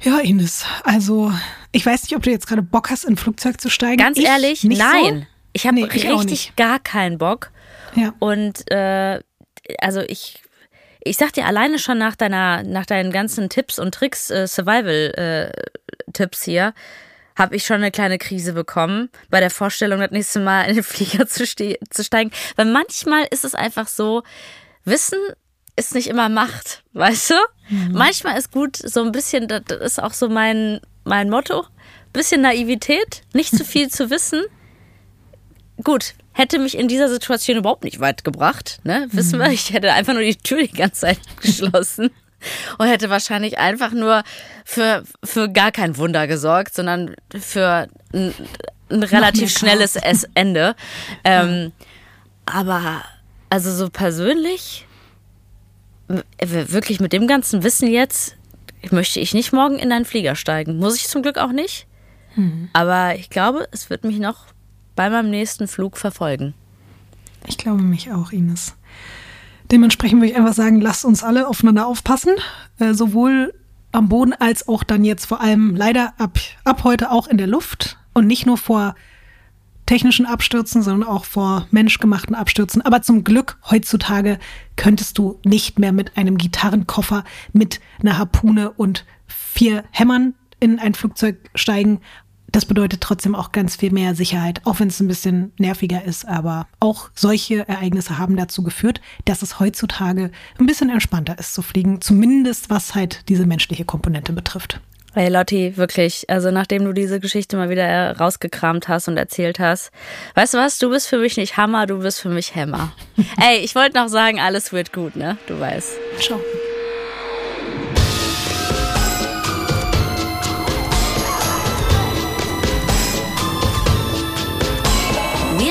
Speaker 1: Ja, Ines, also ich weiß nicht, ob du jetzt gerade Bock hast, in ein Flugzeug zu steigen.
Speaker 2: Ganz ich ehrlich, nein. So? Ich habe nee, richtig gar keinen Bock.
Speaker 1: Ja.
Speaker 2: Und äh, also ich, ich sag dir alleine schon nach deiner, nach deinen ganzen Tipps und Tricks, äh, Survival-Tipps äh, hier, habe ich schon eine kleine Krise bekommen bei der Vorstellung, das nächste Mal in den Flieger zu, zu steigen. Weil manchmal ist es einfach so, Wissen ist nicht immer Macht, weißt du? Mhm. Manchmal ist gut, so ein bisschen, das ist auch so mein, mein Motto, bisschen Naivität, nicht zu viel zu wissen. Gut, hätte mich in dieser Situation überhaupt nicht weit gebracht. Ne? Wissen mhm. wir, ich hätte einfach nur die Tür die ganze Zeit geschlossen und hätte wahrscheinlich einfach nur für, für gar kein Wunder gesorgt, sondern für ein, ein relativ schnelles Ende. Ähm, aber also so persönlich, wirklich mit dem ganzen Wissen jetzt, möchte ich nicht morgen in einen Flieger steigen. Muss ich zum Glück auch nicht. Mhm. Aber ich glaube, es wird mich noch bei meinem nächsten Flug verfolgen.
Speaker 1: Ich glaube mich auch, Ines. Dementsprechend würde ich einfach sagen, lasst uns alle aufeinander aufpassen, äh, sowohl am Boden als auch dann jetzt vor allem leider ab, ab heute auch in der Luft und nicht nur vor technischen Abstürzen, sondern auch vor menschgemachten Abstürzen. Aber zum Glück heutzutage könntest du nicht mehr mit einem Gitarrenkoffer, mit einer Harpune und vier Hämmern in ein Flugzeug steigen das bedeutet trotzdem auch ganz viel mehr Sicherheit, auch wenn es ein bisschen nerviger ist. Aber auch solche Ereignisse haben dazu geführt, dass es heutzutage ein bisschen entspannter ist zu fliegen, zumindest was halt diese menschliche Komponente betrifft.
Speaker 2: Hey Lotti, wirklich, also nachdem du diese Geschichte mal wieder rausgekramt hast und erzählt hast, weißt du was, du bist für mich nicht Hammer, du bist für mich Hämmer. Ey, ich wollte noch sagen, alles wird gut, ne? Du weißt.
Speaker 1: Ciao.